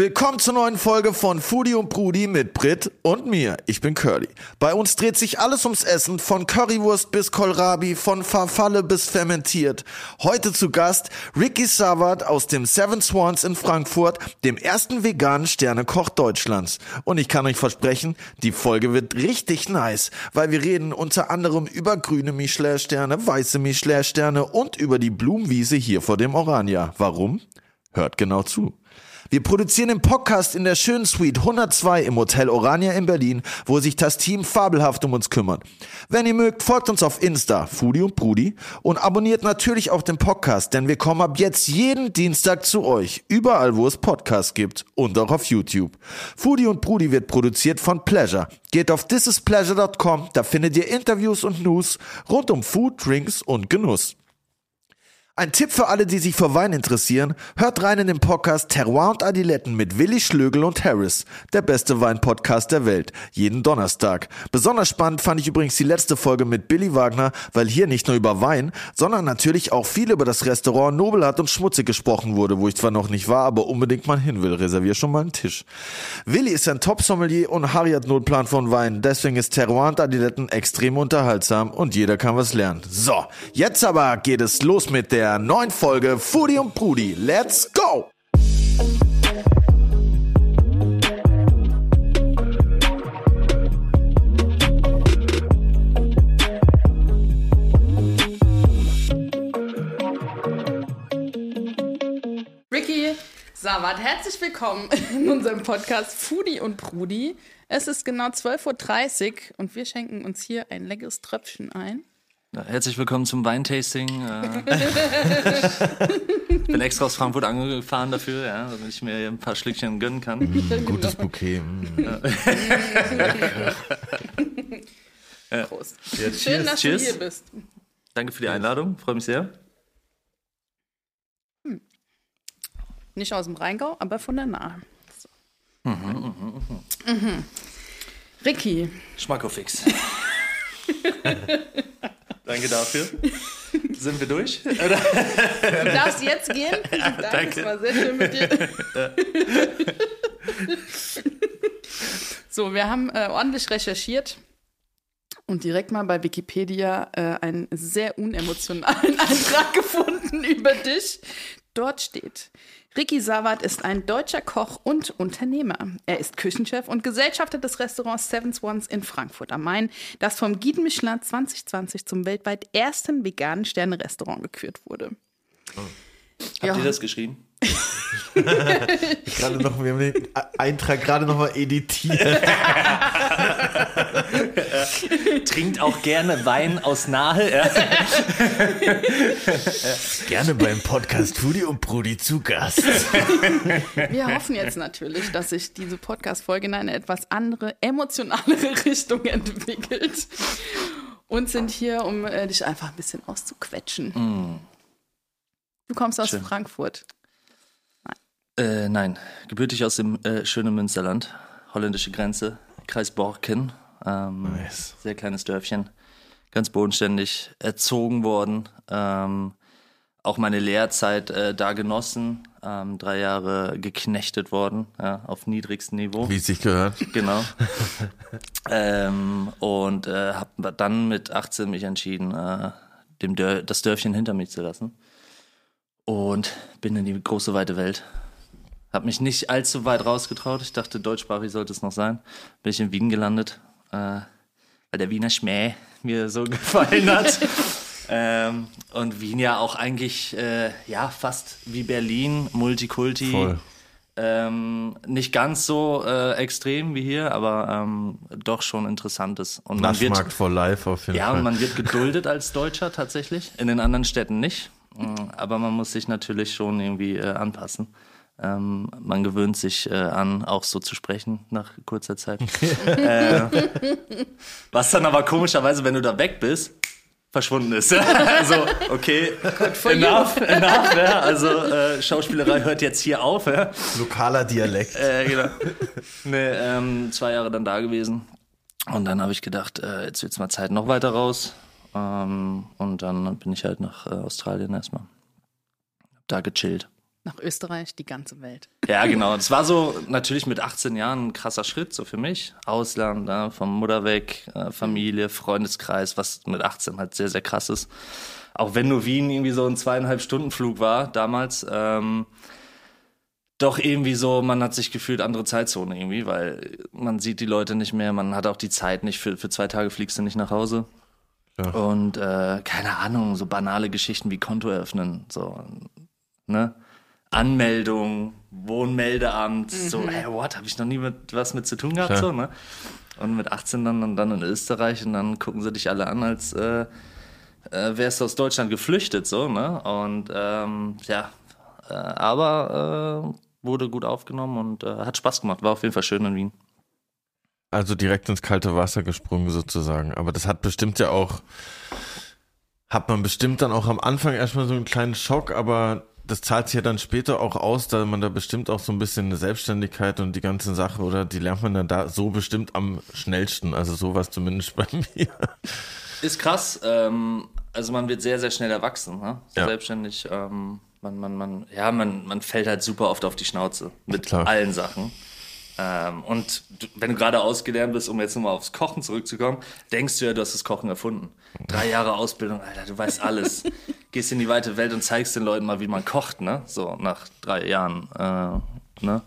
Willkommen zur neuen Folge von Foodie und Brudi mit Brit und mir. Ich bin Curly. Bei uns dreht sich alles ums Essen, von Currywurst bis Kohlrabi, von Farfalle bis fermentiert. Heute zu Gast Ricky Savard aus dem Seven Swans in Frankfurt, dem ersten veganen Sternekoch Deutschlands. Und ich kann euch versprechen, die Folge wird richtig nice, weil wir reden unter anderem über grüne Michelin-Sterne, weiße Michelin-Sterne und über die Blumenwiese hier vor dem Orania. Warum? Hört genau zu. Wir produzieren den Podcast in der schönen Suite 102 im Hotel Orania in Berlin, wo sich das Team fabelhaft um uns kümmert. Wenn ihr mögt, folgt uns auf Insta, Foodie und Brudi, und abonniert natürlich auch den Podcast, denn wir kommen ab jetzt jeden Dienstag zu euch, überall wo es Podcasts gibt und auch auf YouTube. Foodie und Brudi wird produziert von Pleasure. Geht auf thisispleasure.com, da findet ihr Interviews und News rund um Food, Drinks und Genuss. Ein Tipp für alle, die sich für Wein interessieren, hört rein in den Podcast Terroir und Adiletten mit Willi Schlögel und Harris, der beste Wein-Podcast der Welt, jeden Donnerstag. Besonders spannend fand ich übrigens die letzte Folge mit Billy Wagner, weil hier nicht nur über Wein, sondern natürlich auch viel über das Restaurant Nobelhart und Schmutzig gesprochen wurde, wo ich zwar noch nicht war, aber unbedingt mal hin will. Reservier schon mal einen Tisch. Willi ist ein Top-Sommelier und Harry hat Notplan von Wein, deswegen ist Terroir und Adiletten extrem unterhaltsam und jeder kann was lernen. So, jetzt aber geht es los mit der neuen Folge Foodie und Brudi. Let's go! Ricky Savat, herzlich willkommen in unserem Podcast Foodie und Brudi. Es ist genau 12.30 Uhr und wir schenken uns hier ein leckeres Tröpfchen ein. Ja, herzlich willkommen zum Weintasting. Äh, ich bin extra aus Frankfurt angefahren dafür, ja, damit ich mir ein paar Schlückchen gönnen kann. Gutes Bouquet. mm. Prost. Ja, Schön, dass cheers. du hier bist. Danke für die Einladung, freue mich sehr. Nicht aus dem Rheingau, aber von der Nahe. So. Mhm. Ricky, Schmackofix. Danke dafür. Sind wir durch? du darfst jetzt gehen. Danke, danke. es war sehr schön mit dir. so, wir haben äh, ordentlich recherchiert und direkt mal bei Wikipedia äh, einen sehr unemotionalen Eintrag gefunden über dich. Dort steht, Ricky Savard ist ein deutscher Koch und Unternehmer. Er ist Küchenchef und Gesellschafter des Restaurants Seven Swans in Frankfurt am Main, das vom Guide Michelin 2020 zum weltweit ersten veganen Sterne-Restaurant gekürt wurde. Habt Ja. ihr das geschrieben? Gerade noch, wir haben den Eintrag gerade noch mal editiert. Trinkt auch gerne Wein aus Nahe. Ja. Gerne beim Podcast Foodie und Brudi zu Gast. Wir hoffen jetzt natürlich, dass sich diese Podcast-Folge in eine etwas andere, emotionalere Richtung entwickelt. Und sind hier, um äh, dich einfach ein bisschen auszuquetschen. Du kommst aus Schön. Frankfurt. Äh, nein, gebürtig aus dem äh, schönen Münsterland, holländische Grenze, Kreis Borken. Ähm, Nice. Sehr kleines Dörfchen, ganz bodenständig erzogen worden. Ähm, auch meine Lehrzeit äh, da genossen, ähm, drei Jahre geknechtet worden, ja, auf niedrigstem Niveau. Wie es sich gehört. Genau. ähm, und äh, habe dann mit 18 mich entschieden, äh, dem Dör das Dörfchen hinter mich zu lassen. Und bin in die große weite Welt. Habe mich nicht allzu weit rausgetraut. Ich dachte, deutschsprachig sollte es noch sein. Bin ich in Wien gelandet, weil der Wiener Schmäh mir so gefallen hat. ähm, und Wien ja auch eigentlich äh, ja fast wie Berlin, Multikulti. Voll. Ähm, nicht ganz so äh, extrem wie hier, aber ähm, doch schon interessantes. Und man wird, for life auf jeden ja, Fall. und man wird geduldet als Deutscher tatsächlich. In den anderen Städten nicht. Mm, Aber man muss sich natürlich schon irgendwie äh, anpassen. Ähm, man gewöhnt sich äh, an, auch so zu sprechen nach kurzer Zeit. äh, was dann aber komischerweise, wenn du da weg bist, verschwunden ist. also, okay, enough, enough. Ja. Also, äh, Schauspielerei hört jetzt hier auf. Ja. Lokaler Dialekt. Äh, genau. nee, ähm, zwei Jahre dann da gewesen. Und dann habe ich gedacht, äh, jetzt wird's mal Zeit noch weiter raus. Ähm, und dann bin ich halt nach äh, Australien erstmal. Hab da gechillt. Nach Österreich, die ganze Welt. Ja, genau. Es war so natürlich mit 18 Jahren ein krasser Schritt, so für mich. Ausland, ne? vom Mutter weg, äh, Familie, Freundeskreis, was mit 18 halt sehr, sehr krass ist. Auch wenn nur Wien irgendwie so ein zweieinhalb Stunden Flug war damals, ähm, doch irgendwie so, man hat sich gefühlt andere Zeitzone irgendwie, weil man sieht die Leute nicht mehr, man hat auch die Zeit nicht, für, für zwei Tage fliegst du nicht nach Hause. Ja. Und äh, keine Ahnung, so banale Geschichten wie Konto eröffnen, so, ne? Anmeldung, Wohnmeldeamt, so, hey, what, habe ich noch nie mit, was mit zu tun gehabt, Klar. so, ne? Und mit 18 dann, und dann in Österreich und dann gucken sie dich alle an, als äh, äh, wärst du aus Deutschland geflüchtet, so, ne? Und ähm, ja, äh, aber äh, wurde gut aufgenommen und äh, hat Spaß gemacht. War auf jeden Fall schön in Wien. Also direkt ins kalte Wasser gesprungen sozusagen. Aber das hat bestimmt ja auch, hat man bestimmt dann auch am Anfang erstmal so einen kleinen Schock, aber das zahlt sich ja dann später auch aus, da man da bestimmt auch so ein bisschen eine Selbstständigkeit und die ganzen Sachen oder die lernt man dann da so bestimmt am schnellsten. Also sowas zumindest bei mir. Ist krass. Ähm, also man wird sehr, sehr schnell erwachsen, ne? So Ja. selbstständig. Ähm, man, man, man, ja, man, man fällt halt super oft auf die Schnauze mit Klar. allen Sachen. Ähm, und du, wenn du gerade ausgelernt bist, um jetzt nochmal aufs Kochen zurückzukommen, denkst du ja, du hast das Kochen erfunden. Drei Jahre Ausbildung, Alter, du weißt alles. Gehst in die weite Welt und zeigst den Leuten mal, wie man kocht, ne? So nach drei Jahren, äh, ne?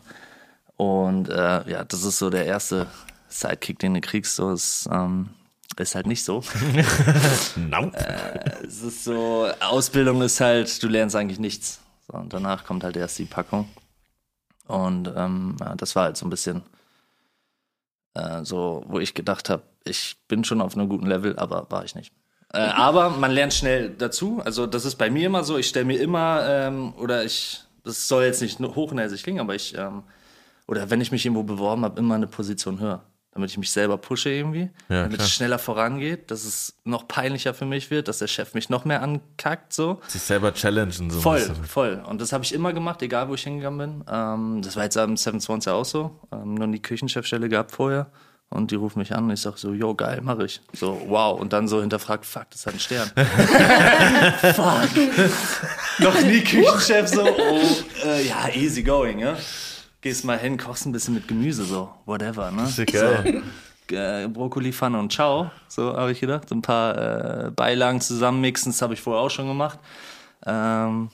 Und äh, ja, das ist so der erste Sidekick, den du kriegst. So ist, ähm, ist halt nicht so. Nope. Es ist so, Ausbildung ist halt, du lernst eigentlich nichts. So, und danach kommt halt erst die Packung. Und ähm, ja, das war halt so ein bisschen äh, so, wo ich gedacht habe, ich bin schon auf einem guten Level, aber war ich nicht. Äh, aber man lernt schnell dazu. Also das ist bei mir immer so. Ich stelle mir immer, ähm, oder ich, das soll jetzt nicht hochnäsig klingen, aber ich, ähm, oder wenn ich mich irgendwo beworben habe, immer eine Position höher. Damit ich mich selber pushe irgendwie, Ja, damit klar. es schneller vorangeht, dass es noch peinlicher für mich wird, dass der Chef mich noch mehr ankackt, so. Sich selber challengen so. Voll, bisschen. voll. Und das habe ich immer gemacht, egal wo ich hingegangen bin. Ähm, das war jetzt am 27 auch so. Ähm, nur die Küchenchefstelle gehabt vorher. Und die rufen mich an und ich sag so, yo, geil, mach ich. So, wow. Und dann so hinterfragt, fuck, das hat einen Stern. fuck. Noch nie Küchenchef so, oh, äh, ja, easy going, ja. Gehst mal hin, kochst ein bisschen mit Gemüse, so, whatever, ne? ist ja geil. So, äh, Brokkoli-Pfanne und Ciao, so habe ich gedacht. So ein paar äh, Beilagen zusammenmixen, das habe ich vorher auch schon gemacht. Ähm,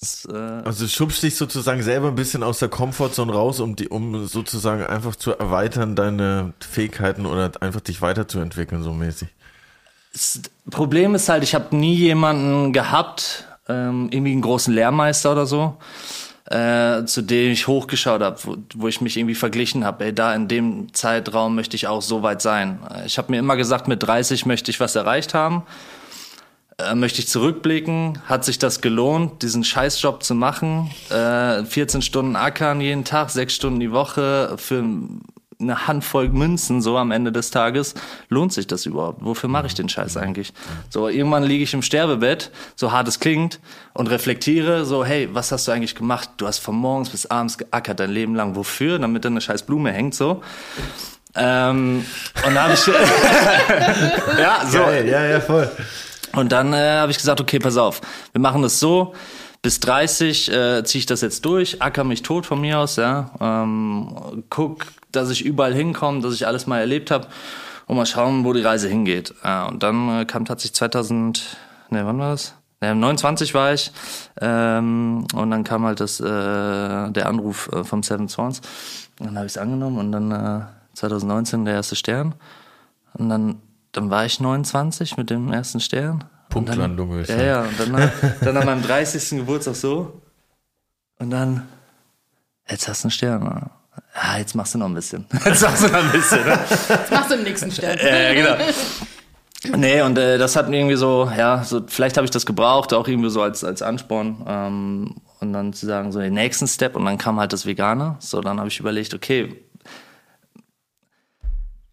das, äh, Also du schubst dich sozusagen selber ein bisschen aus der Komfortzone raus, um die, um sozusagen einfach zu erweitern deine Fähigkeiten oder einfach dich weiterzuentwickeln, so mäßig. das Problem ist halt, ich habe nie jemanden gehabt, ähm, irgendwie einen großen Lehrmeister oder so, äh, zu dem ich hochgeschaut habe, wo, wo ich mich irgendwie verglichen habe. Ey, da in dem Zeitraum möchte ich auch so weit sein. Ich habe mir immer gesagt, mit 30 möchte ich was erreicht haben. Äh, möchte ich zurückblicken, hat sich das gelohnt, diesen Scheißjob zu machen? Äh, 14 Stunden ackern jeden Tag, sechs Stunden die Woche für eine Handvoll Münzen so am Ende des Tages. Lohnt sich das überhaupt? Wofür mache ich den Scheiß eigentlich? So, irgendwann liege ich im Sterbebett, so hart es klingt, und reflektiere so, hey, was hast du eigentlich gemacht? Du hast von morgens bis abends geackert, dein Leben lang. Wofür? Damit da eine scheiß Blume hängt, so. Ähm, und da habe ich... ja, so. ja, ja, voll. Und dann äh, habe ich gesagt, okay, pass auf, wir machen das so. Bis 30 äh, ziehe ich das jetzt durch, acker mich tot von mir aus, ja. Ähm, guck, dass ich überall hinkomme, dass ich alles mal erlebt habe und mal schauen, wo die Reise hingeht. Äh, und dann äh, kam tatsächlich 2000, ne, wann war das? Ne, 29 war ich. Ähm, und dann kam halt das, äh, der Anruf äh, vom Seven Swans. Und dann habe ich es angenommen und dann äh, 2019 der erste Stern. Und dann, dann war ich 29 mit dem ersten Stern. Punktlandung, würde ich Ja, ja. Und dann, dann an meinem 30. Geburtstag so. Und dann, jetzt hast du einen Stern. Ja, jetzt machst du noch ein bisschen. Jetzt machst du noch ein bisschen. Ne? Das machst du im nächsten Stern. Ja, genau. Nee, und äh, das hat mir irgendwie so, ja, so, vielleicht habe ich das gebraucht, auch irgendwie so als, als Ansporn. Ähm, und dann zu sagen, so den nächsten Step und dann kam halt das Vegane. So, dann habe ich überlegt, okay,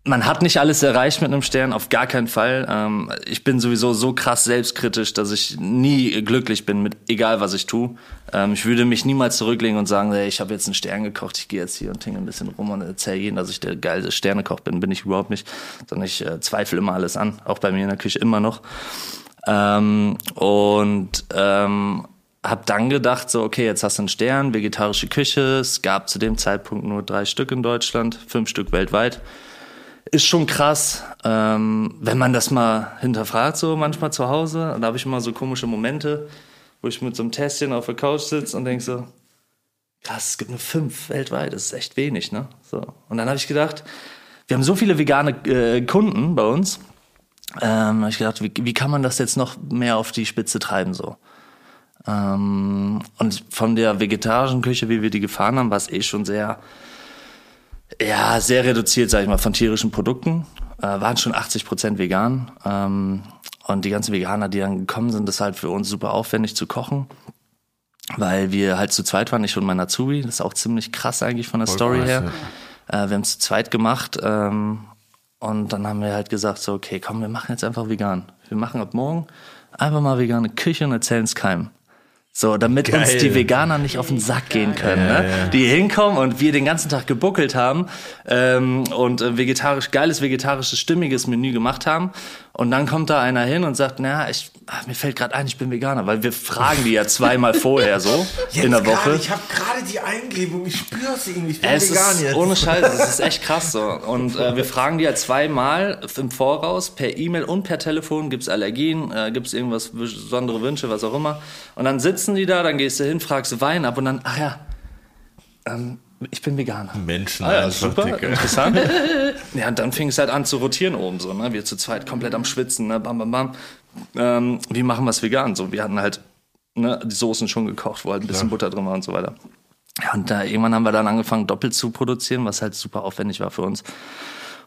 man hat nicht alles erreicht mit einem Stern, auf gar keinen Fall. Ähm, ich bin sowieso so krass selbstkritisch, dass ich nie glücklich bin mit egal was ich tue. Ähm, ich würde mich niemals zurücklegen und sagen, ey, ich habe jetzt einen Stern gekocht, ich gehe jetzt hier und tinge ein bisschen rum und erzähle jedem, dass ich der geilste Sternekoch bin. Bin ich überhaupt nicht, sondern ich äh, zweifle immer alles an, auch bei mir in der Küche immer noch. Ähm, und ähm, hab dann gedacht, so, okay, jetzt hast du einen Stern, vegetarische Küche. Es gab zu dem Zeitpunkt nur drei Stück in Deutschland, fünf Stück weltweit. Ist schon krass, ähm, wenn man das mal hinterfragt, so manchmal zu Hause. Da habe ich immer so komische Momente, wo ich mit so einem Tässchen auf der Couch sitze und denk so, krass, es gibt nur fünf weltweit, das ist echt wenig, ne? So. Und dann habe ich gedacht, wir haben so viele vegane äh, Kunden bei uns. Ähm, habe ich gedacht, wie, wie kann man das jetzt noch mehr auf die Spitze treiben so? Ähm, und von der vegetarischen Küche, wie wir die gefahren haben, war es eh schon sehr, ja, sehr reduziert, sag ich mal, von tierischen Produkten. Äh, waren schon 80 Prozent vegan. Ähm, und die ganzen Veganer, die dann gekommen sind, das ist halt für uns super aufwendig zu kochen. Weil wir halt zu zweit waren, ich und mein Azubi. Das ist auch ziemlich krass eigentlich von der Voll Story krass, her. Äh, wir haben es zu zweit gemacht. Ähm, und dann haben wir halt gesagt, so, okay, komm, wir machen jetzt einfach vegan. Wir machen ab morgen einfach mal vegane Küche und erzählen es keinem. So, damit uns Geil. die Veganer nicht auf den Sack gehen können, ne? die hinkommen und wir den ganzen Tag gebuckelt haben ähm, und äh, vegetarisch geiles vegetarisches stimmiges Menü gemacht haben und dann kommt da einer hin und sagt, na, ich ach, mir fällt gerade ein, ich bin Veganer, weil wir fragen die ja zweimal vorher so in der Woche. ich habe gerade die Eingebung, ich spüre es irgendwie, ich bin Es vegan ist jetzt. ohne Scheiß, es ist echt krass so. Und äh, wir fragen die ja zweimal im Voraus, per E-Mail und per Telefon, gibt's Allergien, äh, gibt's irgendwas, besondere Wünsche, was auch immer. Und dann sitzen die da, dann gehst du hin, fragst Wein ab und dann, ach ja, ähm, ich bin Veganer. Menschen Ah ja, super, Digga. interessant. ja, und dann fing es halt an zu rotieren oben so, ne? Wir zu zweit komplett am Schwitzen, ne? Bam, bam, bam. Ähm, wie machen wir es vegan? So, wir hatten halt ne, die Soßen schon gekocht, wo halt ein bisschen Butter drin war und so weiter. Ja, und da irgendwann haben wir dann angefangen, doppelt zu produzieren, was halt super aufwendig war für uns.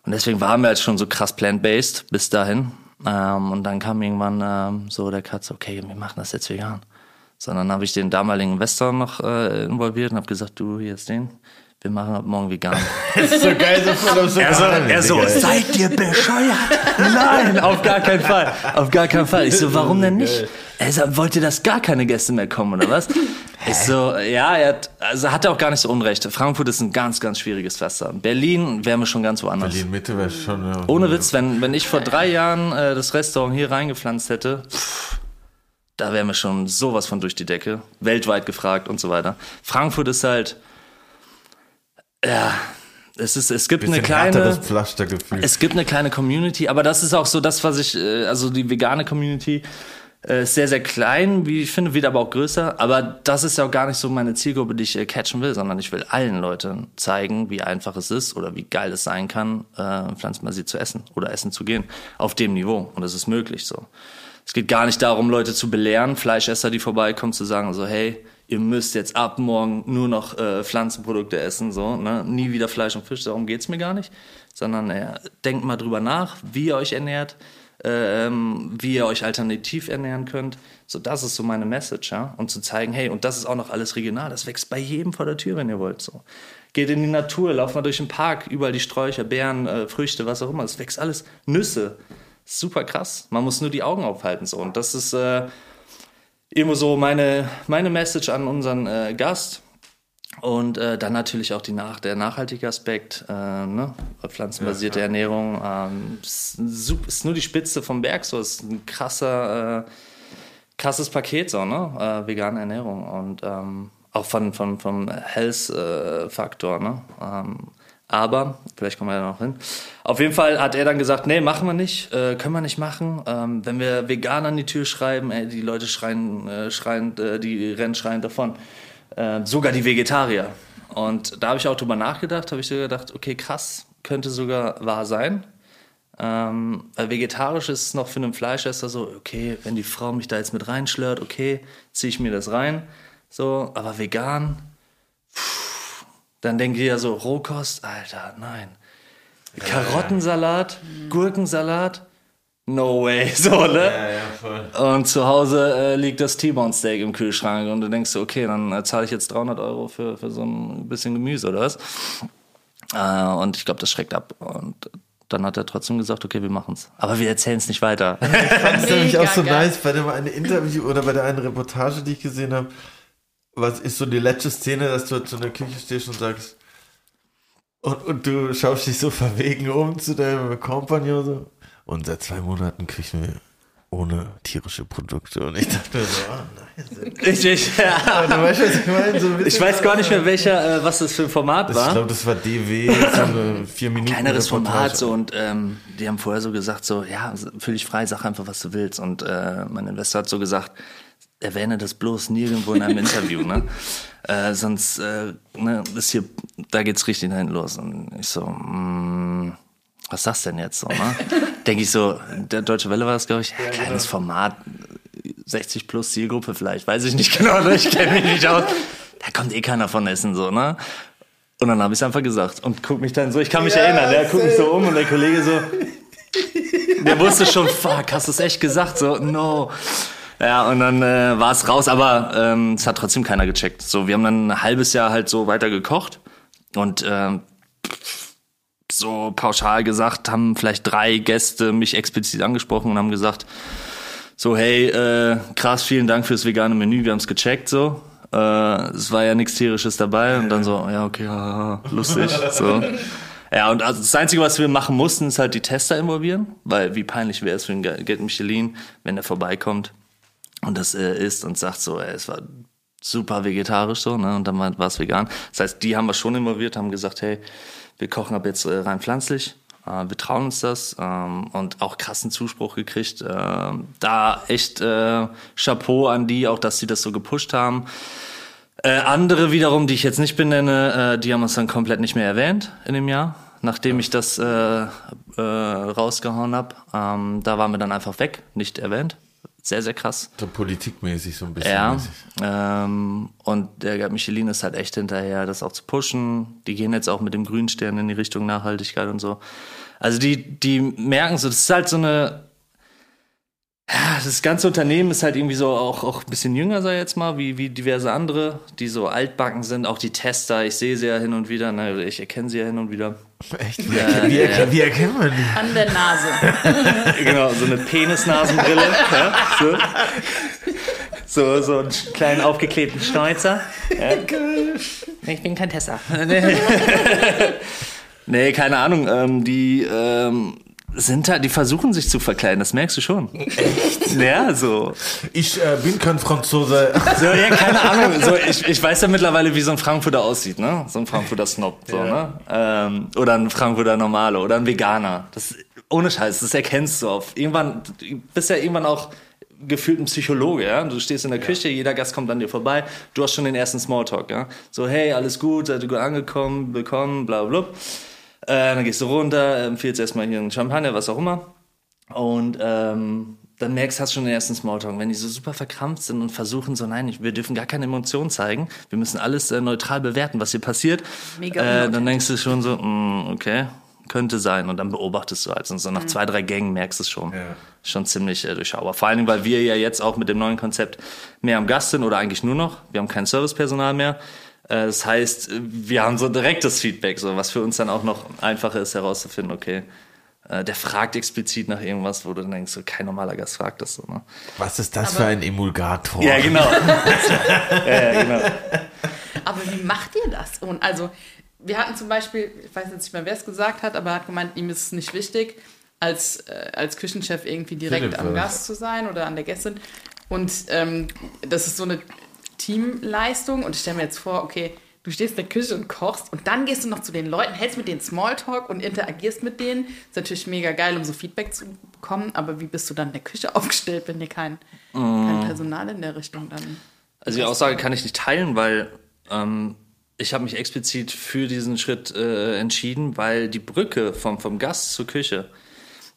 Und deswegen waren wir halt schon so krass plant-based bis dahin. Ähm, und dann kam irgendwann ähm, so der Cut, so, okay, wir machen das jetzt vegan. So, dann habe ich den damaligen Investor noch äh, involviert und habe gesagt, du, hier ist den, wir machen ab morgen vegan. Das ist so geil, so voll so Er so, er so seid ihr bescheuert? Nein, auf gar keinen Fall. Auf gar keinen Fall. Ich so, warum denn nicht? Er so, wollt ihr, dass gar keine Gäste mehr kommen, oder was? Ich so, ja, er hat, also hat er auch gar nicht so unrecht. Frankfurt ist ein ganz, ganz schwieriges Pflaster. Berlin wären wir schon ganz woanders. Berlin Mitte wäre schon. ja. Ohne Witz, wenn, wenn ich vor drei Jahren äh, das Restaurant hier reingepflanzt hätte, pff, da wären wir schon sowas von durch die Decke. Weltweit gefragt und so weiter. Frankfurt ist halt, ja, es ist, es gibt eine kleine, es gibt eine kleine Community, aber das ist auch so das, was ich, äh, also die vegane Community äh, ist sehr, sehr klein, wie ich finde, wird aber auch größer. Aber das ist ja auch gar nicht so meine Zielgruppe, die ich äh, catchen will, sondern ich will allen Leuten zeigen, wie einfach es ist oder wie geil es sein kann, äh, pflanzenbasiert zu essen oder essen zu gehen. Auf dem Niveau. Und es ist möglich so. Es geht gar nicht darum, Leute zu belehren, Fleischesser, die vorbeikommen, zu sagen so, hey, ihr müsst jetzt ab morgen nur noch äh, Pflanzenprodukte essen, so, ne? nie wieder Fleisch und Fisch, darum geht's mir gar nicht, sondern äh, denkt mal drüber nach, wie ihr euch ernährt, ähm, wie ihr euch alternativ ernähren könnt. So, das ist so meine Message, ja. Und zu zeigen, hey, und das ist auch noch alles regional, das wächst bei jedem vor der Tür, wenn ihr wollt, so. Geht in die Natur, lauft mal durch den Park, überall die Sträucher, Beeren, äh, Früchte, was auch immer, es wächst alles, Nüsse. Super krass. Man muss nur die Augen aufhalten, so. Und das ist, äh, immer so meine, meine Message an unseren äh, Gast. Und äh, dann natürlich auch die nach, der nachhaltige Aspekt, äh, ne? pflanzenbasierte Ernährung. Ähm, ist, ist nur die Spitze vom Berg, so ist ein krasser, äh, krasses Paket, so, ne? Äh, vegane Ernährung. Und ähm, auch von, von, vom Health-Faktor, ne? Ähm, aber, vielleicht kommen wir ja noch hin. Auf jeden Fall hat er dann gesagt, nee, machen wir nicht, äh, können wir nicht machen. Ähm, wenn wir vegan an die Tür schreiben, ey, die Leute schreien, äh, schreien äh, die rennen schreiend davon. Äh, sogar die Vegetarier. Und da habe ich auch drüber nachgedacht, habe ich so gedacht, okay, krass, könnte sogar wahr sein. Ähm, weil vegetarisch ist es noch für einen Fleischesser so, okay, wenn die Frau mich da jetzt mit reinschlört, okay, ziehe ich mir das rein. So, aber vegan, pff, dann denke ich ja so, Rohkost, Alter, nein. Karottensalat, Gurkensalat, no way, so, ne? Ja, ja, voll. Und zu Hause äh, liegt das T-Bone Steak im Kühlschrank und du denkst, so, okay, dann äh, zahle ich jetzt 300 Euro für, für so ein bisschen Gemüse oder was? Äh, und ich glaube, das schreckt ab. Und dann hat er trotzdem gesagt, okay, wir machen's. Aber wir erzählen es nicht weiter. Ich fand es nämlich auch so geil. nice bei dem einen Interview oder bei der einen Reportage, die ich gesehen habe. Was ist so die letzte Szene, dass du zu einer Küche stehst und sagst, und, und du schaust dich so verwegen um zu deinem Kompagnon so. Und seit zwei Monaten küchen wir ohne tierische Produkte. Und ich dachte mir so, ah, nice. Ich, ich, ja. Du weißt, was ich meine? So ich weiß gar nicht mehr, welcher, äh, was das für ein Format Ich war. glaube, das war DW, so eine vier Minuten. kleineres Reportage. Format so und ähm, die haben vorher so gesagt so ja fühl dich frei sag einfach was du willst und äh, mein Investor hat so gesagt erwähne das bloß nirgendwo in einem Interview ne? Äh, sonst äh, ne, ist hier da geht's richtig nach hinten los. Und ich so mm, was sagst denn jetzt so ne? Denke ich so der deutsche Welle war das glaube ich. Ja, kleines Format 60 plus Zielgruppe vielleicht weiß ich nicht genau ne? ich kenne mich nicht aus. Da kommt eh keiner von Essen so ne? Und dann habe ich es einfach gesagt und guck mich dann so, ich kann mich Ja, erinnern, der guckt mich so um und der Kollege so, der wusste schon, fuck, hast du es echt gesagt? So, no. Ja, und dann äh, war es raus, aber ähm, es hat trotzdem keiner gecheckt. So, wir haben dann ein halbes Jahr halt so weiter gekocht und ähm, so pauschal gesagt haben vielleicht drei Gäste mich explizit angesprochen und haben gesagt, so, hey, äh, krass, vielen Dank fürs vegane Menü, wir haben es gecheckt, so. Äh, es war ja nichts tierisches dabei und dann so, ja, okay, haha, lustig, so. Ja, und also das Einzige, was wir machen mussten, ist halt die Tester involvieren, weil wie peinlich wäre es für einen Ge- Geld Michelin, wenn der vorbeikommt und das äh, isst und sagt so, ey, es war super vegetarisch so, ne, und dann war es vegan. Das heißt, die haben wir schon involviert, haben gesagt, hey, wir kochen ab jetzt äh, rein pflanzlich, äh, wir trauen uns das ähm, und auch krassen Zuspruch gekriegt. Äh, da echt äh, Chapeau an die, auch dass sie das so gepusht haben. Äh, andere wiederum, die ich jetzt nicht benenne, äh, die haben uns dann komplett nicht mehr erwähnt in dem Jahr, nachdem ich das äh, äh, rausgehauen habe. Ähm, da waren wir dann einfach weg, nicht erwähnt. Sehr, sehr krass. So politikmäßig so ein bisschen. Ja, ähm, und der Michelin ist halt echt hinterher, das auch zu pushen. Die gehen jetzt auch mit dem Grünstern in die Richtung Nachhaltigkeit und so. Also die, die merken so, das ist halt so eine, ja, das ganze Unternehmen ist halt irgendwie so auch, auch ein bisschen jünger, sag ich jetzt mal, wie, wie diverse andere, die so altbacken sind. Auch die Tester, ich sehe sie ja hin und wieder, ne, ich erkenne sie ja hin und wieder. Echt? Wie, erken- wie, erken- wie erkennt man die? An der Nase. Genau, so eine Penisnasenbrille. ja, so. So, so einen kleinen aufgeklebten Schnäuzer. Ja. Ich bin kein Tester. Nee, nee keine Ahnung. Ähm, die ähm, sind halt, die versuchen sich zu verkleiden, das merkst du schon. Echt? Ja, so. Ich äh, bin kein Franzose. So, ja, keine Ahnung. So, ich, ich weiß ja mittlerweile, wie so ein Frankfurter aussieht, ne? So ein Frankfurter Snob, so, ne? Ähm, oder ein Frankfurter Normale oder ein Veganer. Das, ohne Scheiß, das erkennst du auf. Irgendwann, du bist ja irgendwann auch gefühlt ein Psychologe, ja? Du stehst in der Küche, jeder Gast kommt an dir vorbei, du hast schon den ersten Smalltalk, ja? So, hey, alles gut, seid ihr gut angekommen, willkommen, bla, bla, bla. Äh, dann gehst du runter, empfiehlst erstmal hier einen Champagner, was auch immer. Und ähm, dann merkst du, hast schon den ersten Smalltalk. Wenn die so super verkrampft sind und versuchen so, nein, wir dürfen gar keine Emotionen zeigen, wir müssen alles äh, neutral bewerten, was hier passiert. Mega äh, dann denkst du schon so, mm, okay, könnte sein. Und dann beobachtest du halt. Und so nach zwei, drei Gängen merkst du es schon. Ja. Schon ziemlich äh, durchschaubar. Vor allen Dingen, weil wir ja jetzt auch mit dem neuen Konzept mehr am Gast sind oder eigentlich nur noch. Wir haben kein Servicepersonal mehr. Äh, Das heißt, wir haben so direktes Feedback, so was für uns dann auch noch einfacher ist herauszufinden, okay, äh, der fragt explizit nach irgendwas, wo du dann denkst, so, kein normaler Gast fragt das so. Ne? Was ist das für ein Emulgator? Ja, genau. ja, ja, genau. Aber wie macht ihr das? Und also, wir hatten zum Beispiel, ich weiß jetzt nicht mehr, wer es gesagt hat, aber er hat gemeint, ihm ist es nicht wichtig, als, äh, als Küchenchef irgendwie direkt Philipp, am? Gast zu sein oder an der Gästin. Und ähm, das ist so eine Teamleistung. Und ich stelle mir jetzt vor, okay, du stehst in der Küche und kochst und dann gehst du noch zu den Leuten, hältst mit denen Smalltalk und interagierst mit denen. Ist natürlich mega geil, um so Feedback zu bekommen. Aber wie bist du dann in der Küche aufgestellt, wenn dir kein, kein Personal in der Richtung dann Also die Aussage kann ich nicht teilen, weil ähm, ich habe mich explizit für diesen Schritt äh, entschieden, weil die Brücke vom, vom Gast zur Küche,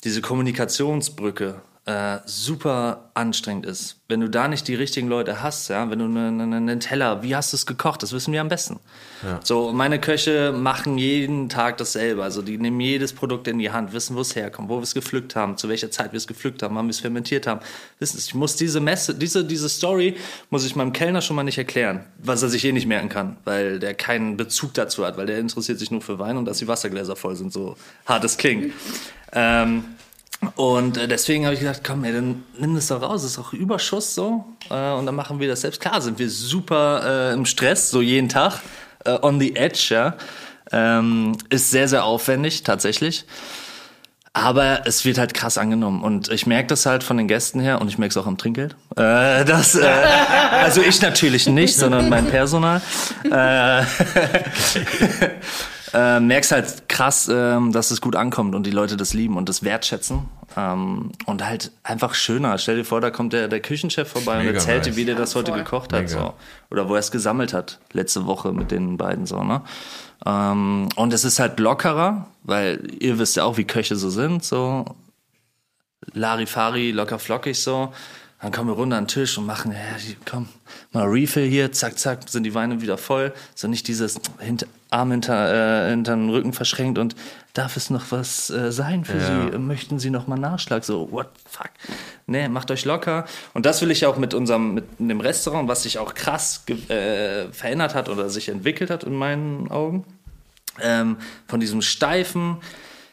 diese Kommunikationsbrücke, äh, super anstrengend ist. Wenn du da nicht die richtigen Leute hast, ja, wenn du einen eine, einen Teller, wie hast du es gekocht, das wissen wir am besten. So, meine Köche machen jeden Tag dasselbe. Also die nehmen jedes Produkt in die Hand, wissen, wo es herkommt, wo wir es gepflückt haben, zu welcher Zeit wir es gepflückt haben, wann wir es fermentiert haben. Wissen Sie, ich muss diese Messe, diese, diese Story muss ich meinem Kellner schon mal nicht erklären, was er sich eh nicht merken kann, weil der keinen Bezug dazu hat, weil der interessiert sich nur für Wein und dass die Wassergläser voll sind, so hart es klingt. ähm, und äh, deswegen habe ich gedacht, komm, ey, dann nimm das doch raus, das ist auch Überschuss so. Äh, und dann machen wir das selbst. Klar sind wir super äh, im Stress, so jeden Tag, äh, on the edge, ja. Ähm, ist sehr, sehr aufwendig, tatsächlich. Aber es wird halt krass angenommen und ich merke das halt von den Gästen her und ich merke es auch am Trinkgeld. Äh, das, äh, also ich natürlich nicht, sondern mein Personal. Äh, äh, merkst halt krass, ähm, dass es gut ankommt und die Leute das lieben und das wertschätzen. Ähm, und halt einfach schöner. Stell dir vor, da kommt der, der Küchenchef vorbei Mega und erzählt dir, nice. wie der das heute voll. gekocht hat. Mega. So. Oder wo er es gesammelt hat, letzte Woche mit den beiden so, ne? Ähm, und es ist halt lockerer, weil ihr wisst ja auch, wie Köche so sind, so Larifari, locker flockig so. Dann kommen wir runter an den Tisch und machen, ja, komm, mal Refill hier, zack, zack, sind die Weine wieder voll. So nicht dieses hinter, Arm hinter, äh, hinter den Rücken verschränkt und darf es noch was äh, sein für Ja. Sie? Möchten Sie noch mal Nachschlag? So, what the fuck? Nee, macht euch locker. Und das will ich auch mit unserem, mit dem Restaurant, was sich auch krass äh, verändert hat oder sich entwickelt hat in meinen Augen ähm, von diesem steifen.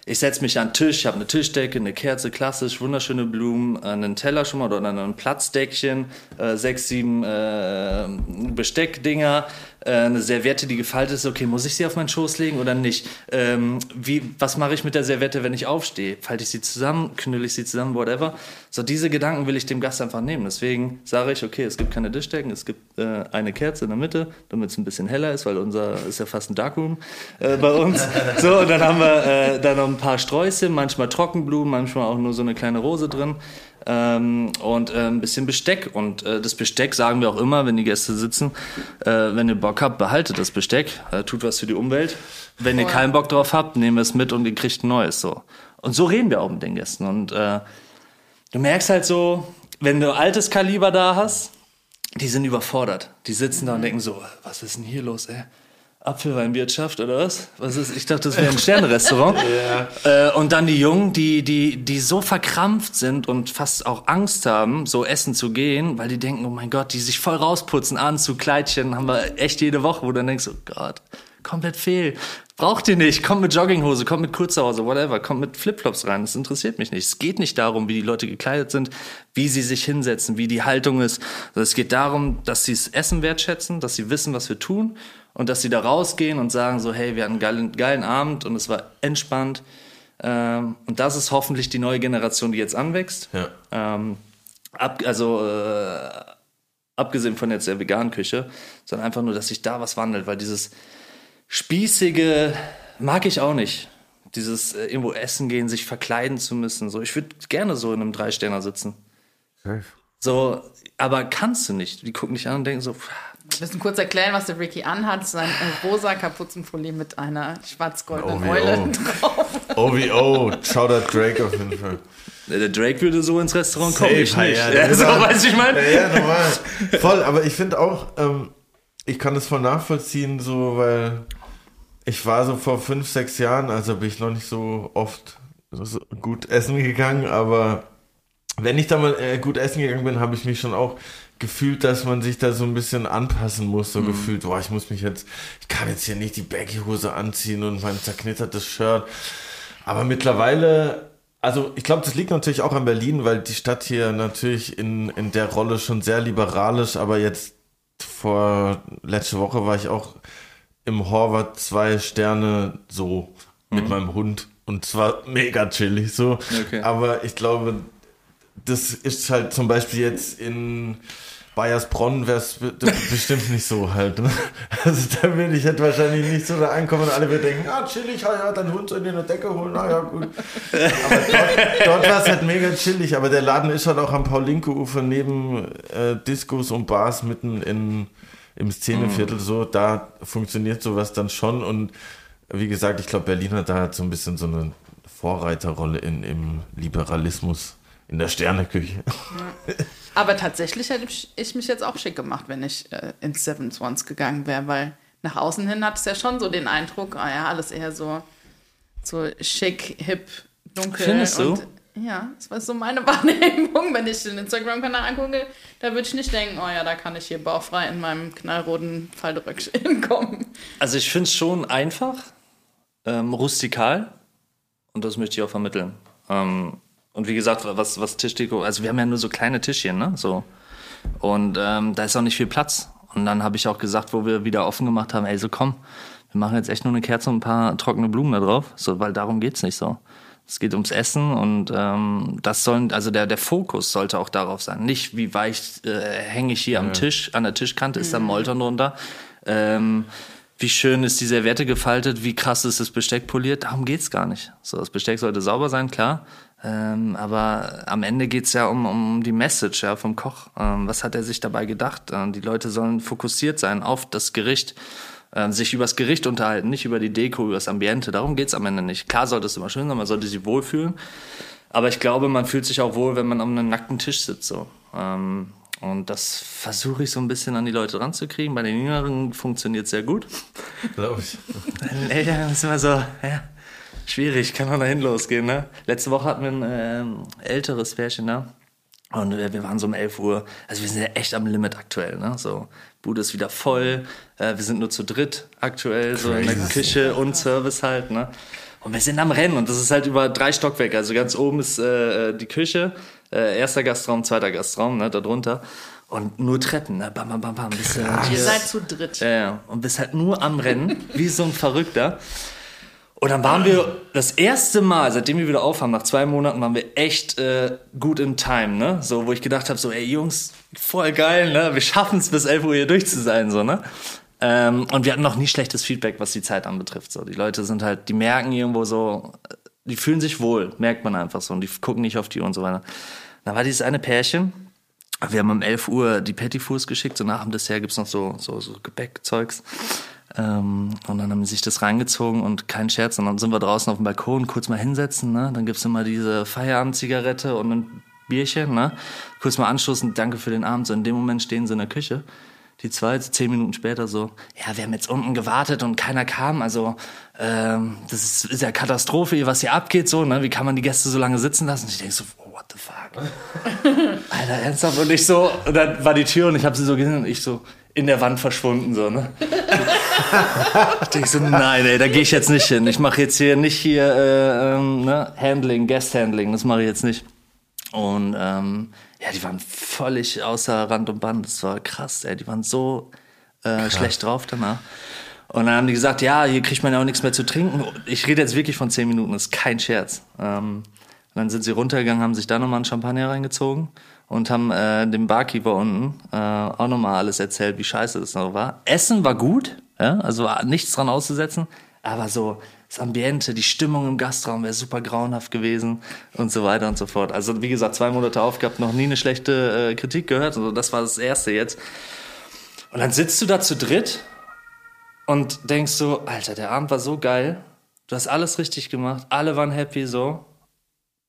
Ich setze mich an den Tisch, ich habe eine Tischdecke, eine Kerze, klassisch, wunderschöne Blumen, äh, einen Teller schon mal oder ein Platzdeckchen, äh, sechs, sieben äh, Besteckdinger, eine Serviette, die gefaltet ist. Okay, muss ich sie auf meinen Schoß legen oder nicht? Ähm, wie, was mache ich mit der Serviette, wenn ich aufstehe? Falte ich sie zusammen, knülle ich sie zusammen, whatever? So diese Gedanken will ich dem Gast einfach nehmen. Deswegen sage ich, okay, es gibt keine Tischdecken, es gibt äh, eine Kerze in der Mitte, damit es ein bisschen heller ist, weil unser ist ja fast ein Darkroom äh, bei uns. So, und dann haben wir äh, da noch ein paar Sträuße, manchmal Trockenblumen, manchmal auch nur so eine kleine Rose drin. Ähm, und äh, ein bisschen Besteck. Und äh, das Besteck sagen wir auch immer, wenn die Gäste sitzen, äh, wenn ihr Bock habt, behaltet das Besteck, äh, tut was für die Umwelt. Wenn ihr Voll. keinen Bock drauf habt, nehmen wir es mit und ihr kriegt ein neues. So. Und so reden wir auch mit den Gästen. Und äh, du merkst halt so, wenn du altes Kaliber da hast, die sind überfordert. Die sitzen da und denken so, was ist denn hier los, ey? Apfelweinwirtschaft oder was? Was ist? Ich dachte, das wäre ein Sternrestaurant. äh, und dann die Jungen, die, die, die so verkrampft sind und fast auch Angst haben, so essen zu gehen, weil die denken, oh mein Gott, die sich voll rausputzen, Anzug, Kleidchen, haben wir echt jede Woche, wo du dann denkst, oh Gott, komplett fehl. Braucht ihr nicht. Kommt mit Jogginghose, kommt mit Kurzhose, whatever. Kommt mit Flipflops rein. Das interessiert mich nicht. Es geht nicht darum, wie die Leute gekleidet sind, wie sie sich hinsetzen, wie die Haltung ist. Also es geht darum, dass sie das Essen wertschätzen, dass sie wissen, was wir tun und dass sie da rausgehen und sagen so, hey, wir hatten einen geilen, geilen Abend und es war entspannt. Ähm, und das ist hoffentlich die neue Generation, die jetzt anwächst. Ja. Ähm, ab, also äh, abgesehen von jetzt der veganen Küche, sondern einfach nur, dass sich da was wandelt, weil dieses spießige mag ich auch nicht. Dieses äh, irgendwo essen gehen, sich verkleiden zu müssen. So, ich würde gerne so in einem Dreisterner sitzen. So, aber kannst du nicht. Die gucken dich an und denken so, pff, Wir müssen kurz erklären, was der Ricky anhat. Sein rosa Kapuzenfolie mit einer schwarz-goldenen Oh, wie Eule oh. drauf. OVO, Shoutout Drake auf jeden Fall. der Drake würde so ins Restaurant kommen, ich nicht. ja, Ja, so, weißt du, ich meine? Ja, ja, normal. Voll, aber ich finde auch, ähm, ich kann das voll nachvollziehen, so, weil ich war so vor fünf, sechs Jahren, also bin ich noch nicht so oft so gut essen gegangen, aber wenn ich da mal äh, gut essen gegangen bin, habe ich mich schon auch gefühlt, dass man sich da so ein bisschen anpassen muss, so gefühlt, boah, ich muss mich jetzt, ich kann jetzt hier nicht die Baggy-Hose anziehen und mein zerknittertes Shirt. Aber mittlerweile, also ich glaube, das liegt natürlich auch an Berlin, weil die Stadt hier natürlich in, in der Rolle schon sehr liberal ist, aber jetzt vor letzte Woche war ich auch im Horvath zwei Sterne so mit meinem Hund und zwar mega chillig so. Okay. Aber ich glaube, das ist halt zum Beispiel jetzt in Bayersbronn wäre es bestimmt nicht so halt. Ne? Also da würde ich halt wahrscheinlich nicht so da ankommen und alle würden denken, ah, chillig, ja, ja, dein Hund soll dir eine Decke holen, na ja, gut. Aber dort, dort war es halt mega chillig, aber der Laden ist halt auch am Paul-Linke-Ufer neben äh, Discos und Bars mitten in, im Szeneviertel so, da funktioniert sowas dann schon und wie gesagt, ich glaube, Berlin hat da halt so ein bisschen so eine Vorreiterrolle in, im Liberalismus, in der Sterneküche. Aber tatsächlich hätte ich ich mich jetzt auch schick gemacht, wenn ich äh, ins Seven Swans gegangen wäre, weil nach außen hin hat es ja schon so den Eindruck, ah ja, alles eher so, so schick, hip, dunkel. Findest du? und, Ja, das war so meine Wahrnehmung. Wenn ich den Instagram-Kanal angucke, da würde ich nicht denken, oh ja, da kann ich hier bauchfrei in meinem knallroten Falteröckchen hinkommen. Also ich finde es schon einfach, ähm, rustikal und das möchte ich auch vermitteln. Ähm, und wie gesagt, was, was Tischdeko, also wir haben ja nur so kleine Tischchen, ne? So. Und ähm, da ist auch nicht viel Platz. Und dann habe ich auch gesagt, wo wir wieder offen gemacht haben, ey, so komm, wir machen jetzt echt nur eine Kerze und ein paar trockene Blumen da drauf, so, weil darum geht's nicht so. Es geht ums Essen und ähm, das sollen, also der, der Fokus sollte auch darauf sein. Nicht, wie weich äh, hänge ich hier am Tisch, an der Tischkante ist da Molton drunter. Ähm, wie schön ist die Serviette gefaltet, wie krass ist das Besteck poliert, darum geht's gar nicht. So, das Besteck sollte sauber sein, klar. Ähm, aber am Ende geht's ja um, um die Message ja, vom Koch. Ähm, was hat er sich dabei gedacht? Ähm, die Leute sollen fokussiert sein auf das Gericht, ähm, sich übers Gericht unterhalten, nicht über die Deko, über das Ambiente. Darum geht's am Ende nicht. Klar sollte es immer schön sein, man sollte sich wohlfühlen. Aber ich glaube, man fühlt sich auch wohl, wenn man an einem nackten Tisch sitzt. So. Ähm, und das versuche ich so ein bisschen an die Leute ranzukriegen. Bei den Jüngeren funktioniert sehr gut. Glaube ich. Bei den Älteren ist immer so, ja, schwierig, kann man dahin losgehen. Ne? Letzte Woche hatten wir ein ähm, älteres Pärchen da. Und äh, wir waren so um 11 Uhr. Also wir sind ja echt am Limit aktuell. Ne? So, Bude ist wieder voll. Äh, wir sind nur zu dritt aktuell, so in der Küche und Service halt. Ne? Und wir sind am Rennen und das ist halt über drei Stockwerke. Also ganz oben ist äh, die Küche, äh, erster Gastraum, zweiter Gastraum, ne, darunter. Und nur Treppen, ne? Bam, bam, bam, bam. Bist, äh, Ihr seid zu dritt. ja, ja. Und bist halt nur am Rennen, wie so ein Verrückter. Und dann waren wir das erste Mal, seitdem wir wieder aufhaben, nach zwei Monaten, waren wir echt äh, gut in Time, ne? So, wo ich gedacht habe, so, ey Jungs, voll geil, ne? Wir schaffen es bis 11 Uhr hier durch zu sein, so, ne? Ähm, und wir hatten noch nie schlechtes Feedback, was die Zeit anbetrifft. So, die Leute sind halt, die merken irgendwo so, die fühlen sich wohl, merkt man einfach so, und die gucken nicht auf die Uhr und so weiter. Da war dieses eine Pärchen, wir haben um 11 Uhr die Petitfours geschickt, so nach dem Dessert gibt's noch so, so, so Gebäckzeugs. Ähm, und dann haben sie sich das reingezogen und kein Scherz. Und dann sind wir draußen auf dem Balkon, kurz mal hinsetzen, ne? Dann gibt's immer diese Feierabendzigarette und ein Bierchen, ne? Kurz mal anstoßen, danke für den Abend. So in dem Moment stehen sie in der Küche. Die zwei, zehn Minuten später so, ja, wir haben jetzt unten gewartet und keiner kam. Also ähm, das ist, ist ja Katastrophe, was hier abgeht. So, ne? Wie kann man die Gäste so lange sitzen lassen? Und ich denke so, what the fuck? Alter, ernsthaft? Und ich so, und dann war die Tür und ich habe sie so gesehen und ich so in der Wand verschwunden, so, ne? ich so, nein, ey, da gehe ich jetzt nicht hin. Ich mache jetzt hier nicht hier äh, ähm, ne? Handling, Guest Handling, das mache ich jetzt nicht. Und ähm, ja, die waren völlig außer Rand und Band. Das war krass, ey. Die waren so äh, schlecht drauf danach. Und dann haben die gesagt, ja, hier kriegt man ja auch nichts mehr zu trinken. Ich rede jetzt wirklich von zehn Minuten, das ist kein Scherz. Ähm, und dann sind sie runtergegangen, haben sich da nochmal einen Champagner reingezogen und haben äh, dem Barkeeper unten äh, auch nochmal alles erzählt, wie scheiße das noch war. Essen war gut, ja, also nichts dran auszusetzen, aber so das Ambiente, die Stimmung im Gastraum wäre super grauenhaft gewesen und so weiter und so fort. Also wie gesagt, zwei Monate aufgehabt, noch nie eine schlechte äh, Kritik gehört. Also das war das erste jetzt. Und dann sitzt du da zu dritt und denkst so, Alter, der Abend war so geil. Du hast alles richtig gemacht, alle waren happy so.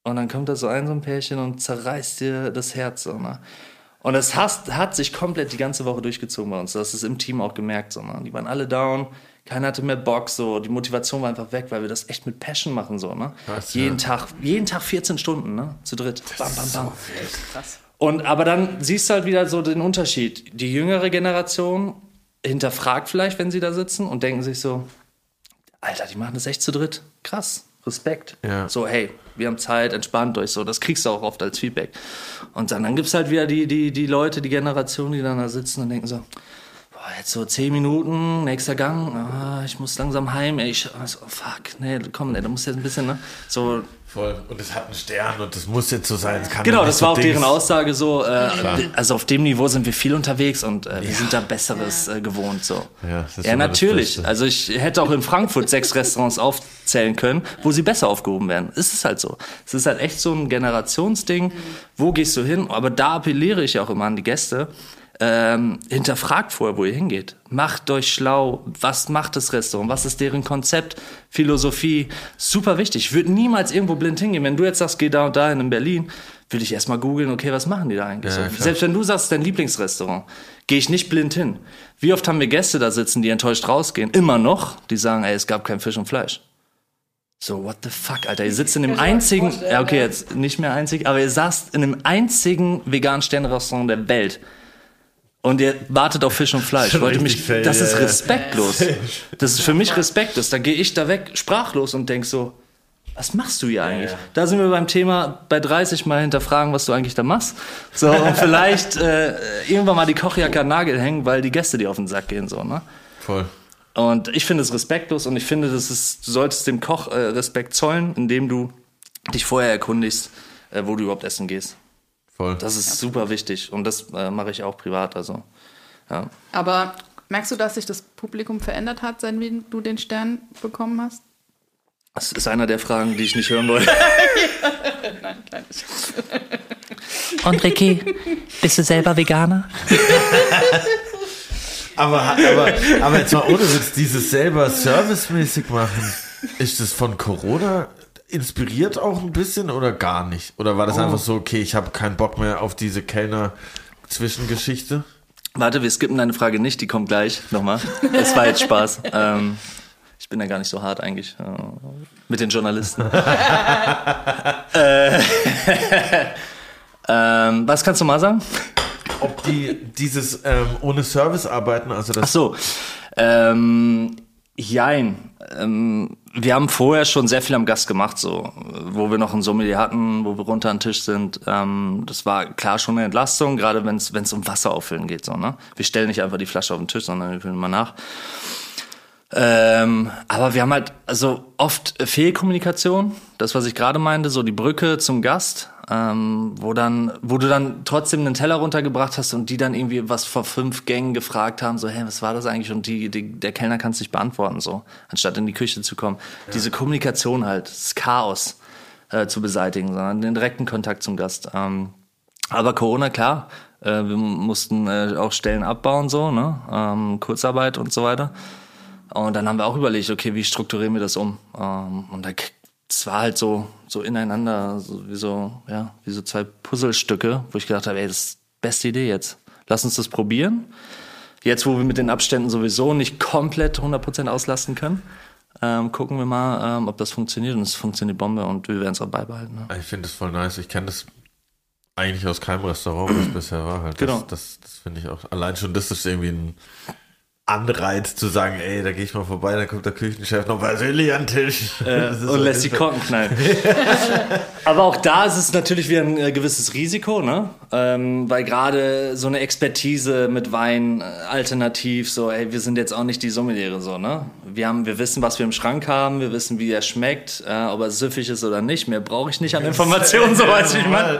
Und dann kommt da so ein so ein Pärchen und zerreißt dir das Herz so, ne? Und das hat, hat sich komplett die ganze Woche durchgezogen bei uns. Das ist im Team auch gemerkt. So, ne? Die waren alle down, keiner hatte mehr Bock, so. Die Motivation war einfach weg, weil wir das echt mit Passion machen, so, ne? Krass, jeden ja. Tag, jeden Tag 14 Stunden, ne? Zu dritt. Bam, bam, bam. Krass. Und aber dann siehst du halt wieder so den Unterschied. Die jüngere Generation hinterfragt vielleicht, wenn sie da sitzen und denken sich so, Alter, die machen das echt zu dritt. Krass. Respekt. Ja. So, hey, wir haben Zeit, entspannt euch so. Das kriegst du auch oft als Feedback. Und dann, dann gibt's halt wieder die, die, die Leute, die Generation, die dann da sitzen und denken so, jetzt so zehn Minuten, nächster Gang, ah, ich muss langsam heim, ey, ich, also, fuck, nee, komm, ey, da musst du jetzt ein bisschen, ne, so, Voll. Und es hat einen Stern und das muss jetzt so sein. Es kann Genau, ja das so war auch Dings- deren Aussage so. Äh, also auf dem Niveau sind wir viel unterwegs und äh, wir sind da Besseres äh, gewohnt so. Ja, das ist ja natürlich. Also ich hätte auch in Frankfurt sechs Restaurants aufzählen können, wo sie besser aufgehoben werden. Es ist halt so. Es ist halt echt so ein Generationsding. Wo gehst du hin? Aber da appelliere ich auch immer an die Gäste. Ähm, hinterfragt vorher, wo ihr hingeht. Macht euch schlau. Was macht das Restaurant? Was ist deren Konzept? Philosophie? Super wichtig. Ich würde niemals irgendwo blind hingehen. Wenn du jetzt sagst, geh da und dahin in Berlin, würde ich erstmal googeln, okay, was machen die da eigentlich? Ja, so? Selbst wenn du sagst, dein Lieblingsrestaurant, gehe ich nicht blind hin. Wie oft haben wir Gäste da sitzen, die enttäuscht rausgehen? Immer noch, die sagen, ey, es gab kein Fisch und Fleisch. So, what the fuck, Alter? Ihr sitzt in dem einzigen, ja, okay, jetzt nicht mehr einzig, aber ihr saßt in dem einzigen veganen Sternrestaurant der Welt. Und ihr wartet auf Fisch und Fleisch. Wollte mich, fail, das ist ja, ja. respektlos. Das ist für mich respektlos. Da gehe ich da weg, sprachlos und denk so, was machst du hier eigentlich? ja. Da sind wir beim Thema bei 30 mal hinterfragen, was du eigentlich da machst. So, und vielleicht äh, irgendwann mal die Kochjacke an Nagel hängen, weil die Gäste dir auf den Sack gehen, so, ne? Voll. Und ich finde es respektlos und ich finde, das ist, du solltest dem Koch äh, Respekt zollen, indem du dich vorher erkundigst, äh, wo du überhaupt essen gehst. Voll. Das ist super wichtig und das äh, mache ich auch privat. Also, ja. Aber merkst du, dass sich das Publikum verändert hat, seitdem du den Stern bekommen hast? Das ist einer der Fragen, die ich nicht hören wollte. Nein, kleines Und Ricky, bist du selber Veganer? Aber, aber, aber jetzt mal ohne Witz, dieses selber servicemäßig machen, ist das von Corona inspiriert auch ein bisschen oder gar nicht? Oder war das einfach so, okay, ich habe keinen Bock mehr auf diese Kellner-Zwischengeschichte? Warte, wir skippen deine Frage nicht, die kommt gleich nochmal. Es war jetzt Spaß. Ähm, ich bin ja gar nicht so hart eigentlich äh, mit den Journalisten. äh, ähm, was kannst du mal sagen? Ob die dieses ähm, ohne Service arbeiten, also Ach das so. Ähm, jein. Ähm, wir haben vorher schon sehr viel am Gast gemacht, so, wo wir noch ein Sommelier hatten, wo wir runter an den Tisch sind. Ähm, das war klar schon eine Entlastung, gerade wenn es um Wasser auffüllen geht. So, ne? Wir stellen nicht einfach die Flasche auf den Tisch, sondern wir füllen mal nach. Ähm, aber wir haben halt also oft Fehlkommunikation, das was ich gerade meinte, so die Brücke zum Gast, ähm, wo dann, wo du dann trotzdem einen Teller runtergebracht hast und die dann irgendwie was vor fünf Gängen gefragt haben, so hey, was war das eigentlich? Und die, die der Kellner kann es nicht beantworten, so anstatt in die Küche zu kommen. Diese Kommunikation halt, das Chaos äh, zu beseitigen, sondern den direkten Kontakt zum Gast. Ähm, aber Corona, klar, äh, wir mussten äh, auch Stellen abbauen, so, ne? Ähm, Kurzarbeit und so weiter. Und dann haben wir auch überlegt, okay, wie strukturieren wir das um? Ähm, und da, es war halt so, so ineinander, so wie so, ja, wie so zwei Puzzlestücke, wo ich gedacht habe, ey, das ist die beste Idee jetzt. Lass uns das probieren. Jetzt, wo wir mit den Abständen sowieso nicht komplett 100% auslasten können, ähm, gucken wir mal, ähm, ob das funktioniert. Und es funktioniert Bombe und wir werden es auch beibehalten. Ne? Ich finde das voll nice. Ich kenne das eigentlich aus keinem Restaurant, was bisher war. Halt. Genau. Das, das, das finde ich auch. Allein schon das ist irgendwie ein Anreiz zu sagen, ey, da gehe ich mal vorbei, dann kommt der Küchenchef noch persönlich an den Tisch. Ist und lässt die Korken knallen. Aber auch da ist es natürlich wieder ein äh, gewisses Risiko, ne? Ähm, weil gerade so eine Expertise mit Wein äh, alternativ, so, ey, wir sind jetzt auch nicht die Sommeliere, so, ne? Wir haben, wir wissen, was wir im Schrank haben, wir wissen, wie er schmeckt, äh, ob er süffig ist oder nicht. Mehr brauche ich nicht an Informationen, so weiß ich meine.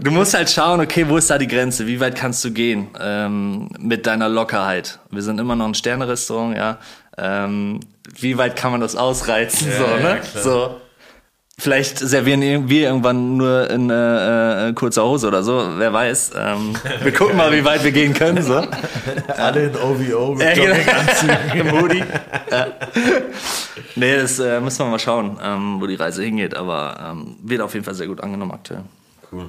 Du musst halt schauen, okay, wo ist da die Grenze? Wie weit kannst du gehen ähm, mit deiner Lockerheit? Wir sind immer noch ein Sternerestaurant, ja. Ähm, wie weit kann man das ausreizen? so, ja, ne? klar. so. Vielleicht servieren wir irgendwann nur in äh, äh, kurzer Hose oder so, wer weiß. Ähm, wir gucken mal, wie weit wir gehen können. So. Alle in OVO mit Ja. Jogginganzügen. Im Hoodie. Ja. Nee, das äh, müssen wir mal schauen, ähm, wo die Reise hingeht. Aber ähm, wird auf jeden Fall sehr gut angenommen aktuell. Cool.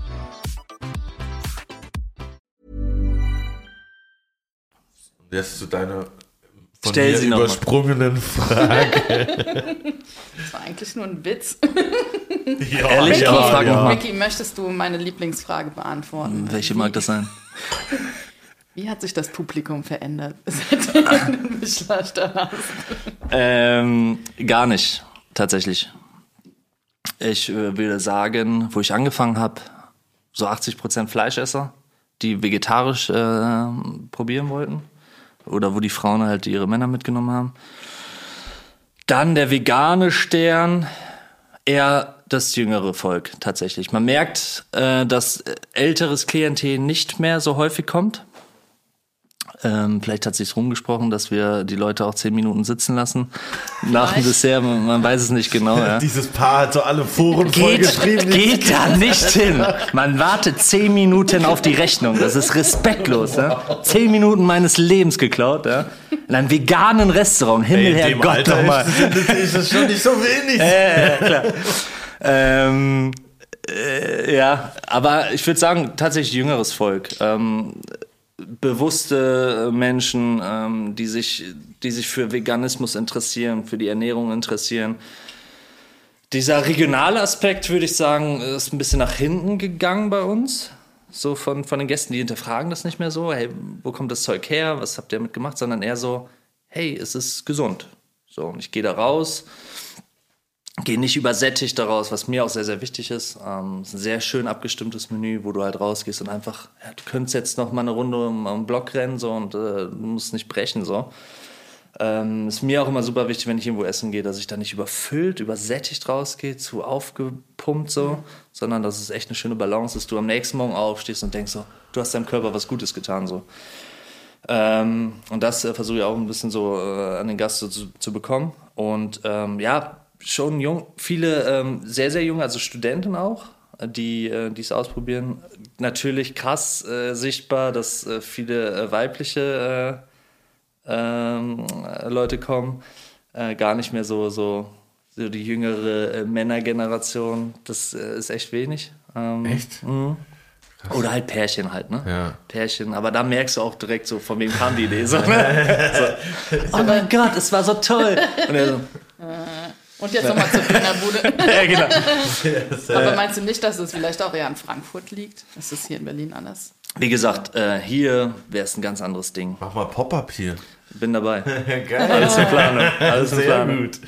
Jetzt zu deiner von Stell mir sie noch mal. übersprungenen Frage. Das war eigentlich nur ein Witz. ja, Ehrlich? ja, Aber frag ja. Vicky, möchtest du meine Lieblingsfrage beantworten? Welche mag das sein? Wie hat sich das Publikum verändert, seitdem du einen Mischlasch da hast? Ähm, gar nicht, tatsächlich. Ich äh, würde sagen, wo ich angefangen habe, so 80% Fleischesser, die vegetarisch äh, probieren wollten. Oder wo die Frauen halt ihre Männer mitgenommen haben. Dann der vegane Stern, eher das jüngere Volk tatsächlich. Man merkt, äh, dass älteres Klientel nicht mehr so häufig kommt. Ähm, vielleicht hat sich's rumgesprochen, dass wir die Leute auch zehn Minuten sitzen lassen nach dem Dessert. Man, man weiß es nicht genau. Ja. Dieses Paar hat so alle Foren Geht, vollgeschrieben. geht da nicht hin. Man wartet zehn Minuten auf die Rechnung. Das ist respektlos. Ja? Zehn Minuten meines Lebens geklaut. Ja? In einem veganen Restaurant. Himmel, in Herr dem Gott Alter nochmal. ist, ist das schon nicht so wenig. Ähm, äh, ja, aber ich würde sagen, tatsächlich jüngeres Volk. Ähm, bewusste Menschen, ähm, die, sich, die sich für Veganismus interessieren, für die Ernährung interessieren, Dieser regionale Aspekt, würde ich sagen, ist ein bisschen nach hinten gegangen bei uns. So von, von den Gästen, die hinterfragen das nicht mehr so, hey, wo kommt das Zeug her, was habt ihr damit gemacht, sondern eher so, hey, es ist gesund. So, und ich gehe da raus, gehe nicht übersättigt daraus, was mir auch sehr, sehr wichtig ist. Ähm, ist ein sehr schön abgestimmtes Menü, wo du halt rausgehst und einfach, ja, du könntest jetzt noch mal eine Runde um, um den Block rennen so, und äh, du musst nicht brechen. So. Ähm, ist mir auch immer super wichtig, wenn ich irgendwo essen gehe, dass ich da nicht überfüllt, übersättigt rausgehe, zu aufgepumpt so, sondern dass es echt eine schöne Balance ist. Du am nächsten Morgen aufstehst und denkst so, du hast deinem Körper was Gutes getan so. Ähm, und das äh, versuche ich auch ein bisschen so äh, an den Gast so zu, zu bekommen. Und ähm, ja, schon jung, viele ähm, sehr, sehr junge, also Studenten auch, die äh, es ausprobieren. Natürlich krass äh, sichtbar, dass äh, viele äh, weibliche äh, ähm, Leute kommen, äh, gar nicht mehr so, so, so die jüngere äh, Männergeneration. Das äh, ist echt wenig. Ähm, Echt? mhm. Oder halt Pärchen halt, ne? Ja. Pärchen, aber da merkst du auch direkt so, von wem kam die Idee. So, ne? so, oh mein Gott, es war so toll. Und er so, Und jetzt nochmal zur Dönerbude. ja, genau. Aber meinst du nicht, dass es vielleicht auch eher in Frankfurt liegt? Ist es hier in Berlin anders? Wie gesagt, äh, hier wäre es ein ganz anderes Ding. Mach mal Pop-Up hier. Bin dabei. Geil. Alles in Planung. Alles in Sehr Planung. gut.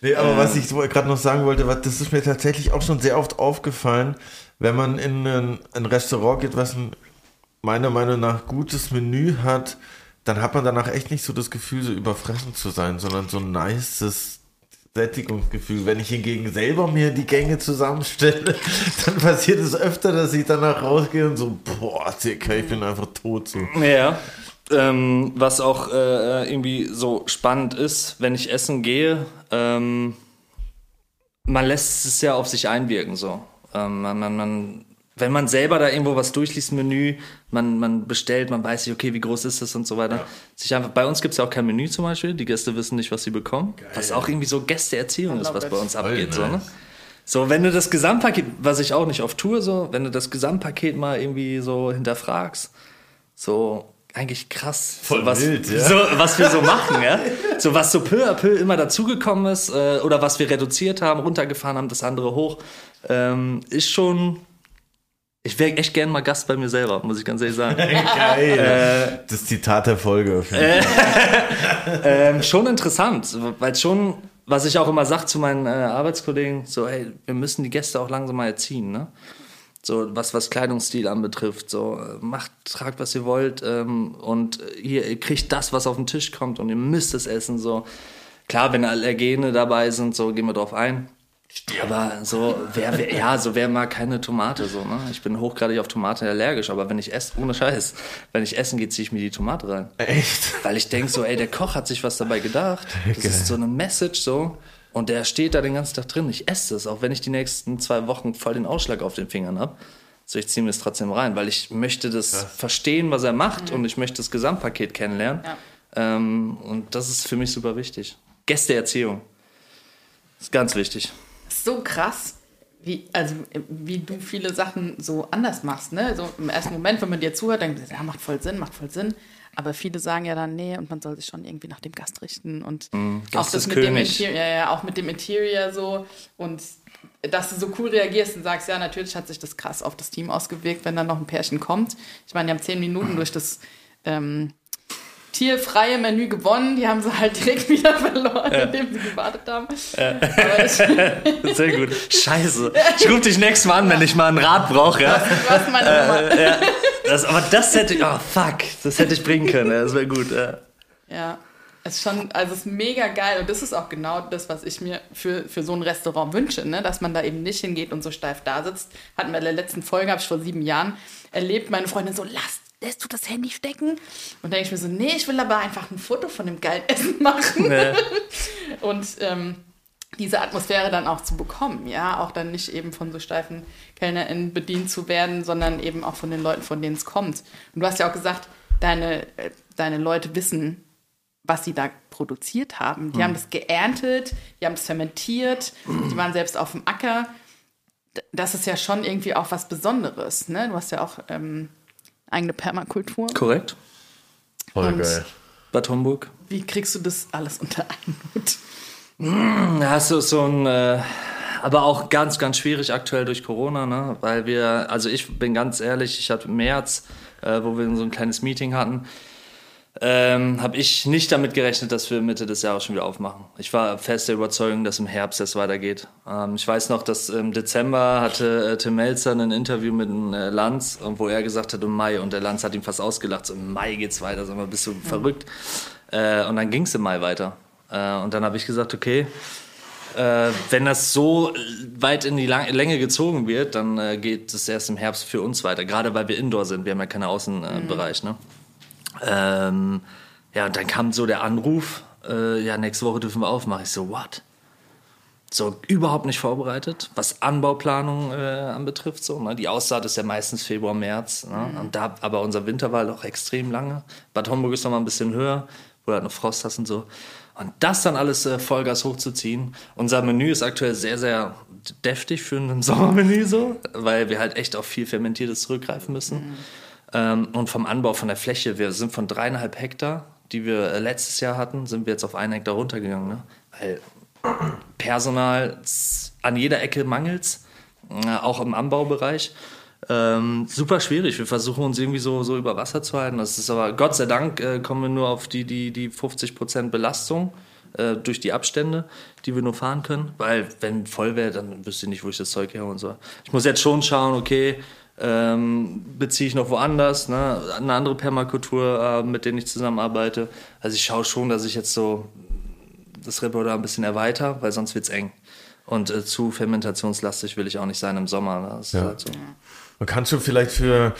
Nee, aber was ich gerade noch sagen wollte, was, das ist mir tatsächlich auch schon sehr oft aufgefallen, wenn man in ein, ein Restaurant geht, was ein meiner Meinung nach gutes Menü hat, dann hat man danach echt nicht so das Gefühl, so überfressen zu sein, sondern so ein nices Sättigungsgefühl. Wenn ich hingegen selber mir die Gänge zusammenstelle, dann passiert es öfter, dass ich danach rausgehe und so, boah, ich bin einfach tot so. Ja. Ähm, was auch äh, irgendwie so spannend ist, wenn ich essen gehe, ähm, man lässt es ja auf sich einwirken so. Ähm, man, man, man, wenn man selber da irgendwo was durchliest, Menü, man, man bestellt, man weiß nicht, okay, wie groß ist das und so weiter. Sich einfach, bei uns gibt es ja auch kein Menü zum Beispiel, die Gäste wissen nicht, was sie bekommen. Was auch irgendwie so Gästeerziehung ist, was bei uns abgeht. So, ne? nice. so, wenn du das Gesamtpaket, was ich auch nicht oft tue, so, wenn du das Gesamtpaket mal irgendwie so hinterfragst, so eigentlich krass. Voll so, was, wild, ja. so, was wir so machen, ja. So was so peu à peu immer dazugekommen ist äh, oder was wir reduziert haben, runtergefahren haben, das andere hoch, ähm, ist schon. Ich wäre echt gern mal Gast bei mir selber, muss ich ganz ehrlich sagen. Geil. das Zitat der Folge. Fall. ähm, schon interessant, weil schon, was ich auch immer sage zu meinen äh, Arbeitskollegen, so, hey, wir müssen die Gäste auch langsam mal erziehen, ne? So, was, was Kleidungsstil anbetrifft, so, äh, macht, tragt, was ihr wollt, ähm, und ihr, ihr kriegt das, was auf den Tisch kommt, und ihr müsst es essen, so. Klar, wenn Allergene dabei sind, so, gehen wir drauf ein. Aber so, wer, wer, ja, so wer mag keine Tomate, so, ne? Ich bin hochgradig auf Tomate allergisch, aber wenn ich esse, ohne Scheiß, wenn ich essen gehe, ziehe ich mir die Tomate rein. Echt? Weil ich denke so, ey, der Koch hat sich was dabei gedacht. Das Geil. ist so eine Message so. Und der steht da den ganzen Tag drin. Ich esse das, auch wenn ich die nächsten zwei Wochen voll den Ausschlag auf den Fingern habe. So, ich ziehe mir das trotzdem rein, weil ich möchte das verstehen, was er macht und ich möchte das Gesamtpaket kennenlernen. Ja. Ähm, und das ist für mich super wichtig. Gästeerziehung. Ist ganz wichtig. So krass, wie, also, wie du viele Sachen so anders machst. Ne? So Im ersten Moment, wenn man dir zuhört, denkt man, ja, macht voll Sinn, macht voll Sinn. Aber viele sagen ja dann, nee, und man soll sich schon irgendwie nach dem Gast richten. Und auch Gast das mit dem. Interior, ja, ja, auch mit dem Interior so. Und dass du so cool reagierst und sagst, ja, natürlich hat sich das krass auf das Team ausgewirkt, wenn dann noch ein Pärchen kommt. Ich meine, die haben zehn Minuten durch das ähm, tierfreie Menü gewonnen. Die haben sie halt direkt wieder verloren, indem sie gewartet haben. Ich, Sehr gut. Scheiße. Ich rufe dich nächstes Mal an, wenn ich mal einen Rat brauche. Ja? du hast meine Nummer. ja. Das, aber das hätte ich, oh fuck, das hätte ich bringen können. ja, Das wäre gut. Ja. Ja, es ist schon, also es ist mega geil und das ist auch genau das, was ich mir für, für so ein Restaurant wünsche, ne? dass man da eben nicht hingeht und so steif da sitzt. Hatten wir in der letzten Folge, habe ich vor sieben Jahren erlebt, meine Freundin so, lass, lässt du das Handy stecken? Und denke ich mir so, nee, ich will aber einfach ein Foto von dem geilen Essen machen. Nee. Und ähm, diese Atmosphäre dann auch zu bekommen, ja, auch dann nicht eben von so steifen KellnerInnen bedient zu werden, sondern eben auch von den Leuten, von denen es kommt. Und du hast ja auch gesagt, deine, äh, deine Leute wissen, was sie da produziert haben. Die haben das geerntet, die haben es fermentiert, die waren selbst auf dem Acker. Das ist ja schon irgendwie auch was Besonderes, ne? Du hast ja auch ähm, eigene Permakultur. Korrekt. Voll Und- geil. Bad Homburg. Wie kriegst du das alles unter einen Hut? Da hast du so ein, äh, aber auch ganz, ganz schwierig aktuell durch Corona, ne? weil wir, also ich bin ganz ehrlich, ich hatte im März, äh, wo wir so ein kleines Meeting hatten, ähm, habe ich nicht damit gerechnet, dass wir Mitte des Jahres schon wieder aufmachen. Ich war fest der Überzeugung, dass im Herbst es weitergeht. Ähm, ich weiß noch, dass im Dezember hatte äh, Tim Melzer ein Interview mit äh, Lanz, wo er gesagt hat, im Mai, und der Lanz hat ihm fast ausgelacht, so im Mai geht's weiter, sag mal, bist du verrückt? Äh, und dann ging's im Mai weiter. Äh, und dann habe ich gesagt, okay, äh, wenn das so weit in die Länge gezogen wird, dann äh, geht es erst im Herbst für uns weiter. Gerade weil wir Indoor sind, wir haben ja keinen Außenbereich. Ne? Ähm, ja, und dann kam so der Anruf, äh, ja, nächste Woche dürfen wir aufmachen. Ich so, what? So, überhaupt nicht vorbereitet, was Anbauplanung äh, anbetrifft. So, ne? Die Aussaat ist ja meistens Februar, März. Ne? Und da, aber unser Winter war doch extrem lange. Bad Homburg ist noch mal ein bisschen höher, wo du halt noch Frost hast und so. Und das dann alles äh, Vollgas hochzuziehen. Unser Menü ist aktuell sehr, sehr deftig für ein Sommermenü so, weil wir halt echt auf viel Fermentiertes zurückgreifen müssen. Ähm, und vom Anbau, von der Fläche, wir sind von dreieinhalb Hektar, die wir äh, letztes Jahr hatten, sind wir jetzt auf einen Hektar runtergegangen. Ne? Weil Personal an jeder Ecke mangelt's, äh, auch im Anbaubereich. Ähm, super schwierig. Wir versuchen uns irgendwie so, so über Wasser zu halten. Das ist aber Gott sei Dank äh, kommen wir nur auf die, die, die 50% Belastung äh, durch die Abstände, die wir nur fahren können. Weil wenn voll wäre, dann wüsste ich nicht, wo ich das Zeug her und so. Ich muss jetzt schon schauen, okay, ähm, beziehe ich noch woanders, ne? eine andere Permakultur, äh, mit denen ich zusammenarbeite. Also ich schaue schon, dass ich jetzt so das Repertoire ein bisschen erweitere, weil sonst wird's eng. Und äh, zu fermentationslastig will ich auch nicht sein im Sommer. Ne? Das ist Ja. halt so. Und kannst du vielleicht für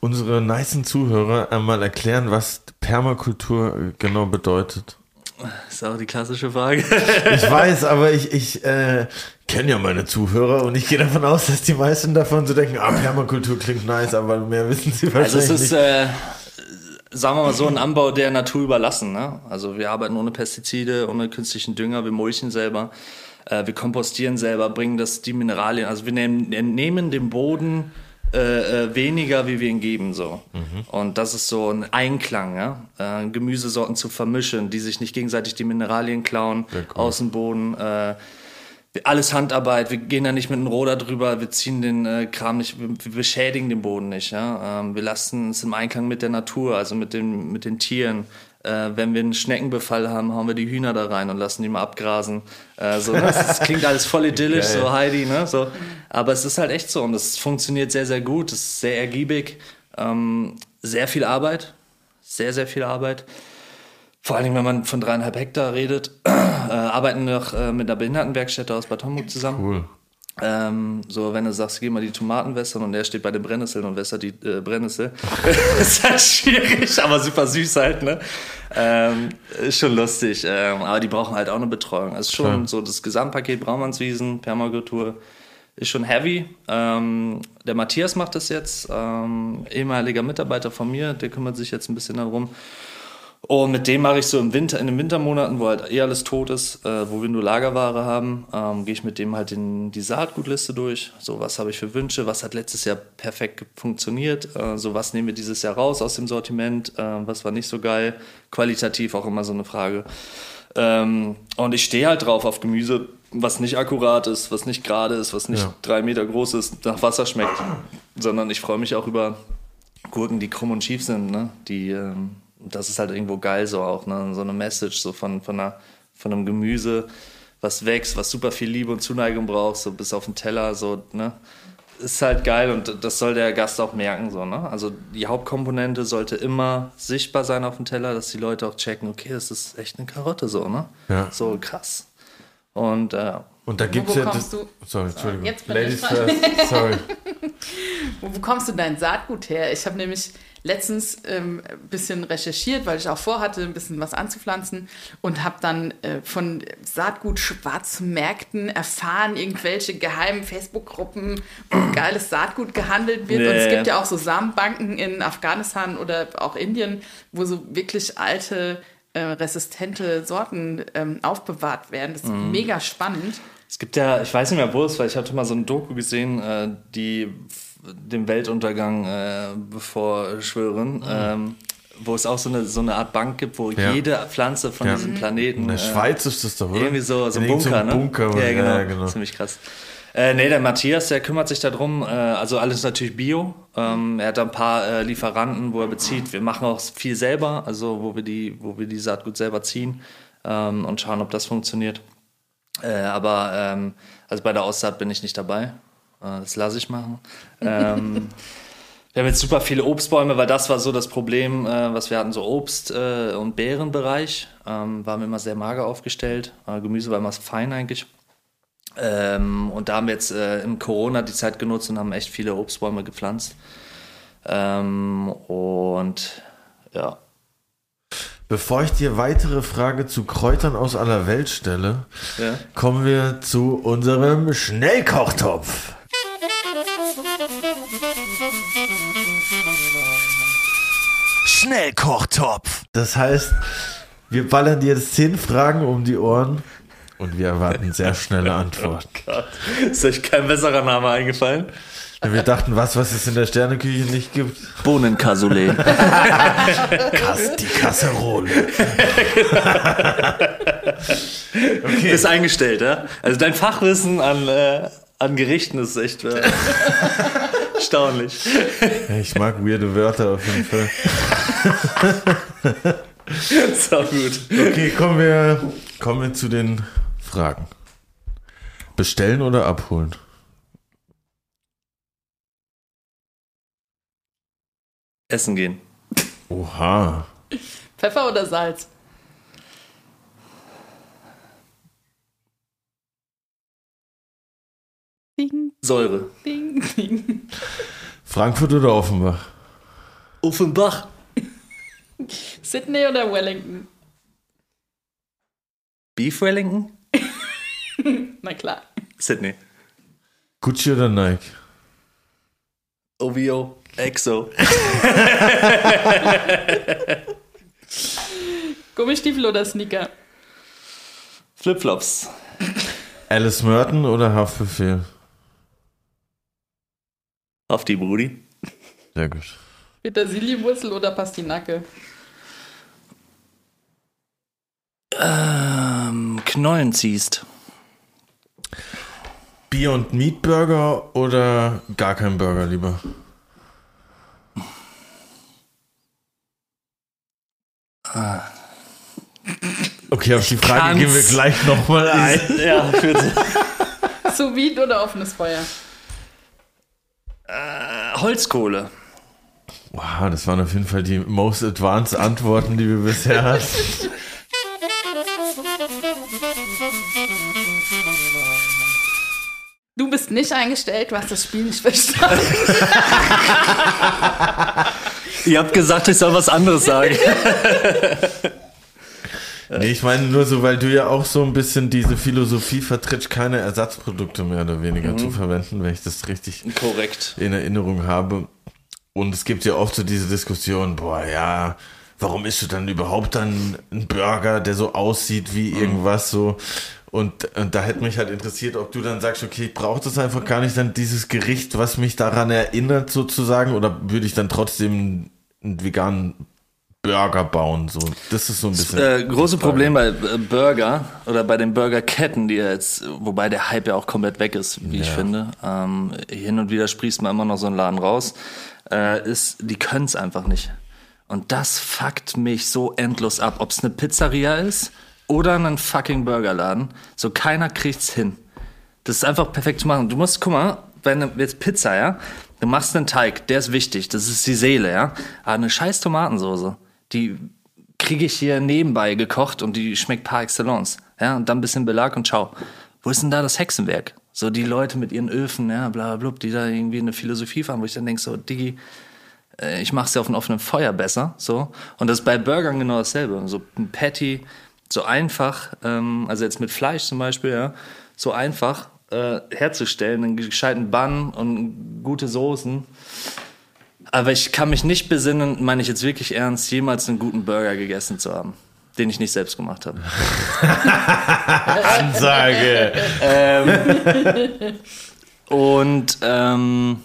unsere nicen Zuhörer einmal erklären, was Permakultur genau bedeutet? ist auch die klassische Frage. Ich weiß, aber ich, ich äh, kenne ja meine Zuhörer und ich gehe davon aus, dass die meisten davon so denken, ah, Permakultur klingt nice, aber mehr wissen sie wahrscheinlich Also es ist, nicht. äh, sagen wir mal so, ein Anbau der Natur überlassen. Ne? Also wir arbeiten ohne Pestizide, ohne künstlichen Dünger, wir mulchen selber, äh, wir kompostieren selber, bringen das die Mineralien. Also wir nehmen, nehmen dem Boden äh, äh, weniger, wie wir ihn geben. So. Und das ist so ein Einklang, ja? äh, Gemüsesorten zu vermischen, die sich nicht gegenseitig die Mineralien klauen aus dem Boden. Äh, alles Handarbeit, wir gehen da nicht mit einem Roder drüber, wir ziehen den äh, Kram nicht, wir, wir beschädigen den Boden nicht. Ja? Ähm, wir lassen es im Einklang mit der Natur, also mit den, mit den Tieren. Äh, wenn wir einen Schneckenbefall haben, hauen wir die Hühner da rein und lassen die mal abgrasen. Äh, so, ne? das, das klingt alles voll idyllisch, Geil. so Heidi, ne? So. Aber es ist halt echt so und es funktioniert sehr, sehr gut, es ist sehr ergiebig, ähm, sehr viel Arbeit, sehr, sehr viel Arbeit. Vor allen Dingen, wenn man von dreieinhalb Hektar redet, äh, arbeiten wir noch äh, mit einer Behindertenwerkstätte aus Bad Homburg zusammen. Cool. Ähm, so, wenn du sagst, geh mal die Tomaten wässern und er steht bei den Brennnesseln und wässert die äh, Brennnessel. ist halt schwierig, aber super süß halt, ne? Ähm, ist schon lustig. Ähm, aber die brauchen halt auch eine Betreuung. Also schon Klar. so das Gesamtpaket Braumannswiesen, Permakultur ist schon heavy. Ähm, der Matthias macht das jetzt, ähm, ehemaliger Mitarbeiter von mir, der kümmert sich jetzt ein bisschen darum. Und mit dem mache ich so im Winter, in den Wintermonaten, wo halt eh alles tot ist, äh, wo wir nur Lagerware haben, ähm, gehe ich mit dem halt in die Saatgutliste durch. So, was habe ich für Wünsche, was hat letztes Jahr perfekt funktioniert, äh, so was nehmen wir dieses Jahr raus aus dem Sortiment, äh, was war nicht so geil, qualitativ auch immer so eine Frage. Ähm, und ich stehe halt drauf auf Gemüse, was nicht akkurat ist, was nicht gerade ist, was nicht Ja. drei Meter groß ist, nach Wasser schmeckt, sondern ich freue mich auch über Gurken, die krumm und schief sind, ne? Die, ähm, das ist halt irgendwo geil so auch, ne? So eine Message so von, von, einer, von einem Gemüse, was wächst, was super viel Liebe und Zuneigung braucht, so bis auf den Teller, so, ne? Ist halt geil und das soll der Gast auch merken, so, ne? Also die Hauptkomponente sollte immer sichtbar sein auf dem Teller, dass die Leute auch checken, okay, das ist echt eine Karotte, so, ne? Ja. So krass. Und äh, Und da gibt's wo ja. kommst Das, du- sorry, Entschuldigung. jetzt bin Ladies first. Sorry. Wo bekommst du dein Saatgut her? Ich habe nämlich letztens ähm, ein bisschen recherchiert, weil ich auch vorhatte, ein bisschen was anzupflanzen und habe dann äh, von Saatgut-Schwarzmärkten erfahren, irgendwelche geheimen Facebook-Gruppen, wo geiles Saatgut gehandelt wird. Und es Nee. gibt ja auch so Samenbanken in Afghanistan oder auch Indien, wo so wirklich alte, äh, resistente Sorten ähm, aufbewahrt werden. Das ist mega spannend. Es gibt ja, ich weiß nicht mehr, wo es war, ich hatte mal so ein Doku gesehen, äh, die dem Weltuntergang äh, bevorschwören, ähm, wo es auch so eine, so eine Art Bank gibt, wo Ja. jede Pflanze von Ja. diesem Planeten. In der äh, Schweiz ist das doch, oder? Irgendwie so, so In ein Bunker, ne? Bunker, ja, genau. Ja, genau. Ziemlich krass. Äh, nee, der Matthias, der kümmert sich darum. Äh, also alles natürlich Bio. Ähm, er hat ein paar äh, Lieferanten, wo er bezieht. Wir machen auch viel selber, also wo wir die, wo wir die Saatgut selber ziehen ähm, und schauen, ob das funktioniert. Äh, aber ähm, also bei der Aussaat bin ich nicht dabei. Äh, das lasse ich machen. Ähm, wir haben jetzt super viele Obstbäume, weil das war so das Problem, äh, was wir hatten, so Obst- äh, und Beerenbereich. Ähm, waren wir immer sehr mager aufgestellt. Äh, Gemüse war immer fein eigentlich. Ähm, und da haben wir jetzt äh, im Corona die Zeit genutzt und haben echt viele Obstbäume gepflanzt. Ähm, und ja, Bevor ich dir weitere Frage zu Kräutern aus aller Welt stelle, ja. kommen wir zu unserem Schnellkochtopf. Schnellkochtopf. Das heißt, wir ballern dir jetzt zehn Fragen um die Ohren und wir erwarten sehr schnelle Antworten. Gott, ist euch kein besserer Name eingefallen? Wir dachten, was, was es in der Sterneküche nicht gibt. Bohnencassoulet. Kass, die Kasserole. okay. Ist eingestellt, ja? Also dein Fachwissen an, äh, an Gerichten ist echt äh, erstaunlich. Ich mag weirde Wörter auf jeden Fall. So gut. Okay, kommen wir, kommen wir zu den Fragen. Bestellen oder abholen? Essen gehen. Oha. Pfeffer oder Salz? Ding, Säure. ding, ding. Frankfurt oder Offenbach? Offenbach. Sydney oder Wellington? Beef Wellington? Na klar. Sydney. Gucci oder Nike? OVO. EXO. Gummistiefel oder Sneaker? Flipflops. Alice Merton oder Haftbefehl? Auf die Brudi. Sehr gut. Petersilienwurzel oder Pastinake? Ähm, Knollen ziehst. Bier- und Meatburger oder gar kein Burger lieber? Okay, auf die Frage kann's. gehen wir gleich nochmal ein. Ja, bitte. Sous vide oder offenes Feuer? Holzkohle. Wow, das waren auf jeden Fall die most advanced Antworten, die wir bisher hatten. Du bist nicht eingestellt, du hast das Spiel nicht verstanden. Ihr habt gesagt, ich soll was anderes sagen. Nee, ich meine nur so, weil du ja auch so ein bisschen diese Philosophie vertrittst, keine Ersatzprodukte mehr oder weniger zu verwenden, wenn ich das richtig Korrekt. in Erinnerung habe. Und es gibt ja oft so diese Diskussion, boah, ja, warum isst du dann überhaupt dann einen Burger, der so aussieht wie irgendwas so? Und, und da hätte mich halt interessiert, ob du dann sagst, okay, ich brauche das einfach gar nicht, dann dieses Gericht, was mich daran erinnert sozusagen, oder würde ich dann trotzdem einen veganen Burger bauen? So, das ist so ein bisschen. Äh, große. Problem bei äh, Burger oder bei den Burgerketten, die jetzt, wobei der Hype ja auch komplett weg ist, wie ich Ja. finde. Ähm, hin und wieder sprießt man immer noch so einen Laden raus. Äh, ist, die können es einfach nicht. Und das fuckt mich so endlos ab, ob es eine Pizzeria ist oder ein fucking Burgerladen. So keiner kriegt's hin. Das ist einfach perfekt zu machen. Du musst, guck mal, wenn du jetzt Pizza, ja, du machst einen Teig, der ist wichtig, das ist die Seele, ja. Aber eine scheiß Tomatensoße, die kriege ich hier nebenbei gekocht und die schmeckt par excellence. Ja, und dann ein bisschen Belag und ciao. Wo ist denn da das Hexenwerk? So die Leute mit ihren Öfen, ja, bla bla die da irgendwie eine Philosophie fahren, wo ich dann denk so, Diggi, äh, ich mach's ja auf einem offenen Feuer besser, so. Und das ist bei Burgern genau dasselbe. So ein Patty, so einfach, ähm, also jetzt mit Fleisch zum Beispiel, ja, so einfach äh, herzustellen, einen gescheiten Bun und gute Soßen. Aber ich kann mich nicht besinnen, meine ich jetzt wirklich ernst, jemals einen guten Burger gegessen zu haben, den ich nicht selbst gemacht habe. Ansage. Und ähm,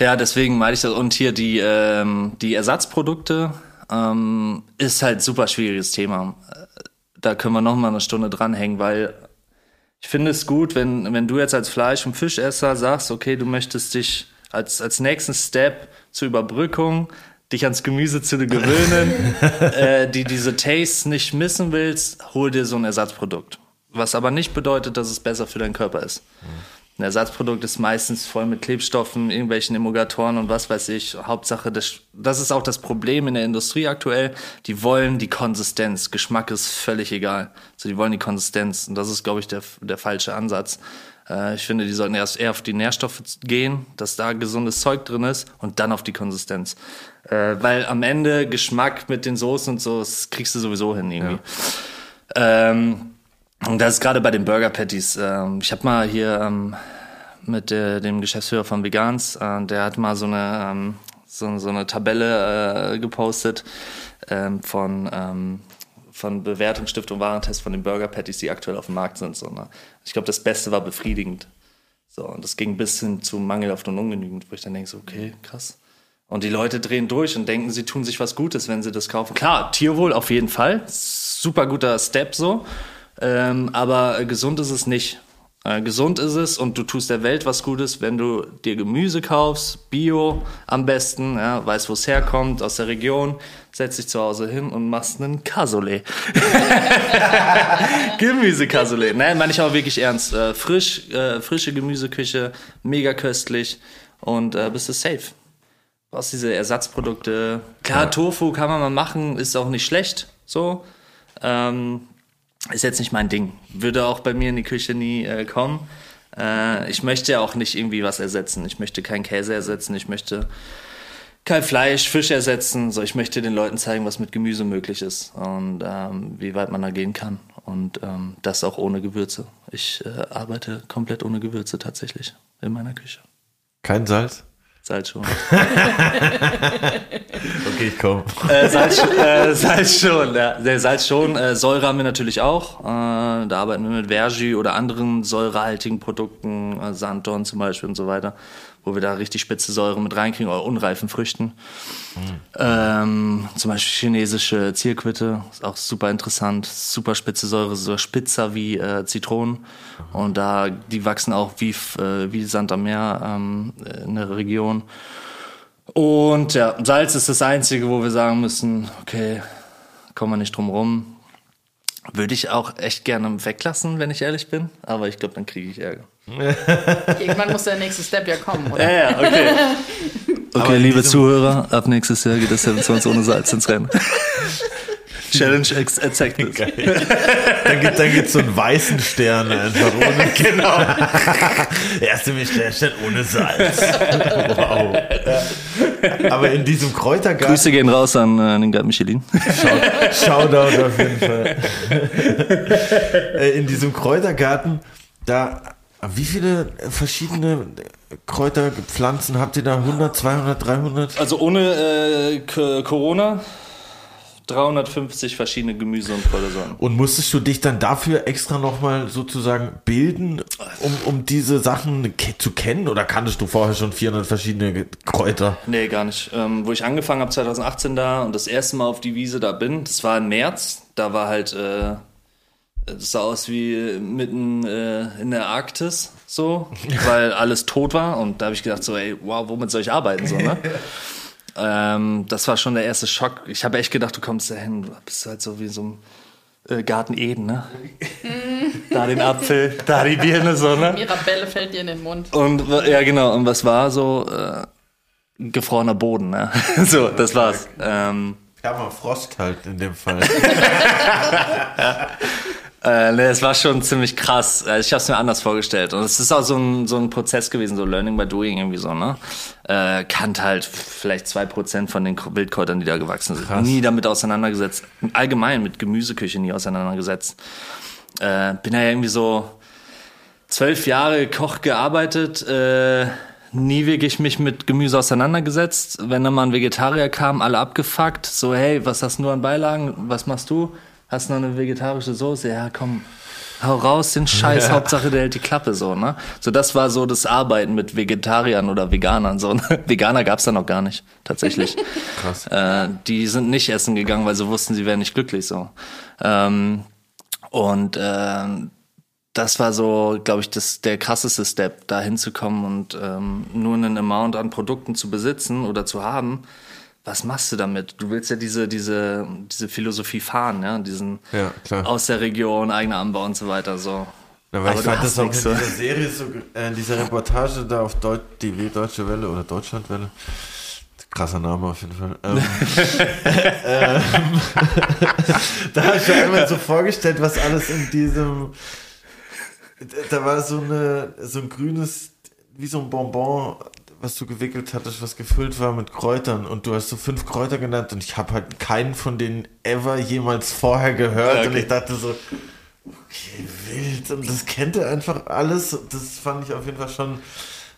Ja, deswegen meine ich das. Und hier die, ähm, die Ersatzprodukte ähm, ist halt super schwieriges Thema. Da können wir noch mal eine Stunde dranhängen, weil ich finde es gut, wenn, wenn du jetzt als Fleisch- und Fischesser sagst, okay, du möchtest dich als, als nächsten Step zur Überbrückung dich ans Gemüse zu gewöhnen, äh, die diese Tastes nicht missen willst, hol dir so ein Ersatzprodukt. Was aber nicht bedeutet, dass es besser für deinen Körper ist. Ein Ersatzprodukt ist meistens voll mit Klebstoffen, irgendwelchen Emulgatoren und was weiß ich. Hauptsache, das, das ist auch das Problem in der Industrie aktuell. Die wollen die Konsistenz. Geschmack ist völlig egal. Also die wollen die Konsistenz. Und das ist, glaube ich, der, der falsche Ansatz. Äh, ich finde, die sollten erst eher auf die Nährstoffe gehen, dass da gesundes Zeug drin ist und dann auf die Konsistenz. Äh, weil am Ende Geschmack mit den Soßen und so, das kriegst du sowieso hin irgendwie. Ähm, und das ist gerade bei den Burger Patties. Ähm, ich habe mal hier ähm, mit äh, dem Geschäftsführer von Vegans, äh, der hat mal so eine, ähm, so, so eine Tabelle äh, gepostet ähm, von, ähm, von Bewertungsstiftung Warentest von den Burger Patties, die aktuell auf dem Markt sind. So, ne? Ich glaube, das Beste war befriedigend. So, und das ging bis hin zu mangelhaft und ungenügend, wo ich dann denke, so, okay, krass. Und die Leute drehen durch und denken, sie tun sich was Gutes, wenn sie das kaufen. Klar, Tierwohl auf jeden Fall. Super guter Step so. Ähm, aber gesund ist es nicht. Äh, gesund ist es und du tust der Welt was Gutes, wenn du dir Gemüse kaufst, Bio am besten, ja, weißt, wo es herkommt, aus der Region, setzt dich zu Hause hin und machst einen Cassoulet. Gemüse-Cassoulet. Nein, meine ich auch wirklich ernst. Äh, frisch, äh, frische Gemüseküche, mega köstlich und äh, bist du safe. Brauchst diese Ersatzprodukte. Klar, Tofu kann man mal machen, ist auch nicht schlecht, so. Ähm, ist jetzt nicht mein Ding. Würde auch bei mir in die Küche nie äh, kommen. Äh, ich möchte ja auch nicht irgendwie was ersetzen. Ich möchte keinen Käse ersetzen. Ich möchte kein Fleisch, Fisch ersetzen. So, ich möchte den Leuten zeigen, was mit Gemüse möglich ist und ähm, wie weit man da gehen kann. Und ähm, das auch ohne Gewürze. Ich äh, arbeite komplett ohne Gewürze tatsächlich in meiner Küche. Kein Salz? Salz schon. Okay, ich komm. äh, Salz, äh, Salz schon, ja. Der Salz schon. Äh, Säure haben wir natürlich auch. Äh, da arbeiten wir mit Vergi oder anderen säurehaltigen Produkten, äh, Sanddorn zum Beispiel und so weiter, wo wir da richtig spitze Säure mit reinkriegen oder unreifen Früchten. Ähm, zum Beispiel chinesische Zierquitte, ist auch super interessant. Super spitze Säure, so spitzer wie äh, Zitronen. Und da, die wachsen auch wie, äh, wie Sand am Meer ähm, in der Region. Und ja, Salz ist das Einzige, wo wir sagen müssen, okay, kommen wir nicht drum rum. Würde ich auch echt gerne weglassen, wenn ich ehrlich bin. Aber ich glaube, dann kriege ich Ärger. Irgendwann muss der nächste Step ja kommen, oder? Ja, ja, okay. Aber Okay, in liebe Zuhörer, ab nächstes Jahr geht das 27 ohne Salz ins Rennen. Challenge accepted. Dann gibt dann gibt's so einen weißen Stern einfach ohne. genau. Erste Michelin-Stern ohne Salz. Wow. Aber in diesem Kräutergarten. Grüße gehen raus an äh, den Guide Michelin. Shoutout auf jeden Fall. Äh, in diesem Kräutergarten, da, wie viele verschiedene Kräuterpflanzen habt ihr da? 100, 200, 300? Also ohne äh, Corona 350 verschiedene Gemüse- und Kräutersorten. Und musstest du dich dann dafür extra nochmal sozusagen bilden, um, um diese Sachen ke zu kennen? Oder kanntest du vorher schon 400 verschiedene Kräuter? Nee, gar nicht. Ähm, wo ich angefangen habe, 2018 da und das erste Mal auf die Wiese da bin, das war im März. Da war halt, äh, sah aus wie mitten äh, in der Arktis, so, weil alles tot war. Und da habe ich gedacht, so, ey, wow, womit soll ich arbeiten, so, ne? ähm, das war schon der erste Schock. Ich habe echt gedacht, du kommst da hin, du bist halt so wie so ein äh, Garten Eden, ne? da den Apfel, da die Birne, so, ne? Mirabelle fällt dir in den Mund. Und ja, genau. Und was war so äh, gefrorener Boden? Ne? so, das war's. Ähm, Ja, mal Frost halt in dem Fall. Äh, ne, es war schon ziemlich krass. Äh, Ich habe es mir anders vorgestellt. Und es ist auch so ein, so ein Prozess gewesen, so Learning by Doing irgendwie so. Ne, äh, kannt halt vielleicht zwei Prozent von den Wildkräutern, die da gewachsen sind. Nie damit auseinandergesetzt. Allgemein mit Gemüseküche nie auseinandergesetzt. Äh, bin ja irgendwie so zwölf Jahre Koch gearbeitet, äh, nie wirklich mich mit Gemüse auseinandergesetzt. Wenn dann mal ein Vegetarier kam, alle abgefuckt, so hey, was hast du nur an Beilagen, was machst du? Hast du noch eine vegetarische Soße? Ja, komm, hau raus den Scheiß, Hauptsache der hält die Klappe so, ne? So das war so das Arbeiten mit Vegetariern oder Veganern so. Ne? Veganer gab's da noch gar nicht, tatsächlich. Krass. Äh, die sind nicht essen gegangen, weil sie wussten, sie wären nicht glücklich so. Ähm, und äh, das war so, glaube ich, das, der krasseste Step, da hinzukommen und ähm, nur einen Amount an Produkten zu besitzen oder zu haben. Was machst du damit? Du willst ja diese, diese, diese Philosophie fahren, ja, diesen Ja, aus der Region, eigener Anbau und so weiter. So. Ja, Aber ich fand das auch in dieser Serie, so, äh, in dieser Reportage da auf Deut DW Deutsche Welle oder Deutschlandwelle. Krasser Name auf jeden Fall. Ähm, ähm, da habe ich mir einmal so vorgestellt, was alles in diesem. Da war so, eine, so ein grünes, wie so ein Bonbon, was du gewickelt hattest, was gefüllt war mit Kräutern. Und du hast so fünf Kräuter genannt und ich habe halt keinen von denen ever jemals vorher gehört. Ja, okay. Und ich dachte so, Okay, wild. Und das kennt er einfach alles. Das fand ich auf jeden Fall schon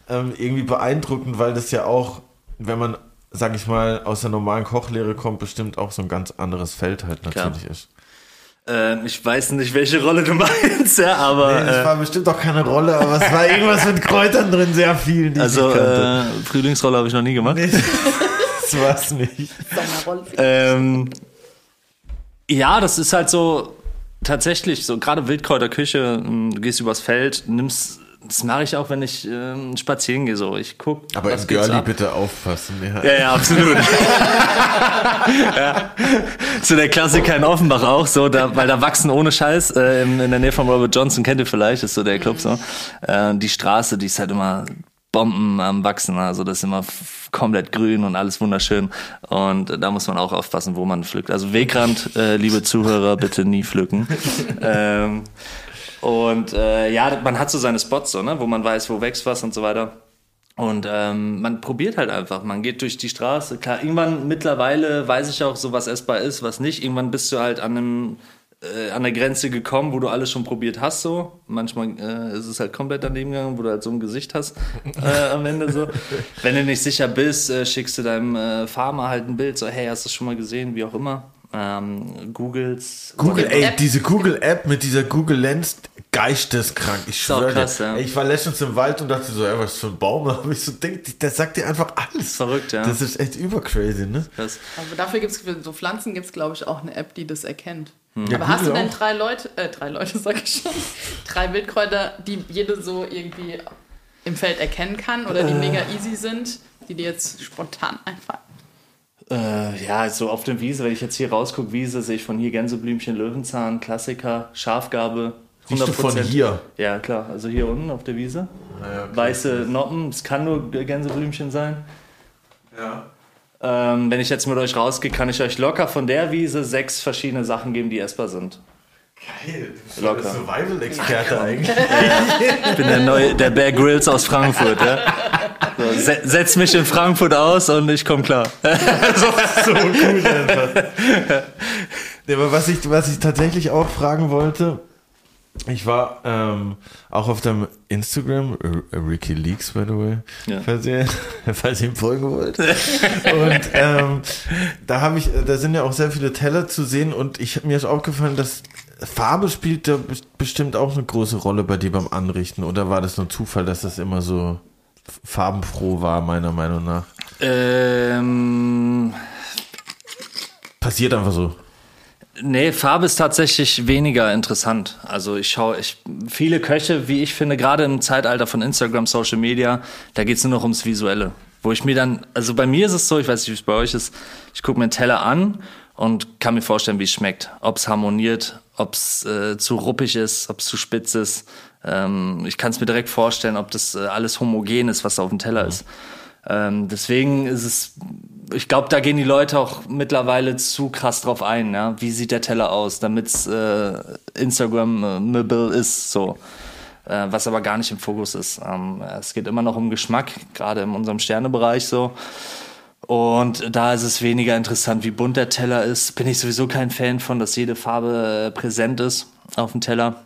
ähm, irgendwie beeindruckend, weil das ja auch, wenn man, sag ich mal, aus der normalen Kochlehre kommt, bestimmt auch so ein ganz anderes Feld halt natürlich ist. Ähm, ich weiß nicht, welche Rolle du meinst, ja, aber Nee, das äh, war bestimmt auch keine Rolle, aber es war irgendwas mit Kräutern drin, sehr viel, die also ich äh, Frühlingsrolle habe ich noch nie gemacht. Nee, das war's nicht. Ähm, ja, das ist halt so tatsächlich so gerade Wildkräuterküche. ähm, Du gehst übers Feld, nimmst. Das mache ich auch, wenn ich ähm, spazieren gehe. So, ich guck. Aber was Girlie ab. bitte aufpassen. Ja. Ja, ja, absolut. ja. So der Klassiker in Offenbach auch, so, da, weil da wachsen ohne Scheiß, äh, in, in der Nähe von Robert Johnson, kennt ihr vielleicht, ist so der Club so. Äh, die Straße, die ist halt immer Bomben am Wachsen, also das ist immer komplett grün und alles wunderschön. Und da muss man auch aufpassen, wo man pflückt. Also Wegrand, äh, liebe Zuhörer, bitte nie pflücken. ähm, und äh, ja, man hat so seine Spots, so, ne, wo man weiß, wo wächst was und so weiter. Und ähm, man probiert halt einfach. Man geht durch die Straße. Klar, irgendwann mittlerweile weiß ich auch so, was essbar ist, was nicht. Irgendwann bist du halt an einem äh, an der Grenze gekommen, wo du alles schon probiert hast. So manchmal äh, ist es halt komplett daneben gegangen, wo du halt so ein Gesicht hast äh, am Ende so. Wenn du nicht sicher bist, äh, schickst du deinem äh, Farmer halt ein Bild. So hey, hast du das schon mal gesehen? Wie auch immer. Ähm, Googles. Google, ey, App? diese Google-App mit dieser Google Lens, geisteskrank. Ich schwöre krass, dir. ja. Ey, Ich war letztens im Wald und dachte so, ey, was für ein Baum. Aber ich so denke, der sagt dir einfach alles. Verrückt, ja. Das ist echt übercrazy, ne? Krass. Aber dafür gibt es für so Pflanzen gibt es, glaube ich, auch eine App, die das erkennt. Ja, Aber hast du Google denn auch. drei Leute, äh, drei Leute, sag ich schon, drei Wildkräuter, die jede so irgendwie im Feld erkennen kann oder die mega easy sind, die dir jetzt spontan einfallen? Äh, ja, so auf der Wiese, wenn ich jetzt hier rausgucke, Wiese, sehe ich von hier Gänseblümchen, Löwenzahn, Klassiker, Schafgabe. Siehst du von hier? Ja, klar. Also hier unten auf der Wiese. ja, okay. Weiße Noppen, es kann nur Gänseblümchen sein. Ja. Ähm, wenn ich jetzt mit euch rausgehe, kann ich euch locker von der Wiese sechs verschiedene Sachen geben, die essbar sind. Geil. Du bist Locker. der Survival-Experte eigentlich. Ich bin der neue, der Bear Grylls aus Frankfurt. Ja? So, se setz mich in Frankfurt aus und ich komme klar. so cool einfach. Nee, aber was ich, was ich tatsächlich auch fragen wollte, ich war ähm, auch auf deinem Instagram, äh, Ricky Leaks, by the way, Ja. falls, ihr, falls ihr ihm folgen wollt. und ähm, da habe ich, da sind ja auch sehr viele Teller zu sehen und ich mir ist aufgefallen, dass Farbe spielt da bes- bestimmt auch eine große Rolle bei dir beim Anrichten oder war das nur Zufall, dass das immer so farbenfroh war, meiner Meinung nach? Ähm, Passiert einfach so. Nee, Farbe ist tatsächlich weniger interessant. Also ich schaue, ich, viele Köche, wie ich finde, gerade im Zeitalter von Instagram, Social Media, da geht's nur noch ums Visuelle. Wo ich mir dann, also bei mir ist es so, ich weiß nicht, wie es bei euch ist, ich gucke mir einen Teller an und kann mir vorstellen, wie es schmeckt. Ob es harmoniert, ob es äh, zu ruppig ist, ob es zu spitz ist. Ähm, ich kann es mir direkt vorstellen, ob das äh, alles homogen ist, was auf dem Teller ist. Ähm, deswegen ist es, ich glaube, da gehen die Leute auch mittlerweile zu krass drauf ein. Ja? Wie sieht der Teller aus, damit es äh, Instagrammable ist, so. Äh, was aber gar nicht im Fokus ist. Ähm, es geht immer noch um Geschmack, gerade in unserem Sternebereich so. Und da ist es weniger interessant, wie bunt der Teller ist. Bin ich sowieso kein Fan von, dass jede Farbe äh, präsent ist auf dem Teller.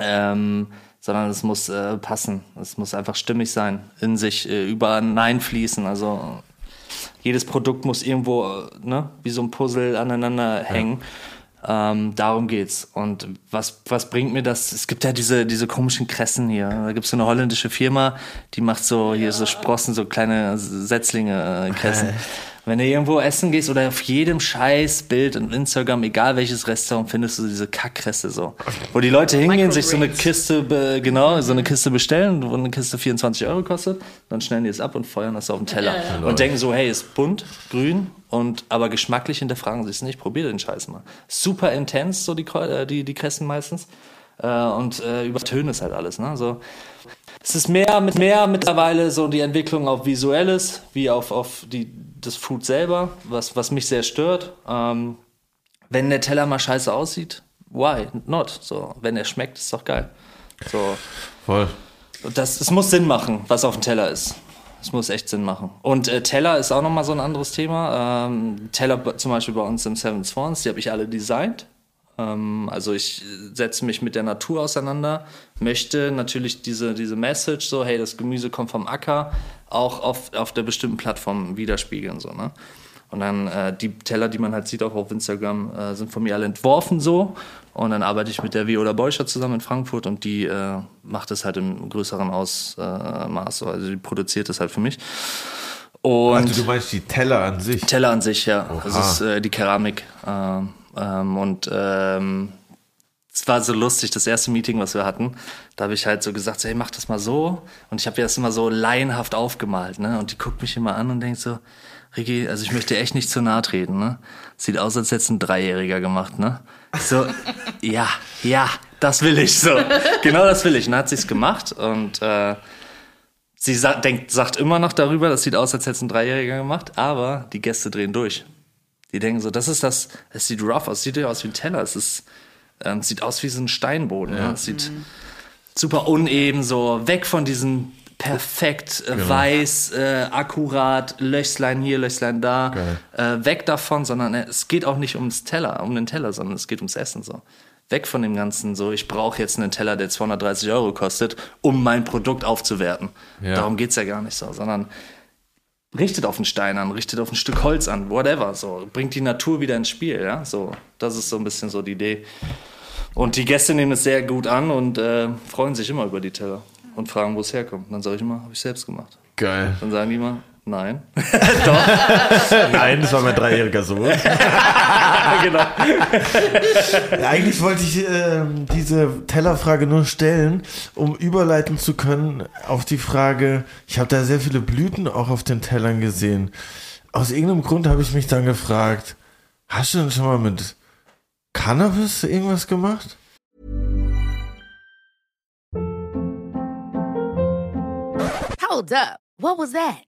Ähm, sondern es muss äh, passen. Es muss einfach stimmig sein, in sich äh, überein fließen. Also jedes Produkt muss irgendwo, äh, ne, wie so ein Puzzle aneinander hängen. Ähm, darum geht's. Und was, was bringt mir das? Es gibt ja diese, diese komischen Kressen hier. Da gibt's so eine holländische Firma, die macht so hier so Sprossen, so kleine Setzlinge äh, Kressen. Wenn du irgendwo essen gehst oder auf jedem scheiß Bild in Instagram, egal welches Restaurant, findest du diese Kackreste so. Wo die Leute hingehen, sich so eine Kiste, genau, so eine Kiste bestellen, wo eine Kiste 24 Euro kostet, dann schneiden die es ab und feuern das auf den Teller. Und denken so, hey, ist bunt, grün und aber geschmacklich hinterfragen sie es nicht, probier den Scheiß mal. Super intens, so die, äh, die, die Kressen meistens. Äh, und äh, übertönen es halt alles, ne? So. Es ist mehr mit mehr mittlerweile so die Entwicklung auf Visuelles, wie auf, auf die, das Food selber, was, was mich sehr stört. Ähm, wenn der Teller mal scheiße aussieht, why not? So, wenn er schmeckt, ist doch geil. So, Voll. das, es muss Sinn machen, was auf dem Teller ist. Es muss echt Sinn machen. Und äh, Teller ist auch nochmal so ein anderes Thema. Ähm, Teller zum Beispiel bei uns im Seven Swans, die habe ich alle designt. Ähm, also ich setze mich mit der Natur auseinander, möchte natürlich diese, diese Message, so hey, das Gemüse kommt vom Acker, auch auf, auf der bestimmten Plattform widerspiegeln. So, ne? Und dann äh, die Teller, die man halt sieht auch auf Instagram, äh, sind von mir alle entworfen so. Und dann arbeite ich mit der Viola Beuscher zusammen in Frankfurt und die äh, macht es halt im größeren Ausmaß. so. Also die produziert es halt für mich. Und Also du meinst die Teller an sich? Teller an sich, ja. Oha. Das ist äh, die Keramik. Ähm, ähm, und ähm, es war so lustig, das erste Meeting, was wir hatten, da habe ich halt so gesagt, so, hey, mach das mal so. Und ich habe das immer so laienhaft aufgemalt, ne? Und die guckt mich immer an und denkt so, Ricky, also ich möchte echt nicht zu nahe treten, ne? Sieht aus, als hätte ein Dreijähriger gemacht, ne? So, ja, ja, das will ich so. Genau das will ich. Und dann hat sie es gemacht und äh, sie sagt, denkt, sagt immer noch darüber, das sieht aus, als hätte es ein Dreijähriger gemacht, aber die Gäste drehen durch. Die denken so, das ist das, es sieht rough aus, sieht ja aus wie ein Teller, es ist, ähm, sieht aus wie so ein Steinboden. Ne? Es sieht super uneben, so weg von diesem perfekt äh, weiß, äh, akkurat, Löchslein hier, Löchslein da, äh, weg davon, sondern äh, es geht auch nicht ums Teller, um den Teller, sondern es geht ums Essen so. Weg von dem Ganzen, so ich brauche jetzt einen Teller, der 230 Euro kostet, um mein Produkt aufzuwerten. Ja. Darum geht's ja gar nicht so, sondern richtet auf einen Stein an, richtet auf ein Stück Holz an, whatever, so bringt die Natur wieder ins Spiel, ja, so das ist so ein bisschen so die Idee. Und die Gäste nehmen es sehr gut an und äh, freuen sich immer über die Teller und fragen, wo es herkommt. Und dann sage ich immer, habe ich selbst gemacht. Geil. Dann sagen die immer, nein. Nein, das war mein dreijähriger Sohn. genau. Eigentlich wollte ich ähm, diese Tellerfrage nur stellen, um überleiten zu können auf die Frage, ich habe da sehr viele Blüten auch auf den Tellern gesehen. Aus irgendeinem Grund habe ich mich dann gefragt, hast du denn schon mal mit Cannabis irgendwas gemacht? Hold up. What was that?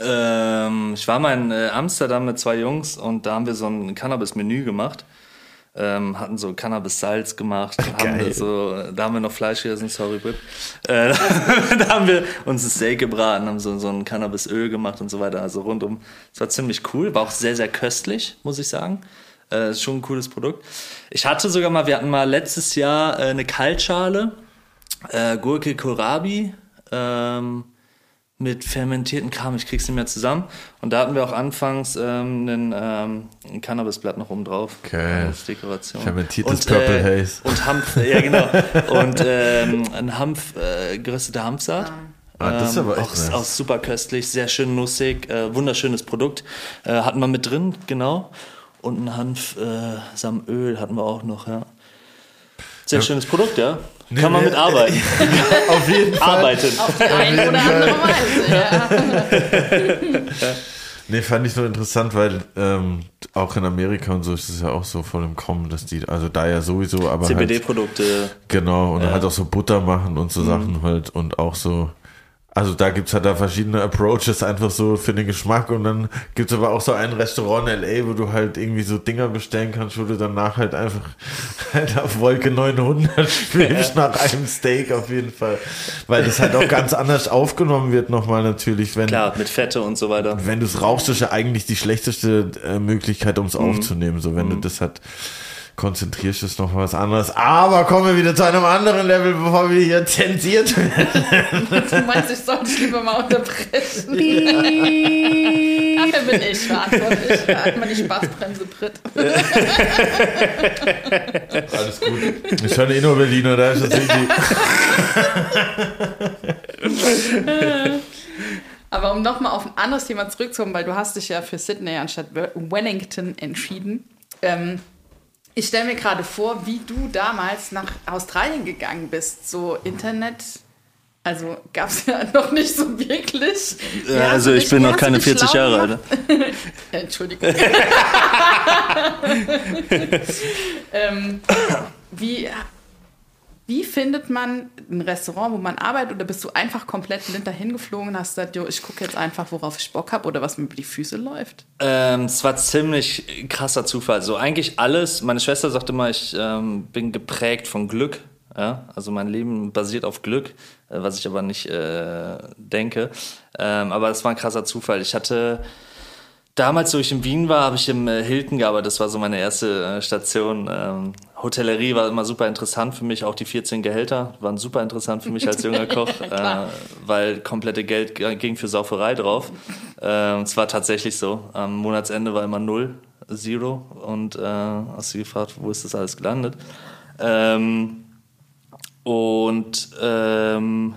Ähm, ich war mal in äh, Amsterdam mit zwei Jungs und da haben wir so ein Cannabis-Menü gemacht. Ähm, hatten so Cannabis-Salz gemacht. Haben so, da haben wir noch Fleisch gegessen, sorry, Brit. Äh, da haben wir uns ein Steak gebraten, haben so, so ein Cannabis-Öl gemacht und so weiter. Also rundum. Es war ziemlich cool, war auch sehr, sehr köstlich, muss ich sagen. Äh, ist schon ein cooles Produkt. Ich hatte sogar mal, wir hatten mal letztes Jahr äh, eine Kaltschale, äh, Gurke Kohlrabi, ähm, mit fermentierten Kram, ich krieg's nicht mehr zusammen. Und da hatten wir auch anfangs ähm, einen, ähm, ein Cannabisblatt noch oben drauf. Geil. Als Dekoration. Fermentiertes Purple äh, Haze. Und Hanf, ja genau. Und ähm, ein Hanf, äh, gerösteter Hanfsaat. Ah, das ist aber echt auch, nice. auch super köstlich, sehr schön nussig, äh, wunderschönes Produkt. Äh, hatten wir mit drin, genau. Und ein Hanfsamöl hatten wir auch noch, ja. Sehr schönes Produkt, ja. Kann man wir- mitarbeiten. Auf jeden Fall. Arbeiten. Auf die eine oder andere Weise, ja. Nee, fand ich nur interessant, weil ähm, auch in Amerika und so ist es ja auch so voll im Kommen, dass die, also da ja sowieso, aber halt, CBD-Produkte. genau, und Ja. halt auch so Butter machen und Mhm. so Sachen halt und auch so Also da gibt's halt da verschiedene Approaches einfach so für den Geschmack und dann gibt's aber auch so ein Restaurant in L.A., wo du halt irgendwie so Dinger bestellen kannst, wo du danach halt einfach halt auf Wolke 900 schwebst nach einem Steak auf jeden Fall. Weil das halt auch ganz anders aufgenommen wird nochmal natürlich, wenn, Klar, mit Fette und so weiter. wenn du es rauchst, ist ja eigentlich die schlechteste äh, Möglichkeit, um es aufzunehmen. So, wenn du das halt konzentrierst, ist noch was anderes. Aber kommen wir wieder zu einem anderen Level, bevor wir hier zensiert werden. Du meinst, ich sollte dich lieber mal unterbrechen. Dafür bin ich verantwortlich. Halt mal die Spaßbremse, Brit. Alles gut. Ich höre eh nur Berliner, da ist das irgendwie. Aber um nochmal auf ein anderes Thema zurückzukommen, weil du hast dich ja für Sydney anstatt Wellington entschieden. Ähm, ich stelle mir gerade vor, wie du damals nach Australien gegangen bist. So Internet, also gab es ja noch nicht so wirklich. Wie Ja, also ich bin noch keine dich 40 schlau Jahre alt. Ja, Entschuldigung. ähm, wie, wie findet man ein Restaurant, wo man arbeitet? Oder bist du einfach komplett blind dahin geflogen und hast gesagt, jo, ich gucke jetzt einfach, worauf ich Bock habe oder was mir über die Füße läuft? Ähm, es war ziemlich krasser Zufall. So eigentlich alles. Meine Schwester sagte mal, ich ähm, bin geprägt von Glück. Ja? Also mein Leben basiert auf Glück, äh, was ich aber nicht äh, denke. Ähm, aber es war ein krasser Zufall. Ich hatte damals, wo ich in Wien war, habe ich im äh, Hilton gearbeitet. Das war so meine erste äh, Station. Hotellerie war immer super interessant für mich. Auch die 14 Gehälter waren super interessant für mich als junger Koch, äh, weil komplette Geld ging für Sauferei drauf. Ähm, es war tatsächlich so. Am Monatsende war immer null, zero. Und äh, hast du gefragt, wo ist das alles gelandet? Ähm, und ähm,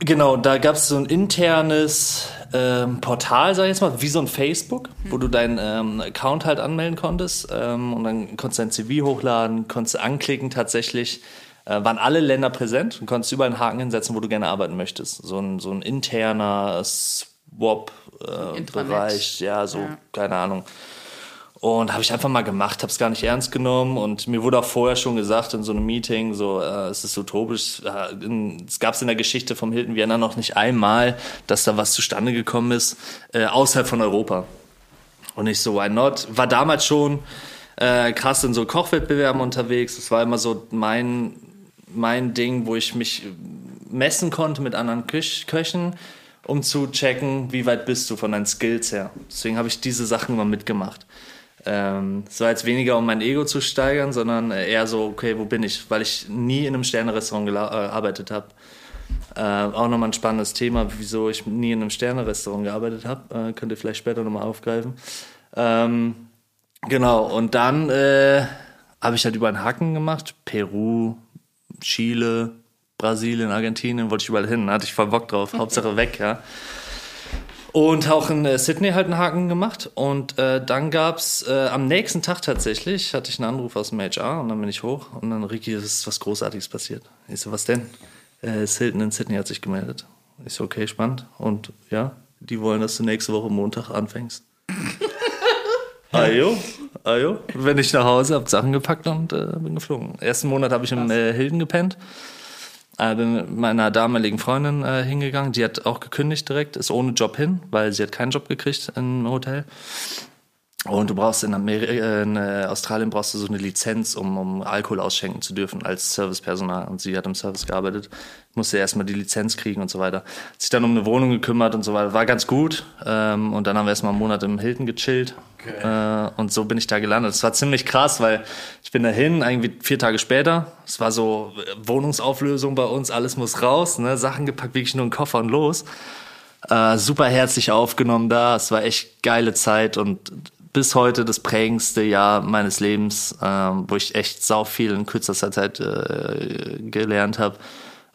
Genau, da gab es so ein internes ähm, Portal, sag ich jetzt mal, wie so ein Facebook, wo du deinen ähm, Account halt anmelden konntest ähm, und dann konntest du dein CV hochladen, konntest du anklicken tatsächlich. Äh, waren alle Länder präsent und konntest überall einen Haken hinsetzen, wo du gerne arbeiten möchtest. So ein, so ein interner Swap-Bereich, Intranet. ja, so, Ja. keine Ahnung. Und habe ich einfach mal gemacht, habe es gar nicht ernst genommen und mir wurde auch vorher schon gesagt in so einem Meeting, so äh, es ist utopisch. Äh, es gab es in der Geschichte vom Hilton Vienna noch nicht einmal, dass da was zustande gekommen ist äh, außerhalb von Europa. Und ich so, why not? War damals schon äh, krass in so Kochwettbewerben unterwegs. Das war immer so mein mein Ding, wo ich mich messen konnte mit anderen Köch Köchen, um zu checken, wie weit bist du von deinen Skills her. Deswegen habe ich diese Sachen immer mitgemacht. Ähm, es war jetzt weniger, um mein Ego zu steigern, sondern eher so, okay, wo bin ich? Weil ich nie in einem Sterne-Restaurant äh, gearbeitet habe. Äh, auch nochmal ein spannendes Thema, wieso ich nie in einem Sterne-Restaurant gearbeitet habe. Äh, könnt ihr vielleicht später nochmal aufgreifen. Ähm, genau, und dann äh, habe ich halt über einen Haken gemacht. Peru, Chile, Brasilien, Argentinien, wollte ich überall hin. Da hatte ich voll Bock drauf. Hauptsache weg, ja. Und auch in äh, Sydney halt einen Haken gemacht. Und äh, dann gab's äh, am nächsten Tag tatsächlich, hatte ich einen Anruf aus dem HR und dann bin ich hoch und dann, Ricky, ist was Großartiges passiert. Ich so, was denn? Äh, Hilton in Sydney hat sich gemeldet. Ich so, okay, spannend. Und ja, die wollen, dass du nächste Woche Montag anfängst. Ajo, ajo. Bin ich nach Hause, hab Sachen gepackt und äh, bin geflogen. Ersten Monat habe ich im äh, Hilton gepennt. Äh, bin mit meiner damaligen Freundin äh, hingegangen. Die hat auch gekündigt direkt, ist ohne Job hin, weil sie hat keinen Job gekriegt im Hotel. Und du brauchst in, Ameri äh, in äh, Australien brauchst du so eine Lizenz, um, um Alkohol ausschenken zu dürfen als Servicepersonal. Und sie hat im Service gearbeitet, musste erstmal die Lizenz kriegen und so weiter. Hat sich dann um eine Wohnung gekümmert und so weiter. War ganz gut. Ähm, und dann haben wir erstmal einen Monat im Hilton gechillt. Äh, und so bin ich da gelandet. Es war ziemlich krass, weil ich bin dahin, irgendwie vier Tage später. Es war so Wohnungsauflösung bei uns, alles muss raus, ne? Sachen gepackt, wirklich nur einen Koffer und los. Äh, super herzlich aufgenommen da. Es war echt geile Zeit und bis heute das prägendste Jahr meines Lebens, ähm, wo ich echt sau viel in kürzester Zeit äh, gelernt habe.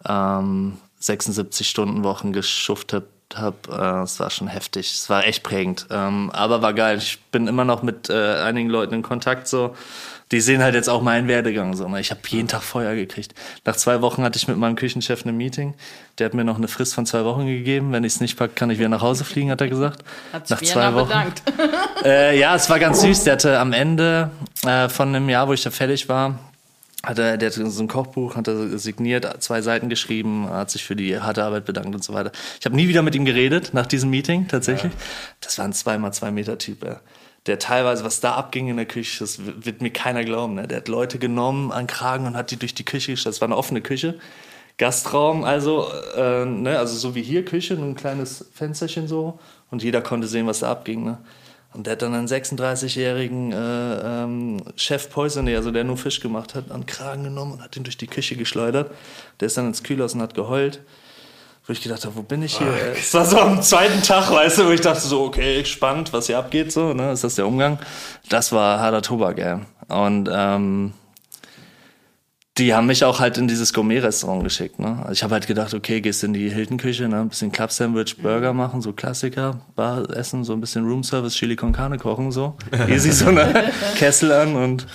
Ähm, 76 Stunden Wochen geschuftet habe. Äh, es war schon heftig. Es war echt prägend. Ähm, aber war geil. Ich bin immer noch mit äh, einigen Leuten in Kontakt so. Die sehen halt jetzt auch meinen Werdegang so. Ne? Ich habe jeden Tag Feuer gekriegt. Nach zwei Wochen hatte ich mit meinem Küchenchef ein Meeting. Der hat mir noch eine Frist von zwei Wochen gegeben. Wenn ich es nicht packe, kann ich wieder nach Hause fliegen, hat er gesagt. Hat Nach zwei Wochen. bedankt. Äh, ja, es war ganz süß. Der hatte am Ende äh, von einem Jahr, wo ich da fertig war, hat er, der hat so ein Kochbuch, hat er signiert, zwei Seiten geschrieben, hat sich für die harte Arbeit bedankt und so weiter. Ich habe nie wieder mit ihm geredet nach diesem Meeting tatsächlich. Das war ein zweimal zwei Meter Typ. Ja. Der teilweise, was da abging in der Küche, das wird mir keiner glauben. Ne? Der hat Leute genommen an Kragen und hat die durch die Küche gestellt. Das war eine offene Küche. Gastraum, also, äh, ne, also so wie hier Küche, nur ein kleines Fensterchen so. Und jeder konnte sehen, was da abging. Ne? Und der hat dann einen 36-jährigen äh, ähm, Chef Poisoner, also der nur Fisch gemacht hat, an den Kragen genommen und hat ihn durch die Küche geschleudert. Der ist dann ins Kühlhaus und hat geheult. Wo ich gedacht habe, wo bin ich hier? Es war so am zweiten Tag, weißt du, wo ich dachte so, okay, spannend, was hier abgeht, so, ne? Ist das der Umgang? Das war harter Tobak, ey. Und ähm, die haben mich auch halt in dieses Gourmet-Restaurant geschickt. Ne? Also ich habe halt gedacht, okay, gehst in die Hilton-Küche, ne? ein bisschen Club-Sandwich, Burger machen, so Klassiker, Bar essen, so ein bisschen Room-Service, Chili con Carne kochen, so. Easy, so eine Kessel an und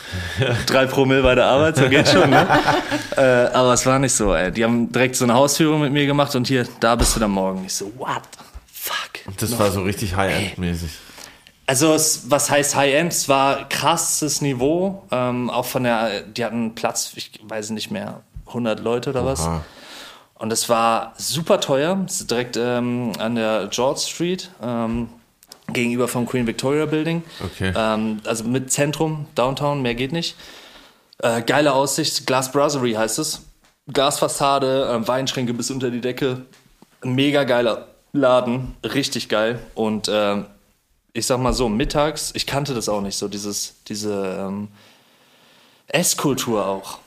drei Promille bei der Arbeit, so geht schon. Ne? äh, aber es war nicht so, ey. Die haben direkt so eine Hausführung mit mir gemacht und hier, da bist du dann morgen. Ich so, what fuck? Das war so richtig High-End-mäßig. Also es, was heißt High-End? Es war krasses Niveau, ähm, auch von der, die hatten Platz, ich weiß nicht mehr, 100 Leute oder was. Oha. Und es war super teuer, direkt ähm, an der George Street, ähm, gegenüber vom Queen Victoria Building. Okay. Ähm, also mit Zentrum, Downtown, mehr geht nicht. Äh, geile Aussicht, Glass Brasserie heißt es. Glasfassade, äh, Weinschränke bis unter die Decke. Mega geiler Laden, richtig geil. Und ähm, ich sag mal so, mittags, ich kannte das auch nicht, so dieses, diese ähm, Esskultur auch.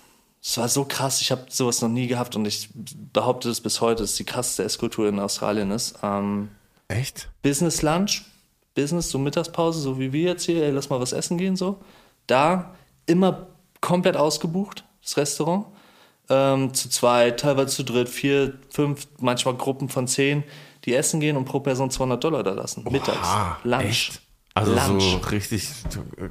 Es war so krass, ich habe sowas noch nie gehabt und ich behaupte es bis heute, dass die krasseste Esskultur in Australien ist. Ähm, Echt? Business Lunch, Business, so Mittagspause, so wie wir jetzt hier, ey, lass mal was essen gehen, so. Da immer komplett ausgebucht, das Restaurant. Ähm, zu zweit, teilweise zu dritt, vier, fünf, manchmal Gruppen von zehn, die essen gehen und pro Person 200 Dollar da lassen. Mittags. Ah, Lunch. Echt? Also Lunch. so richtig,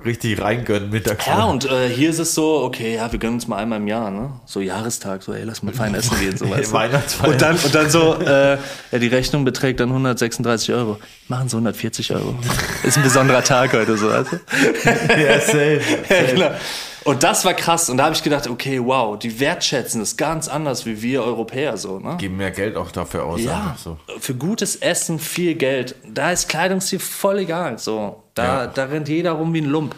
richtig reingönnen mittags. Ja, und äh, hier ist es so, okay, ja, wir gönnen uns mal einmal im Jahr, ne? So Jahrestag, so, ey, lass mal fein essen gehen, so du. Weihnachtsfeier. Und dann, und dann so, äh, ja, die Rechnung beträgt dann 136 Euro. Machen sie 140 Euro. Ist ein besonderer Tag heute, so, weißt du? ja, safe. Ja, genau. Und das war krass. Und da habe ich gedacht, okay, wow, die wertschätzen das ganz anders wie wir Europäer so, ne? Geben mehr Geld auch dafür aus. Ja, So. für gutes Essen viel Geld. Da ist Kleidungsstil voll egal. So, da, Ja. da rennt jeder rum wie ein Lump.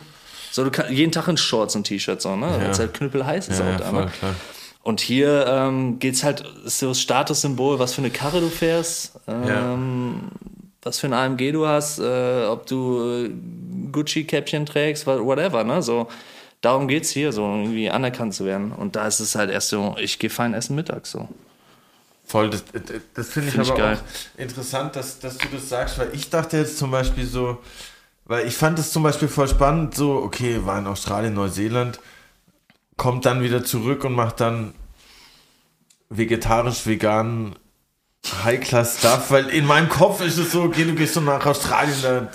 So, du kannst jeden Tag in Shorts und T-Shirts, so, ne? Weil es halt knüppelheiß ist Ja, auch ja, da, voll, ne? klar. Und hier ähm, geht's halt, ist so das Statussymbol, was für eine Karre du fährst, ähm, was für ein AMG du hast, äh, ob du äh, Gucci-Käppchen trägst, whatever, ne? So, darum geht's hier, so irgendwie anerkannt zu werden. Und da ist es halt erst so, ich gehe fein essen mittags so. Voll, das, das, das finde ich Find ich aber geil. auch interessant, dass, dass du das sagst, weil ich dachte jetzt zum Beispiel so, weil ich fand es zum Beispiel voll spannend, so, okay, war in Australien, Neuseeland, kommt dann wieder zurück und macht dann vegetarisch, vegan, High-Class-Stuff, weil in meinem Kopf ist es so, okay, du gehst so nach Australien, da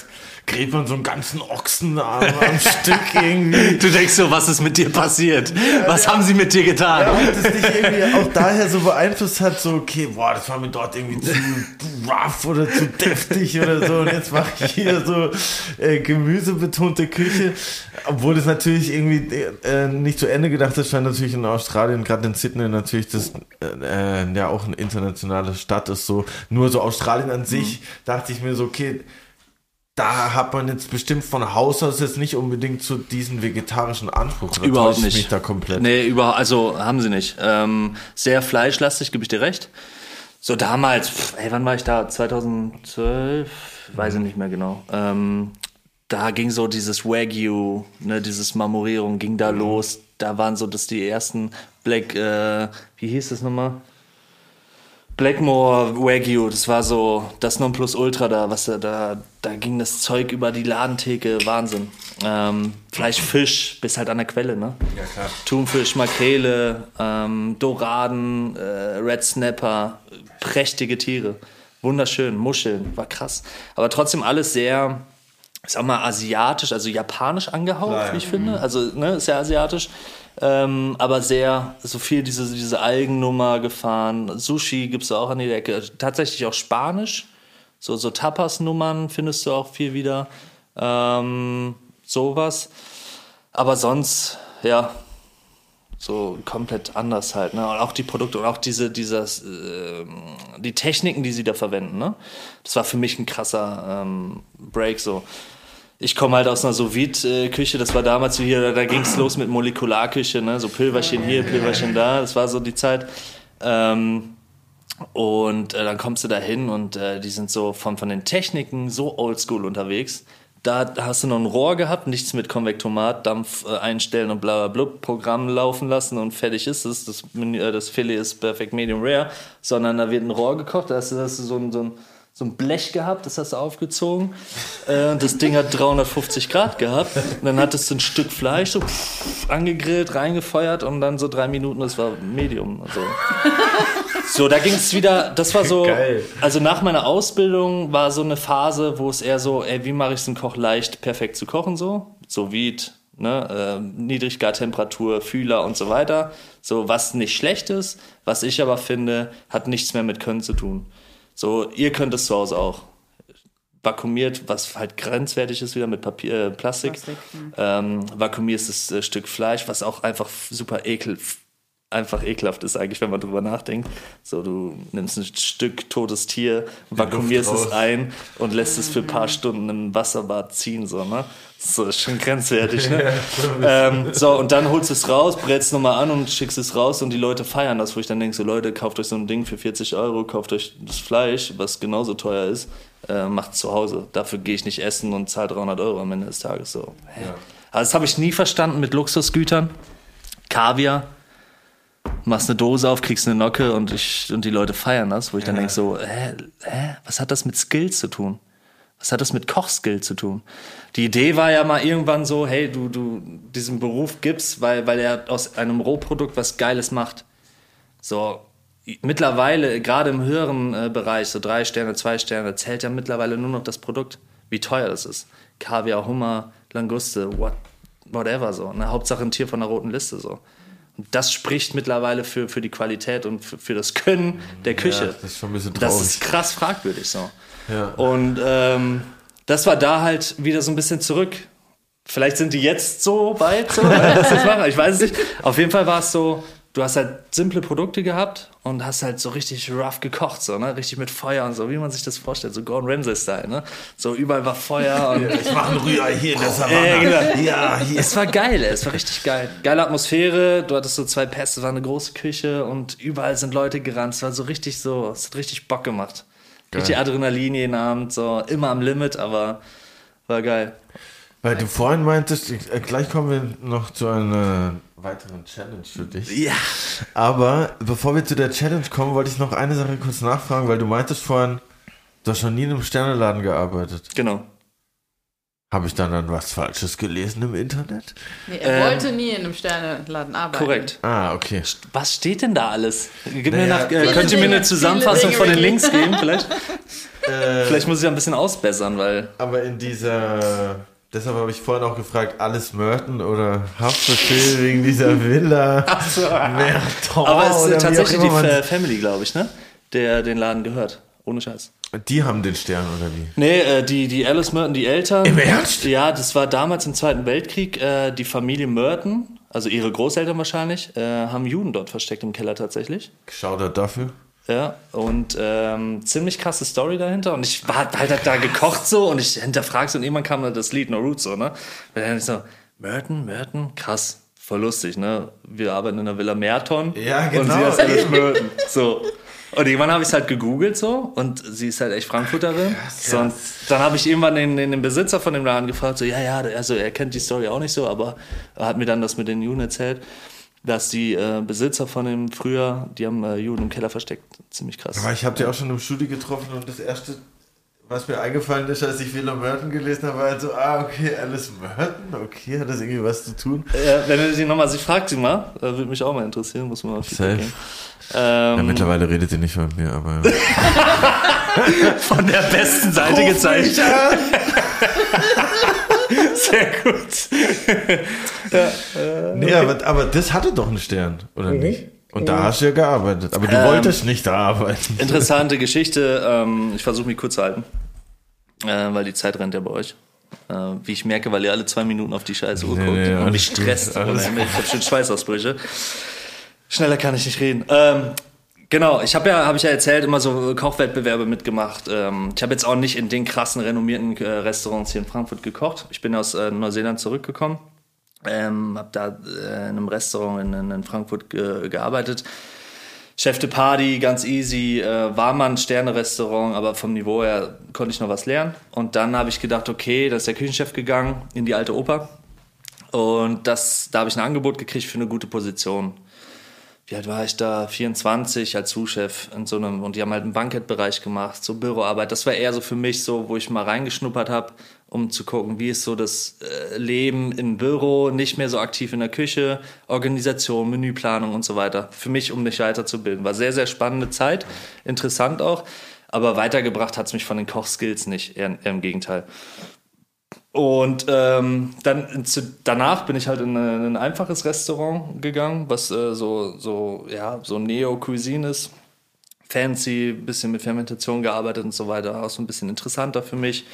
gräbt man so einen ganzen Ochsen am, am Stück irgendwie. Du denkst so, was ist mit dir passiert? Was haben sie mit dir getan? Ja, und das dich irgendwie auch daher so beeinflusst hat, so, okay, boah, das war mir dort irgendwie zu rough oder zu deftig oder so. Und jetzt mache ich hier so äh, gemüsebetonte Küche. Obwohl das natürlich irgendwie äh, nicht zu Ende gedacht ist, weil natürlich in Australien, gerade in Sydney, natürlich das äh, äh, ja auch eine internationale Stadt ist. So, nur so Australien an sich, dachte ich mir so, okay, da hat man jetzt bestimmt von Haus aus jetzt nicht unbedingt so diesen vegetarischen Anspruch. Oder Überhaupt nicht. mich da komplett. Nee, überhaupt, also haben sie nicht. Ähm, sehr fleischlastig, gebe ich dir recht. So damals, pff, ey, wann war ich da? 2012? Weiß ich nicht mehr genau. Ähm, da ging so dieses Wagyu, ne, dieses Marmorierung ging da los. Da waren so das die ersten Black, äh, wie hieß das nochmal? Blackmore Wagyu, das war so das Nonplusultra da, was da, da, da ging das Zeug über die Ladentheke, Wahnsinn. Ähm, Fleisch, Fisch, bis halt an der Quelle, ne? Ja, klar. Thunfisch, Makrele, ähm, Doraden, äh, Red Snapper, prächtige Tiere. Wunderschön, Muscheln, war krass. Aber trotzdem alles sehr, ich sag mal, asiatisch, also japanisch angehaucht, wie ich finde. Also, ne, ist ja asiatisch. Ähm, aber sehr, so viel diese, diese Algennummer gefahren. Sushi gibt's auch an die Ecke. Tatsächlich auch Spanisch. So, so Tapas-Nummern findest du auch viel wieder. Ähm, sowas. Aber sonst, ja, So komplett anders halt, ne? Und auch die Produkte und auch diese, dieses, äh, die Techniken, die sie da verwenden, ne? Das war für mich ein krasser ähm, Break so. Ich komme halt aus einer Sous-Vide-Küche, das war damals hier, da ging es los mit Molekularküche, ne? So Pülverchen hier, Pülverchen da, das war so die Zeit. Ähm, und äh, dann kommst du da hin und äh, die sind so von, von den Techniken so oldschool unterwegs. Da hast du noch ein Rohr gehabt, nichts mit Konvektomat, Dampf äh, einstellen und bla bla bla, Programm laufen lassen und fertig ist es. Das, äh, das Filet ist perfekt medium rare, sondern da wird ein Rohr gekocht, da hast du, hast du so ein, so ein so ein Blech gehabt, das hast du aufgezogen. Äh, das Ding hat 350 Grad gehabt. Und dann hattest du ein Stück Fleisch so pff, angegrillt, reingefeuert und dann so drei Minuten, das war Medium. Also. So, da ging es wieder, das war so, also nach meiner Ausbildung war so eine Phase, wo es eher so, ey, wie mache ich es im Koch leicht, perfekt zu kochen so, so wie ne, äh, Niedriggartemperatur, Fühler und so weiter, so was nicht schlecht ist, was ich aber finde, hat nichts mehr mit Können zu tun. So, ihr könnt es zu Hause auch. Vakuumiert, was halt grenzwertig ist wieder mit Papier, äh, Plastik. Plastik, Ähm, vakuumierst das äh, Stück Fleisch, was auch einfach super ekel, einfach ekelhaft ist eigentlich, wenn man drüber nachdenkt. So, du nimmst ein Stück totes Tier, vakuumierst es ein und lässt es für ein paar Stunden im Wasserbad ziehen, so, ne? So, ist schon grenzwertig, ne? ähm, so, und dann holst du es raus, brätst nochmal an und schickst es raus und die Leute feiern das, wo ich dann denke, so, Leute, kauft euch so ein Ding für 40 Euro, kauft euch das Fleisch, was genauso teuer ist, äh, macht zu Hause. Dafür gehe ich nicht essen und zahle 300 Euro am Ende des Tages, so. Hä? Also das habe ich nie verstanden mit Luxusgütern. Kaviar, machst eine Dose auf, kriegst eine Nocke und, ich, und die Leute feiern das, wo ich dann denke so, hä, hä, was hat das mit Skills zu tun? Was hat das mit Kochskill zu tun? Die Idee war ja mal irgendwann so, hey, du, du diesen Beruf gibst, weil, weil er aus einem Rohprodukt was Geiles macht. So, mittlerweile, gerade im höheren äh, Bereich, so drei Sterne, zwei Sterne, zählt ja mittlerweile nur noch das Produkt, wie teuer das ist. Kaviar, Hummer, Languste, what, whatever so. Ne? Hauptsache ein Tier von der roten Liste so. Das spricht mittlerweile für, für die Qualität und für, für das Können der Küche. Ja, das ist schon ein bisschen Das traurig. ist krass fragwürdig so. Ja. Und ähm, das war da halt wieder so ein bisschen zurück. Vielleicht sind die jetzt so weit, so, das. Ich weiß es nicht. Auf jeden Fall war es so, du hast halt simple Produkte gehabt und hast halt so richtig rough gekocht, so, ne? Richtig mit Feuer und so, wie man sich das vorstellt, so Gordon Ramsay-Style, ne? So überall war Feuer und Ich mache ein Rührei hier in der Ja, Savanne. genau. Ja, hier. es war geil, es war richtig geil. Geile Atmosphäre, du hattest so zwei Pässe, war eine große Küche und überall sind Leute gerannt. Es war so richtig so, es hat richtig Bock gemacht. Richtig Adrenalin jeden Abend, so immer am Limit, aber war geil. Weil du vorhin meintest, äh, gleich kommen wir noch zu einer weiteren Challenge für dich. Ja. Aber bevor wir zu der Challenge kommen, wollte ich noch eine Sache kurz nachfragen, weil du meintest vorhin, du hast schon nie in einem Sterneladen gearbeitet. Genau. Habe ich dann dann was Falsches gelesen im Internet? Nee, er Ähm, wollte nie in einem Sterneladen arbeiten. Korrekt. Ah, okay. Was steht denn da alles? Gib mir Naja, nach, viele äh, könnt ihr mir eine Zusammenfassung von den. Links geben, vielleicht? Äh, vielleicht muss ich ja ein bisschen ausbessern, weil. Aber in dieser, deshalb habe ich vorhin auch gefragt, alles Merton oder Haftbefehl wegen dieser Villa. Merton Aber es ist tatsächlich die man- Fa- Family, glaube ich, ne? Der den Laden gehört. Ohne Scheiß. Die haben den Stern oder wie? Nee, äh, die, die Alice Merton, die Eltern. Im Ernst? Ja, das war damals im Zweiten Weltkrieg. Äh, die Familie Merton, also ihre Großeltern wahrscheinlich, äh, haben Juden dort versteckt im Keller tatsächlich. Shoutout dafür. Ja, und ähm, ziemlich krasse Story dahinter. Und ich war halt da gekocht so und ich hinterfrag so und irgendwann kam dann das Lied No Roots so, ne? Und dann ich so, Merton, Merton, krass, voll lustig, ne? Wir arbeiten in der Villa Merton. Ja, Und genau. sie heißt Alice Merton. So. Und irgendwann habe ich es halt gegoogelt so und sie ist halt echt Frankfurterin. So, und dann habe ich irgendwann den, den, den Besitzer von dem Laden gefragt, so, ja, ja, also er kennt die Story auch nicht so, aber er hat mir dann das mit den Juden erzählt, dass die äh, Besitzer von dem früher, die haben äh, Juden im Keller versteckt. Ziemlich krass. Aber ich habe die auch schon im Studio getroffen und das erste, was mir eingefallen ist, als ich Villa Merton gelesen habe, war halt so, ah, okay, Alice Merton, okay, hat das irgendwie was zu tun? Äh, wenn du sie nochmal, sie fragt sie mal, äh, würde mich auch mal interessieren, muss man mal Safe. Ähm, Ja, mittlerweile redet sie nicht mehr mit mir, aber. von der besten Seite gezeigt. Sehr gut. nee, aber, aber das hatte doch einen Stern, oder nicht? Und da hast du ja gearbeitet. Aber du Ähm, wolltest nicht da arbeiten. Interessante Geschichte. Ähm, ich versuche mich kurz zu halten, äh, weil die Zeit rennt ja bei euch. Äh, wie ich merke, weil ihr alle zwei Minuten auf die scheiße Uhr Nee, guckt nee, und mich stresst. Ich habe schon Schweißausbrüche. Schneller kann ich nicht reden. Ähm, genau, ich habe ja, habe ich ja erzählt, immer so Kochwettbewerbe mitgemacht. Ähm, ich habe jetzt auch nicht in den krassen, renommierten äh, Restaurants hier in Frankfurt gekocht. Ich bin aus äh, Neuseeland zurückgekommen. Ähm, habe da äh, in einem Restaurant in, in, Frankfurt ge gearbeitet. Chef de Party, ganz easy, äh, war mal ein Sterne-Restaurant, aber vom Niveau her konnte ich noch was lernen. Und dann habe ich gedacht, okay, da ist der Küchenchef gegangen in die alte Oper. Und das, da habe ich ein Angebot gekriegt für eine gute Position. Wie alt war ich da? 24 als Zuschef in so einem, und die haben halt einen Bankettbereich gemacht, so Büroarbeit. Das war eher so für mich so, wo ich mal reingeschnuppert habe, um zu gucken, wie ist so das äh, Leben im Büro, nicht mehr so aktiv in der Küche, Organisation, Menüplanung und so weiter. Für mich, um mich weiterzubilden. War sehr, sehr spannende Zeit, interessant auch, aber weitergebracht hat's mich von den Kochskills nicht, eher im Gegenteil. Und ähm, dann zu, danach bin ich halt in, in ein einfaches Restaurant gegangen, was äh, so, so, ja, so Neo-Cuisine ist. Fancy, bisschen mit Fermentation gearbeitet und so weiter. Auch so ein bisschen interessanter für mich.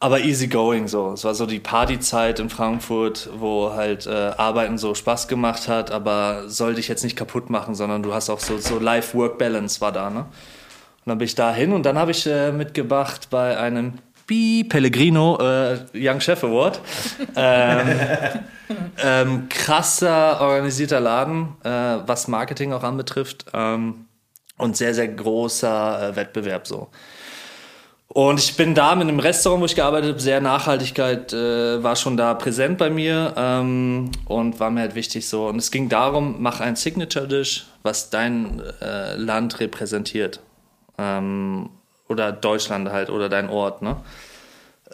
Aber easy going so. Es war so die Partyzeit in Frankfurt, wo halt äh, Arbeiten so Spaß gemacht hat, aber soll dich jetzt nicht kaputt machen, sondern du hast auch so, so Life-Work-Balance war da, ne? Und dann bin ich da hin und dann habe ich äh, mitgemacht bei einem Bi Pellegrino äh, Young Chef Award. ähm, ähm, krasser organisierter Laden, äh, was Marketing auch anbetrifft. Ähm, und sehr, sehr großer äh, Wettbewerb so. Und ich bin da mit einem Restaurant, wo ich gearbeitet habe, sehr Nachhaltigkeit äh, war schon da präsent bei mir ähm, und war mir halt wichtig so. Und es ging darum, mach ein Signature Dish, was dein äh, Land repräsentiert. Ähm, oder Deutschland halt oder dein Ort, ne?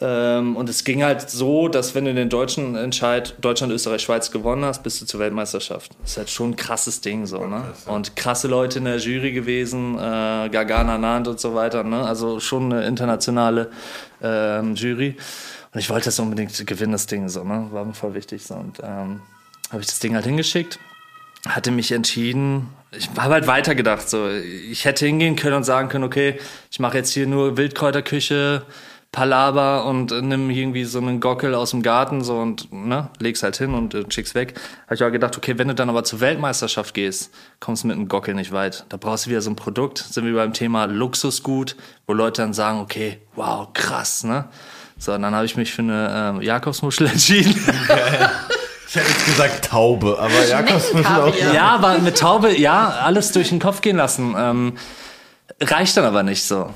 Ähm, und es ging halt so, dass wenn du den deutschen Entscheid Deutschland, Österreich, Schweiz gewonnen hast, bist du zur Weltmeisterschaft. Das ist halt schon ein krasses Ding so, ne? Und krasse Leute in der Jury gewesen, äh, Gargana Nand und so weiter, ne? Also schon eine internationale ähm, Jury. Und ich wollte das unbedingt gewinnen, das Ding so, ne? War mir voll wichtig so. Und ähm, habe ich das Ding halt hingeschickt hatte mich entschieden, ich habe halt weitergedacht. So. Ich hätte hingehen können und sagen können, okay, ich mache jetzt hier nur Wildkräuterküche, Palaber und nimm irgendwie so einen Gockel aus dem Garten so und ne, leg's halt hin und äh, schick's weg. Habe ich auch gedacht, okay, wenn du dann aber zur Weltmeisterschaft gehst, kommst du mit einem Gockel nicht weit. Da brauchst du wieder so ein Produkt, sind wir beim Thema Luxusgut, wo Leute dann sagen, okay, wow, krass, ne? So, und dann habe ich mich für eine ähm, Jakobsmuschel entschieden. Ich hätte jetzt gesagt Taube, aber Jakobsmuschel auch. Ja, aber mit Taube, ja, alles durch den Kopf gehen lassen. Ähm, reicht dann aber nicht so.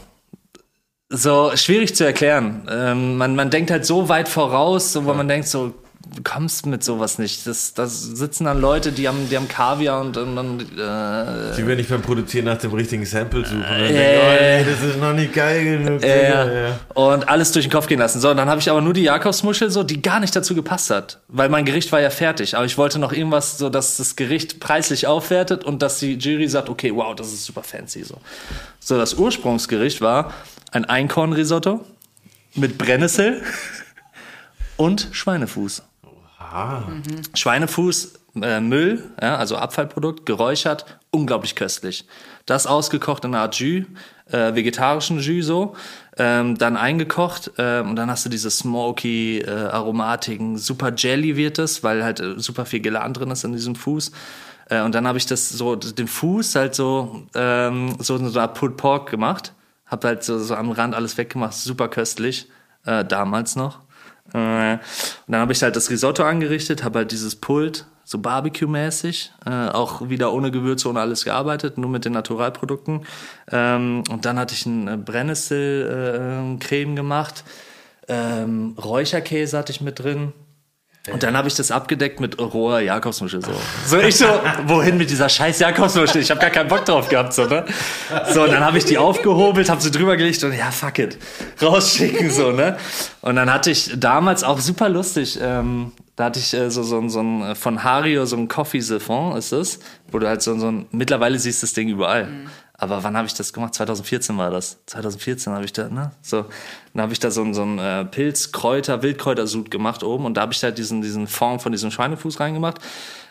So schwierig zu erklären. Ähm, man, man denkt halt so weit voraus, so, wo man denkt so, du kommst mit sowas nicht. Das, das sitzen dann Leute, die haben, die haben Kaviar und, und dann äh, Die werden nicht beim Produzieren nach dem richtigen Sample suchen. Und dann denken, Äh, oh, das ist noch nicht geil genug. äh, und alles durch den Kopf gehen lassen. So, und dann habe ich aber nur die Jakobsmuschel so, die gar nicht dazu gepasst hat, weil mein Gericht war ja fertig. Aber ich wollte noch irgendwas, so dass das Gericht preislich aufwertet und dass die Jury sagt, okay, wow, das ist super fancy so. So, das Ursprungsgericht war ein Einkornrisotto mit Brennnessel und Schweinefuß. Schweinefuß, äh, Müll, ja, also Abfallprodukt, geräuchert, unglaublich köstlich. Das ausgekocht in einer Art Jus, äh, vegetarischen Jus so, ähm, dann eingekocht ähm, und dann hast du diese smoky, äh, aromatiken, super Jelly wird es, weil halt äh, super viel Gelan drin ist in diesem Fuß. Äh, und dann habe ich das so, den Fuß halt so, ähm, so in so einer Pulled Pork gemacht. Hab halt so, so am Rand alles weggemacht, super köstlich, äh, damals noch. Äh, und dann habe ich halt das Risotto angerichtet, habe halt dieses Pult, so Barbecue-mäßig, äh, auch wieder ohne Gewürze, ohne alles gearbeitet, nur mit den Naturalprodukten. Ähm, und dann hatte ich ein Brennnessel-Creme gemacht, ähm, Räucherkäse hatte ich mit drin. Und dann habe ich das abgedeckt mit roher Jakobsmuschel so. So ich so, wohin mit dieser scheiß Jakobsmuschel? Ich habe gar keinen Bock drauf gehabt so, ne? So, und dann habe ich die aufgehobelt, habe sie drüber gelegt und ja, fuck it. Rausschicken so, ne? Und dann hatte ich damals auch super lustig, ähm, da hatte ich äh, so, so, so ein äh, von Hario so ein Coffee Siphon ist es, wo du halt so, so ein mittlerweile siehst du das Ding überall. Aber wann habe ich das gemacht? 2014 war das. 2014 habe ich da, ne? So, dann habe ich da so, so ein äh, Pilz, Kräuter, Wildkräutersud gemacht oben und da habe ich da diesen, diesen Fond von diesem Schweinefuß reingemacht.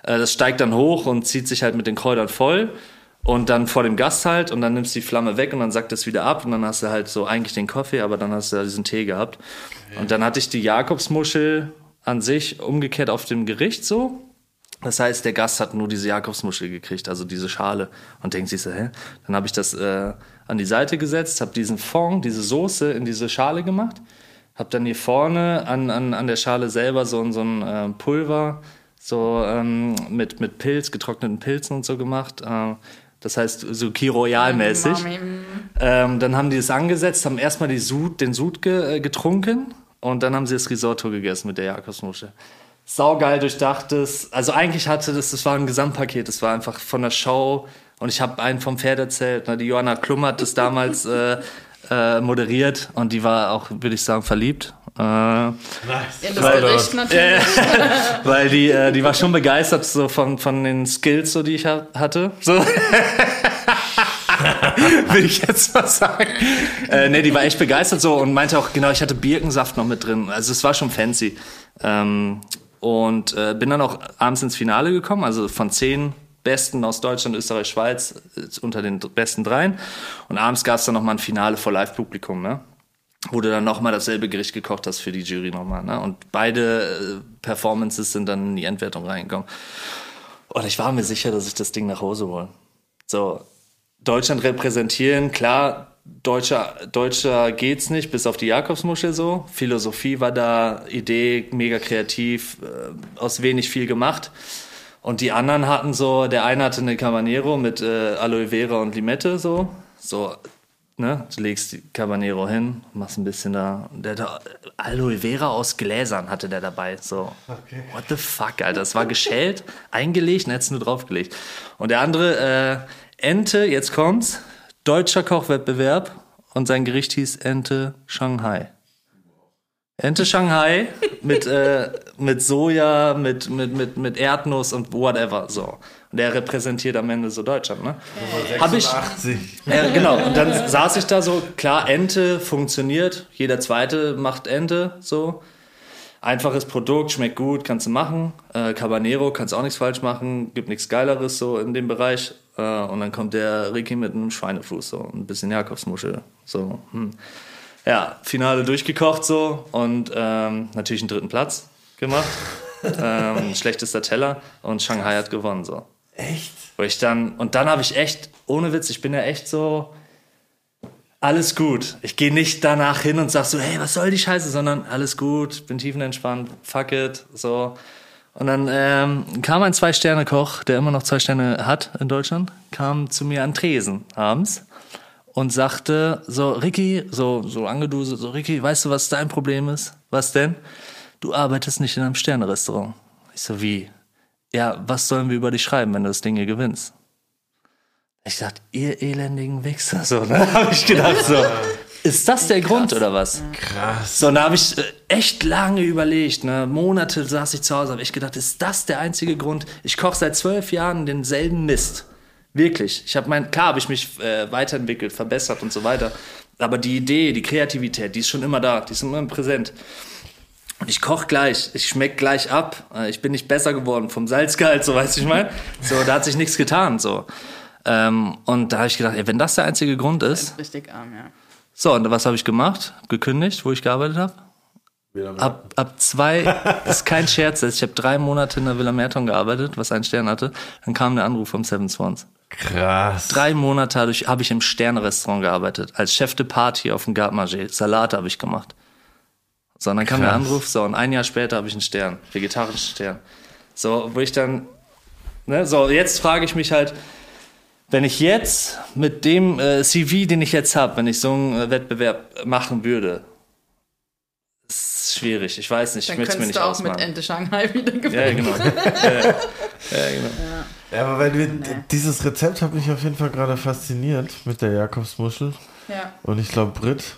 Äh, das steigt dann hoch und zieht sich halt mit den Kräutern voll. Und dann vor dem Gast halt und dann nimmst du die Flamme weg und dann sackt es wieder ab und dann hast du halt so eigentlich den Kaffee, aber dann hast du ja diesen Tee gehabt. Und dann hatte ich die Jakobsmuschel an sich umgekehrt auf dem Gericht so. Das heißt, der Gast hat nur diese Jakobsmuschel gekriegt, also diese Schale und denkt sich so, hä? Dann habe ich das äh, an die Seite gesetzt, habe diesen Fond, diese Soße in diese Schale gemacht, habe dann hier vorne an, an, an der Schale selber so, ein- so ein äh, Pulver, so ähm, mit, mit Pilz, getrockneten Pilzen und so gemacht. Äh, das heißt, so Key Royal-mäßig. Mami, mm. Ähm, dann haben die es angesetzt, haben erstmal die Sud, den Sud ge, äh, getrunken und dann haben sie das Risotto gegessen mit der Jakobsmuschel. Saugeil durchdachtes. Also eigentlich hatte das, das war ein Gesamtpaket, das war einfach von der Show und ich habe einen vom Pferd erzählt. Ne? Die Johanna Klum hat das damals äh, äh, moderiert und die war auch, würde ich sagen, verliebt. Äh, In das Weil- Gericht natürlich. weil die, äh, die war schon begeistert so von, von den Skills, so, die ich ha hatte. So. Will ich jetzt mal sagen. Äh, nee, die war echt begeistert so und meinte auch, genau, ich hatte Birkensaft noch mit drin. Also es war schon fancy. Ähm, und äh, bin dann auch abends ins Finale gekommen, also von zehn Besten aus Deutschland, Österreich, Schweiz äh, unter den besten dreien. Und abends gab es dann nochmal ein Finale vor Live-Publikum, ne? wo du dann nochmal dasselbe Gericht gekocht hast für die Jury nochmal. Ne? Und beide äh, Performances sind dann in die Endwertung reingekommen. Und ich war mir sicher, dass ich das Ding nach Hause hole. So, Deutschland repräsentieren, klar, Deutscher, Deutscher geht's nicht, bis auf die Jakobsmuschel so. Philosophie war da, Idee, mega kreativ, äh, aus wenig viel gemacht. Und die anderen hatten so, der eine hatte eine Cabanero mit äh, Aloe Vera und Limette so. So, ne, du legst die Cabanero hin, machst ein bisschen da. Der da Aloe Vera aus Gläsern hatte der dabei. So, what the fuck, Alter. Das war geschält, eingelegt und hättest nur draufgelegt. Und der andere, äh, Ente, jetzt kommt's, deutscher Kochwettbewerb und sein Gericht hieß Ente Shanghai. Ente Shanghai mit, äh, mit Soja, mit, mit, mit, mit Erdnuss und whatever. So. Und er repräsentiert am Ende so Deutschland, ne? Hab ich, 80. ja, genau. Und dann saß ich da so, klar, Ente funktioniert. Jeder zweite macht Ente, so. Einfaches Produkt, schmeckt gut, kannst du machen. Äh, Cabanero, kannst auch nichts falsch machen, gibt nichts Geileres so in dem Bereich. Äh, und dann kommt der Ricky mit einem Schweinefuß, so ein bisschen Jakobsmuschel. So, hm. Ja, Finale durchgekocht so und ähm, natürlich einen dritten Platz gemacht. ähm, schlechtester Teller und Shanghai hat gewonnen so. Echt? Wo ich dann, und dann habe ich echt, ohne Witz, ich bin ja echt so, alles gut. Ich gehe nicht danach hin und sag so, hey, was soll die Scheiße, sondern alles gut, bin tiefenentspannt, fuck it, so. Und dann ähm, kam ein Zwei-Sterne-Koch, der immer noch zwei Sterne hat in Deutschland, kam zu mir an Tresen abends und sagte so, Ricky, so, so angeduselt, so, Ricky, weißt du, was dein Problem ist? Was denn? Du arbeitest nicht in einem Sternerestaurant. Ich so, wie? Ja, was sollen wir über dich schreiben, wenn du das Ding hier gewinnst? Ich dachte, ihr elendigen Wichser, so, ne? Hab ich gedacht, so. Ist das der Grund oder was? Krass. So, und da habe ich äh, echt lange überlegt, ne? Monate saß ich zu Hause, habe ich gedacht, ist das der einzige Grund? Ich koche seit zwölf Jahren denselben Mist. Wirklich. Ich habe mein, klar habe ich mich äh, weiterentwickelt, verbessert und so weiter. Aber die Idee, die Kreativität, die ist schon immer da, die ist immer präsent. Und ich koche gleich, ich schmeck gleich ab. Äh, Ich bin nicht besser geworden vom Salzgehalt, so weißt du, ich meine. So, da hat sich nichts getan, so. Ähm, und da habe ich gedacht, ey, wenn das der einzige Grund ist, Richtig arm, ja. so, und was habe ich gemacht? Gekündigt, wo ich gearbeitet habe. Ab, ab zwei, das ist kein Scherz, ich habe drei Monate in der Villa Merton gearbeitet, was einen Stern hatte. Dann kam der Anruf vom Seven Swans. Krass. Drei Monate habe ich, im Sternrestaurant gearbeitet, als Chef de Party auf dem Gartmanger. Salate habe ich gemacht. So, und dann kam der. Anruf, so, und ein Jahr später habe ich einen Stern, vegetarischen Stern. So, wo ich dann, ne, so, jetzt frage ich mich halt, wenn ich jetzt mit dem äh, CV, den ich jetzt habe, wenn ich so einen äh, Wettbewerb machen würde, ist schwierig. Ich weiß nicht, ich Dann möchte es mir könntest nicht du auch mit. Ente Shanghai wieder gewinnen. Ja, genau. ja, ja, genau. Ja, aber weil wir, dieses Rezept hat mich auf jeden Fall gerade fasziniert mit der Jakobsmuschel. Ja. Und ich glaube, Britt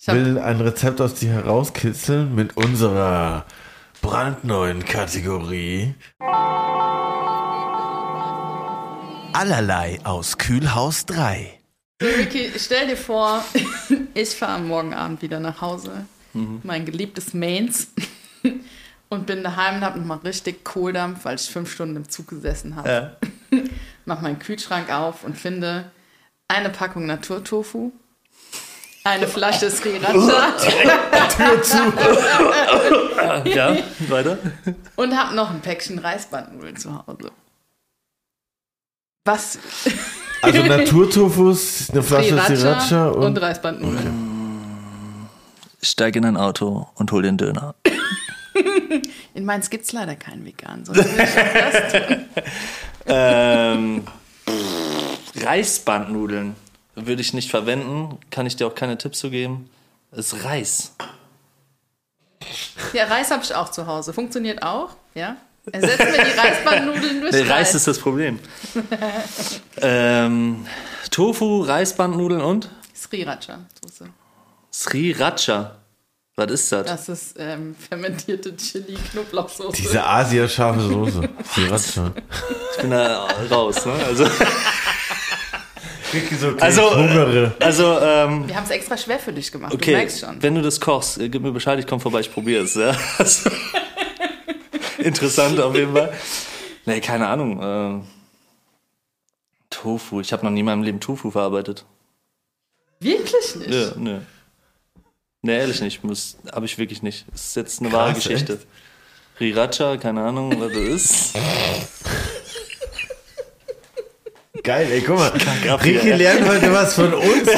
Ich will ein Rezept aus dir herauskitzeln mit unserer brandneuen Kategorie. Allerlei aus Kühlhaus 3. Ricky, stell dir vor, ich fahre morgen Abend wieder nach Hause. Mein geliebtes Mainz. Und bin daheim und hab nochmal richtig Kohldampf, weil ich fünf Stunden im Zug gesessen habe. Ja. mach meinen Kühlschrank auf und finde eine Packung Naturtofu, eine Flasche Sriracha Ja, weiter. und hab noch ein Päckchen Reisbandnudeln zu Hause. Was? Also Naturtofus, eine Flasche Sriracha und, und, Reisbandnudeln. Ich steige in ein Auto und hol den Döner. In Mainz gibt's leider keinen vegan. Ähm, Reisbandnudeln würde ich nicht verwenden. Kann ich dir auch keine Tipps zu geben. Es ist Reis. ja, Reis habe ich auch zu Hause. Funktioniert auch, ja. Ersetzt mir die Reisbandnudeln durch Reis. Reis ist das Problem. ähm, Tofu, Reisbandnudeln und Sriracha-Soße. Sriracha. Was ist das? Das ist ähm, fermentierte Chili-Knoblauchsoße. diese asiascharfe Soße. Sriracha. Ich bin da raus. Ne? Also, so, okay, Also, ich hungere. also ähm, Wir haben es extra schwer für dich gemacht. Du okay, merkst schon. wenn du das kochst, äh, gib mir Bescheid, ich komme vorbei, ich probiere es. Ja? Also, interessant auf jeden Fall. Nee, keine Ahnung. ähm, Tofu, ich habe noch nie in meinem Leben Tofu verarbeitet. Wirklich nicht. Ja, nö. Nee, ehrlich nicht. Muss, habe ich wirklich nicht. Das ist jetzt eine wahre Krass, Geschichte. Riracha, keine Ahnung, was das ist. Geil, ey, guck mal. Ricky lernt heute was von uns.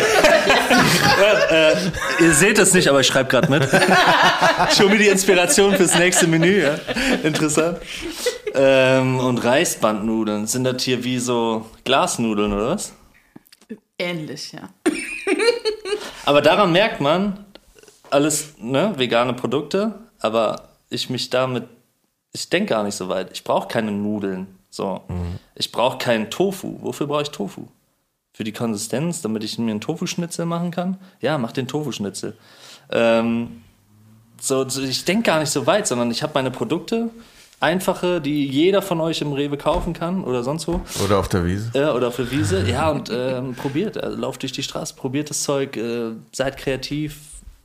Ihr seht es nicht, aber ich schreibe gerade mit. Schon mir die Inspiration fürs nächste Menü. Ja? Interessant. Ähm, und Reisbandnudeln. Sind das hier wie so Glasnudeln oder was? Ähnlich, ja. Aber daran merkt man, alles ne, vegane Produkte, aber ich mich damit, ich denke gar nicht so weit. Ich brauche keine Nudeln. So. Ich brauche keinen Tofu. Wofür brauche ich Tofu? Für die Konsistenz, damit ich mir einen Tofu-Schnitzel machen kann? Ja, mach den Tofu-Schnitzel. Ähm, so, so, ich denke gar nicht so weit, sondern ich habe meine Produkte, einfache, die jeder von euch im Rewe kaufen kann oder sonst wo. Oder auf der Wiese. Ja, oder auf der Wiese. Ja, und ähm, probiert. Also, lauft durch die Straße, probiert das Zeug, äh, seid kreativ.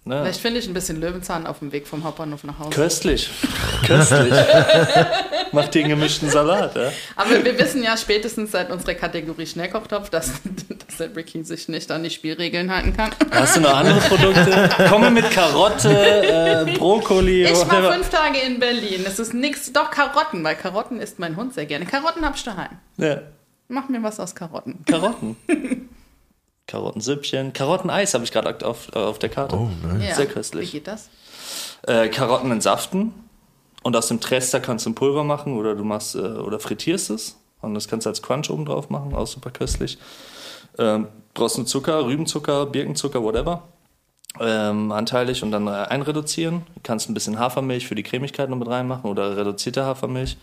Ne? Vielleicht finde ich ein bisschen Löwenzahn auf dem Weg vom Hauptbahnhof nach Hause. Köstlich. Köstlich. Macht den gemischten Salat. Ja? Aber wir wissen ja spätestens seit unserer Kategorie Schnellkochtopf, dass, dass der Ricky sich nicht an die Spielregeln halten kann. Hast du noch andere Produkte? Komme mit Karotte, äh, Brokkoli. Ich war whatever. fünf Tage in Berlin. Es ist nix, doch Karotten, weil Karotten isst mein Hund sehr gerne. Karotten hab ich daheim. Ja, Mach mir was aus Karotten. Karotten. Karottensüppchen. Karotteneis habe ich gerade auf, auf der Karte. Oh, nice. Ja. Sehr köstlich. Wie geht das? äh, Karotten entsaften und aus dem Trester kannst du ein Pulver machen oder du machst äh, oder frittierst es und das kannst du als Crunch oben drauf machen, auch super köstlich. Ähm, brauchst du Zucker, Rübenzucker, Birkenzucker, whatever. Ähm, anteilig und dann äh, einreduzieren. Du kannst ein bisschen Hafermilch für die Cremigkeit noch mit reinmachen oder reduzierte Hafermilch.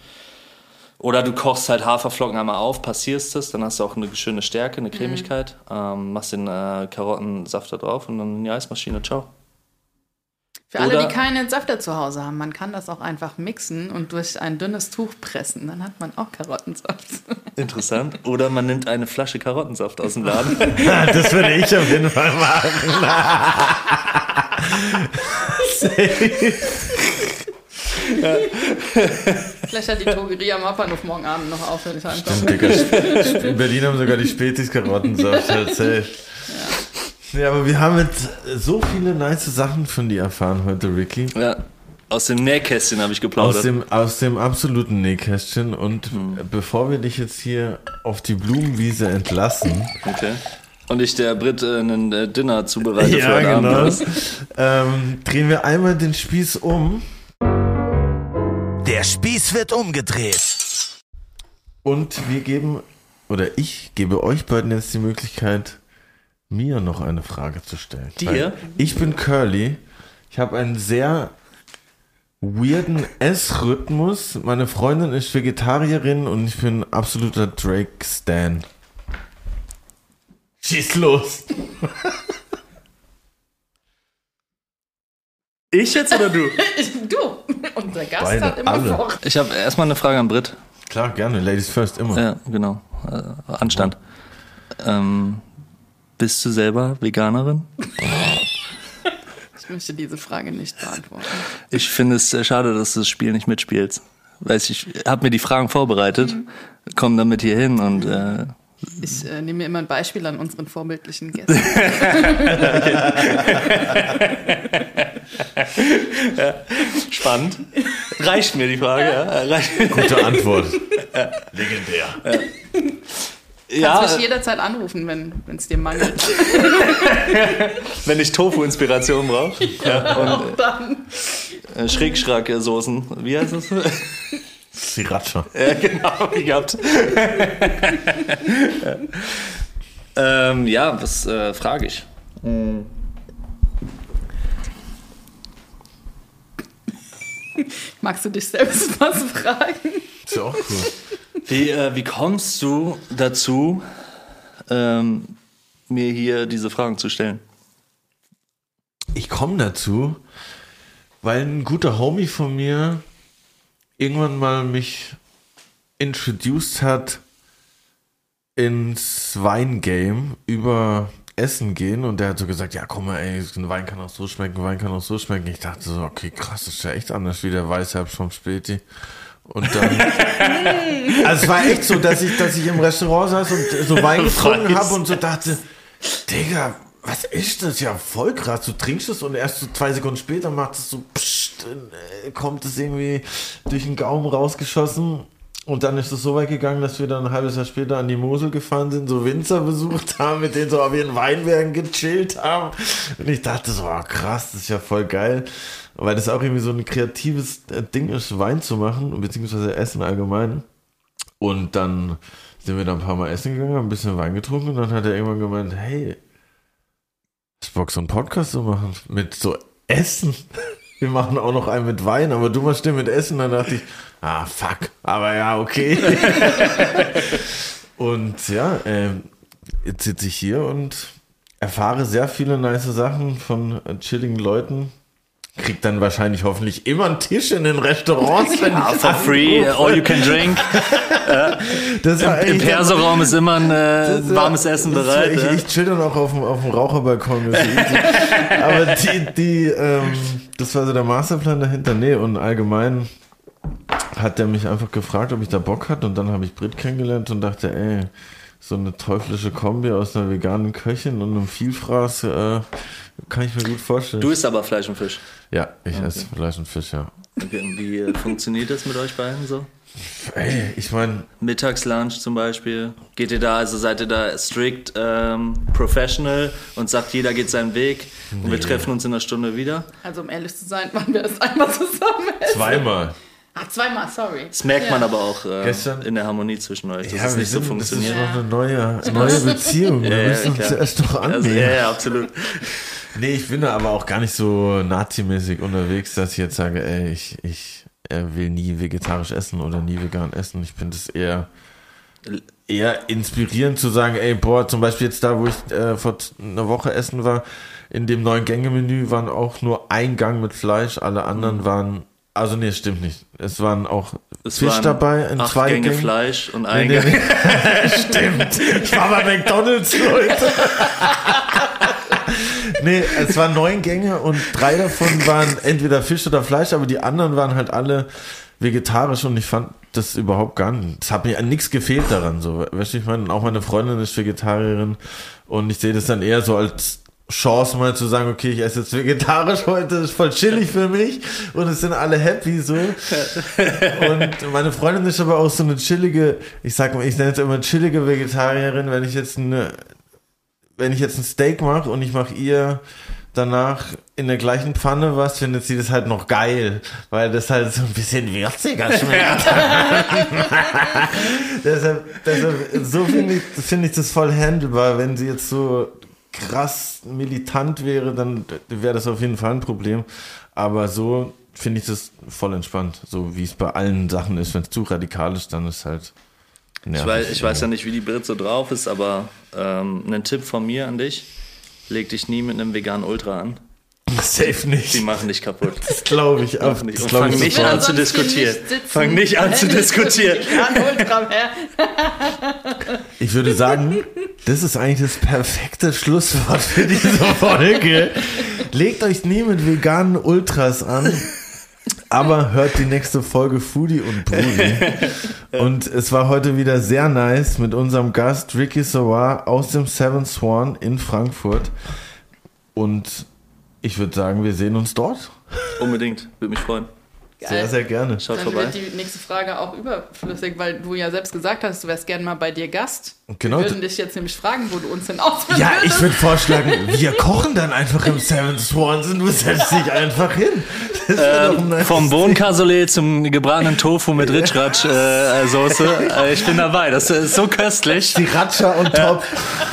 Oder du kochst halt Haferflocken einmal auf, passierst es, dann hast du auch eine schöne Stärke, eine Cremigkeit. Ähm, machst den äh, Karottensaft da drauf und dann in die Eismaschine. Ciao. Für alle, Oder- die keinen Safter zu Hause haben, man kann das auch einfach mixen und durch ein dünnes Tuch pressen. Dann hat man auch Karottensaft. Interessant. Oder man nimmt eine Flasche Karottensaft aus dem Laden. Das würde ich auf jeden Fall machen. Vielleicht hat die Drogerie am Hauptbahnhof morgen Abend noch auf, wenn ich. Digga, in Berlin haben sogar die Spätis Karottensaft erzählt. Ja, aber wir haben jetzt so viele nice Sachen von dir erfahren heute, Ricky. Ja. Aus dem Nähkästchen habe ich geplaudert. Aus dem, aus dem absoluten Nähkästchen. Und bevor wir dich jetzt hier auf die Blumenwiese entlassen, okay. Und ich der Brit äh, einen äh, Dinner zubereite für heute Abend. oder? ähm, drehen wir einmal den Spieß um. Der Spieß wird umgedreht. Und wir geben, oder ich gebe euch beiden jetzt die Möglichkeit, mir noch eine Frage zu stellen. Dir? Weil Ich bin Curly. Ich habe einen sehr weirden Essrhythmus. Meine Freundin ist Vegetarierin und ich bin absoluter Drake-Stan. Schieß los. Ich jetzt oder du? Du, unser Gast Beide, hat immer alle. vor. Ich habe erstmal eine Frage an Brit. Klar, gerne. Ladies first, immer. Ja, genau. Äh, Anstand. Ähm, bist du selber Veganerin? Ich möchte diese Frage nicht beantworten. Ich finde es sehr schade, dass du das Spiel nicht mitspielst. weiß ich, habe mir die Fragen vorbereitet, komme damit hier hin und äh, Ich äh, nehme mir immer ein Beispiel an unseren vorbildlichen Gästen. spannend. Reicht mir die Frage, ja? Reicht. Gute Antwort. Legendär. Ja, Kannst mich jederzeit anrufen, wenn es dir mangelt. wenn ich Tofu-Inspiration brauche. Ja, und Dann. äh, Schrägschrack-Soßen. Wie heißt das? Sriracha. Ja, genau, wie gehabt. ähm, ja, was äh, frage ich? Magst du dich selbst was fragen? Ist ja auch cool. Wie, äh, wie kommst du dazu, ähm, mir hier diese Fragen zu stellen? Ich komme dazu, weil ein guter Homie von mir irgendwann mal mich introduced hat ins Weingame über Essen gehen und der hat so gesagt, ja komm mal ey, ein Wein kann auch so schmecken, Wein kann auch so schmecken. Ich dachte so, okay krass, das ist ja echt anders wie der Weißherbst vom Späti. Und dann, also es war echt so, dass ich, dass ich im Restaurant saß und so Wein getrunken habe und so dachte, Digga, was ist das? Ja, voll krass. Du trinkst es und erst so zwei Sekunden später macht es so, pssst, äh, kommt es irgendwie durch den Gaumen rausgeschossen. Und dann ist es so weit gegangen, dass wir dann ein halbes Jahr später an die Mosel gefahren sind, so Winzer besucht haben, mit denen so auf ihren Weinbergen gechillt haben. Und ich dachte so, ah, krass, das ist ja voll geil. Weil das auch irgendwie so ein kreatives äh, Ding ist, Wein zu machen, beziehungsweise Essen allgemein. Und dann sind wir da ein paar Mal essen gegangen, haben ein bisschen Wein getrunken und dann hat er irgendwann gemeint, hey, du Bock, so einen Podcast zu machen? Mit so Essen? Wir machen auch noch einen mit Wein, aber du machst den mit Essen. Dann dachte ich, ah, fuck. Aber ja, okay. und ja, ähm, jetzt sitze ich hier und erfahre sehr viele nice Sachen von äh, chilligen Leuten. Krieg dann wahrscheinlich hoffentlich immer einen Tisch in den Restaurants. wenn ich For free, all you can drink. Das war Im echt- Perso-Raum ist immer ein äh, Das war- warmes Essen das war- bereit. Ich, ja. ich chill dann auch auf dem, auf dem Raucherbalkon. Das. Aber die, die, ähm, das war so der Masterplan dahinter. Nee, und allgemein hat der mich einfach gefragt, ob ich da Bock hatte. Und dann habe ich Brit kennengelernt und dachte, ey, so eine teuflische Kombi aus einer veganen Köchin und einem Vielfraß äh, kann ich mir gut vorstellen. Du isst aber Fleisch und Fisch. ja, ich esse Fleisch und Fisch, ja. Okay, und wie äh, funktioniert das mit euch beiden so? Ey, ich meine, Mittagslunch zum Beispiel. Geht ihr da, also seid ihr da strict ähm, professional und sagt, jeder geht seinen Weg und wir treffen uns in einer Stunde wieder? Also um ehrlich zu sein, waren wir das einmal zusammen essen. zweimal. Ah, zweimal, sorry. Das merkt Ja. man aber auch äh, Gestern- in der Harmonie zwischen euch, dass Ja, es nicht so sind- funktioniert. Das ist noch eine neue, neue Beziehung. Wir Ja, müssen uns erst doch Also, annehmen. ja, ja, absolut. Nee, ich bin da aber auch gar nicht so nazimäßig unterwegs, dass ich jetzt sage, ey, ich, ich will nie vegetarisch essen oder nie vegan essen. Ich finde es eher, eher inspirierend zu sagen, ey, boah, zum Beispiel jetzt da, wo ich äh, vor einer Woche essen war, in dem neuen Gänge-Menü waren auch nur ein Gang mit Fleisch, alle anderen waren, also nee, es stimmt nicht. Es waren auch Es Fisch waren dabei in acht zwei Gänge Gängen. Fleisch und Nee, ein nee, Gang. nee. Stimmt. Ich war bei McDonalds, Leute. nee, es waren neun Gänge und drei davon waren entweder Fisch oder Fleisch, aber die anderen waren halt alle vegetarisch und ich fand das überhaupt gar nicht. Es hat mir an nichts gefehlt daran. So, weißt du, ich meine, auch meine Freundin ist Vegetarierin und ich sehe das dann eher so als Chance mal zu sagen, okay, ich esse jetzt vegetarisch heute, ist voll chillig für mich und es sind alle happy so. Und meine Freundin ist aber auch so eine chillige, ich sag mal, ich nenne es immer chillige Vegetarierin, wenn ich jetzt eine, wenn ich jetzt ein Steak mache und ich mache ihr danach in der gleichen Pfanne was, findet sie das halt noch geil, weil das halt so ein bisschen würziger schmeckt. deshalb, deshalb, so finde ich, finde ich das voll handelbar. Wenn sie jetzt so krass militant wäre, dann wäre das auf jeden Fall ein Problem. Aber so finde ich das voll entspannt. So wie es bei allen Sachen ist. Wenn es zu radikal ist, dann ist halt. Ich weiß, ich weiß ja nicht, wie die Brit so drauf ist, aber ähm, ein Tipp von mir an dich: Leg dich nie mit einem veganen Ultra an. Safe Die nicht. machen dich kaputt. Das glaube ich. Auf, nicht. Und fang ich nicht sofort. an zu diskutieren. nicht. Fang nicht an zu diskutieren. Ich würde sagen, das ist eigentlich das perfekte Schlusswort für diese Folge. Legt euch nie mit veganen Ultras an. Aber hört die nächste Folge Foodie und Brudi. Und es war heute wieder sehr nice mit unserem Gast Ricky Sawar aus dem Seven Swan in Frankfurt. Und ich würde sagen, wir sehen uns dort. Unbedingt, würde mich freuen. Sehr, sehr gerne. Schaut Dann vorbei. wird die nächste Frage auch überflüssig, weil du ja selbst gesagt hast, du wärst gerne mal bei dir Gast. Genau. Wir würden dich jetzt nämlich fragen, wo du uns denn ausführen Ja, ich würdest. würde vorschlagen, wir kochen dann einfach im Seven Swans und du setzt dich einfach hin. Nice Vom Ding. Bohnencassoulet zum gebratenen Tofu mit Ritschratsch-Soße. Äh, ich bin dabei. Das ist so köstlich. Sriracha und Top.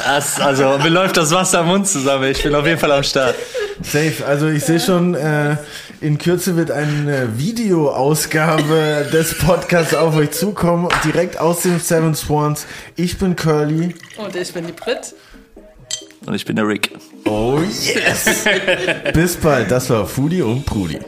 Das, also, mir läuft das Wasser am Mund zusammen. Ich bin auf jeden Fall am Start. Safe. Also ich sehe schon, äh, in Kürze wird eine Videoausgabe des Podcasts auf euch zukommen, direkt aus dem Seven Swans. Ich bin Curly. Und ich bin die Brit. Und ich bin der Rick. Oh yes! Bis bald. Das war Foodie und Prudi.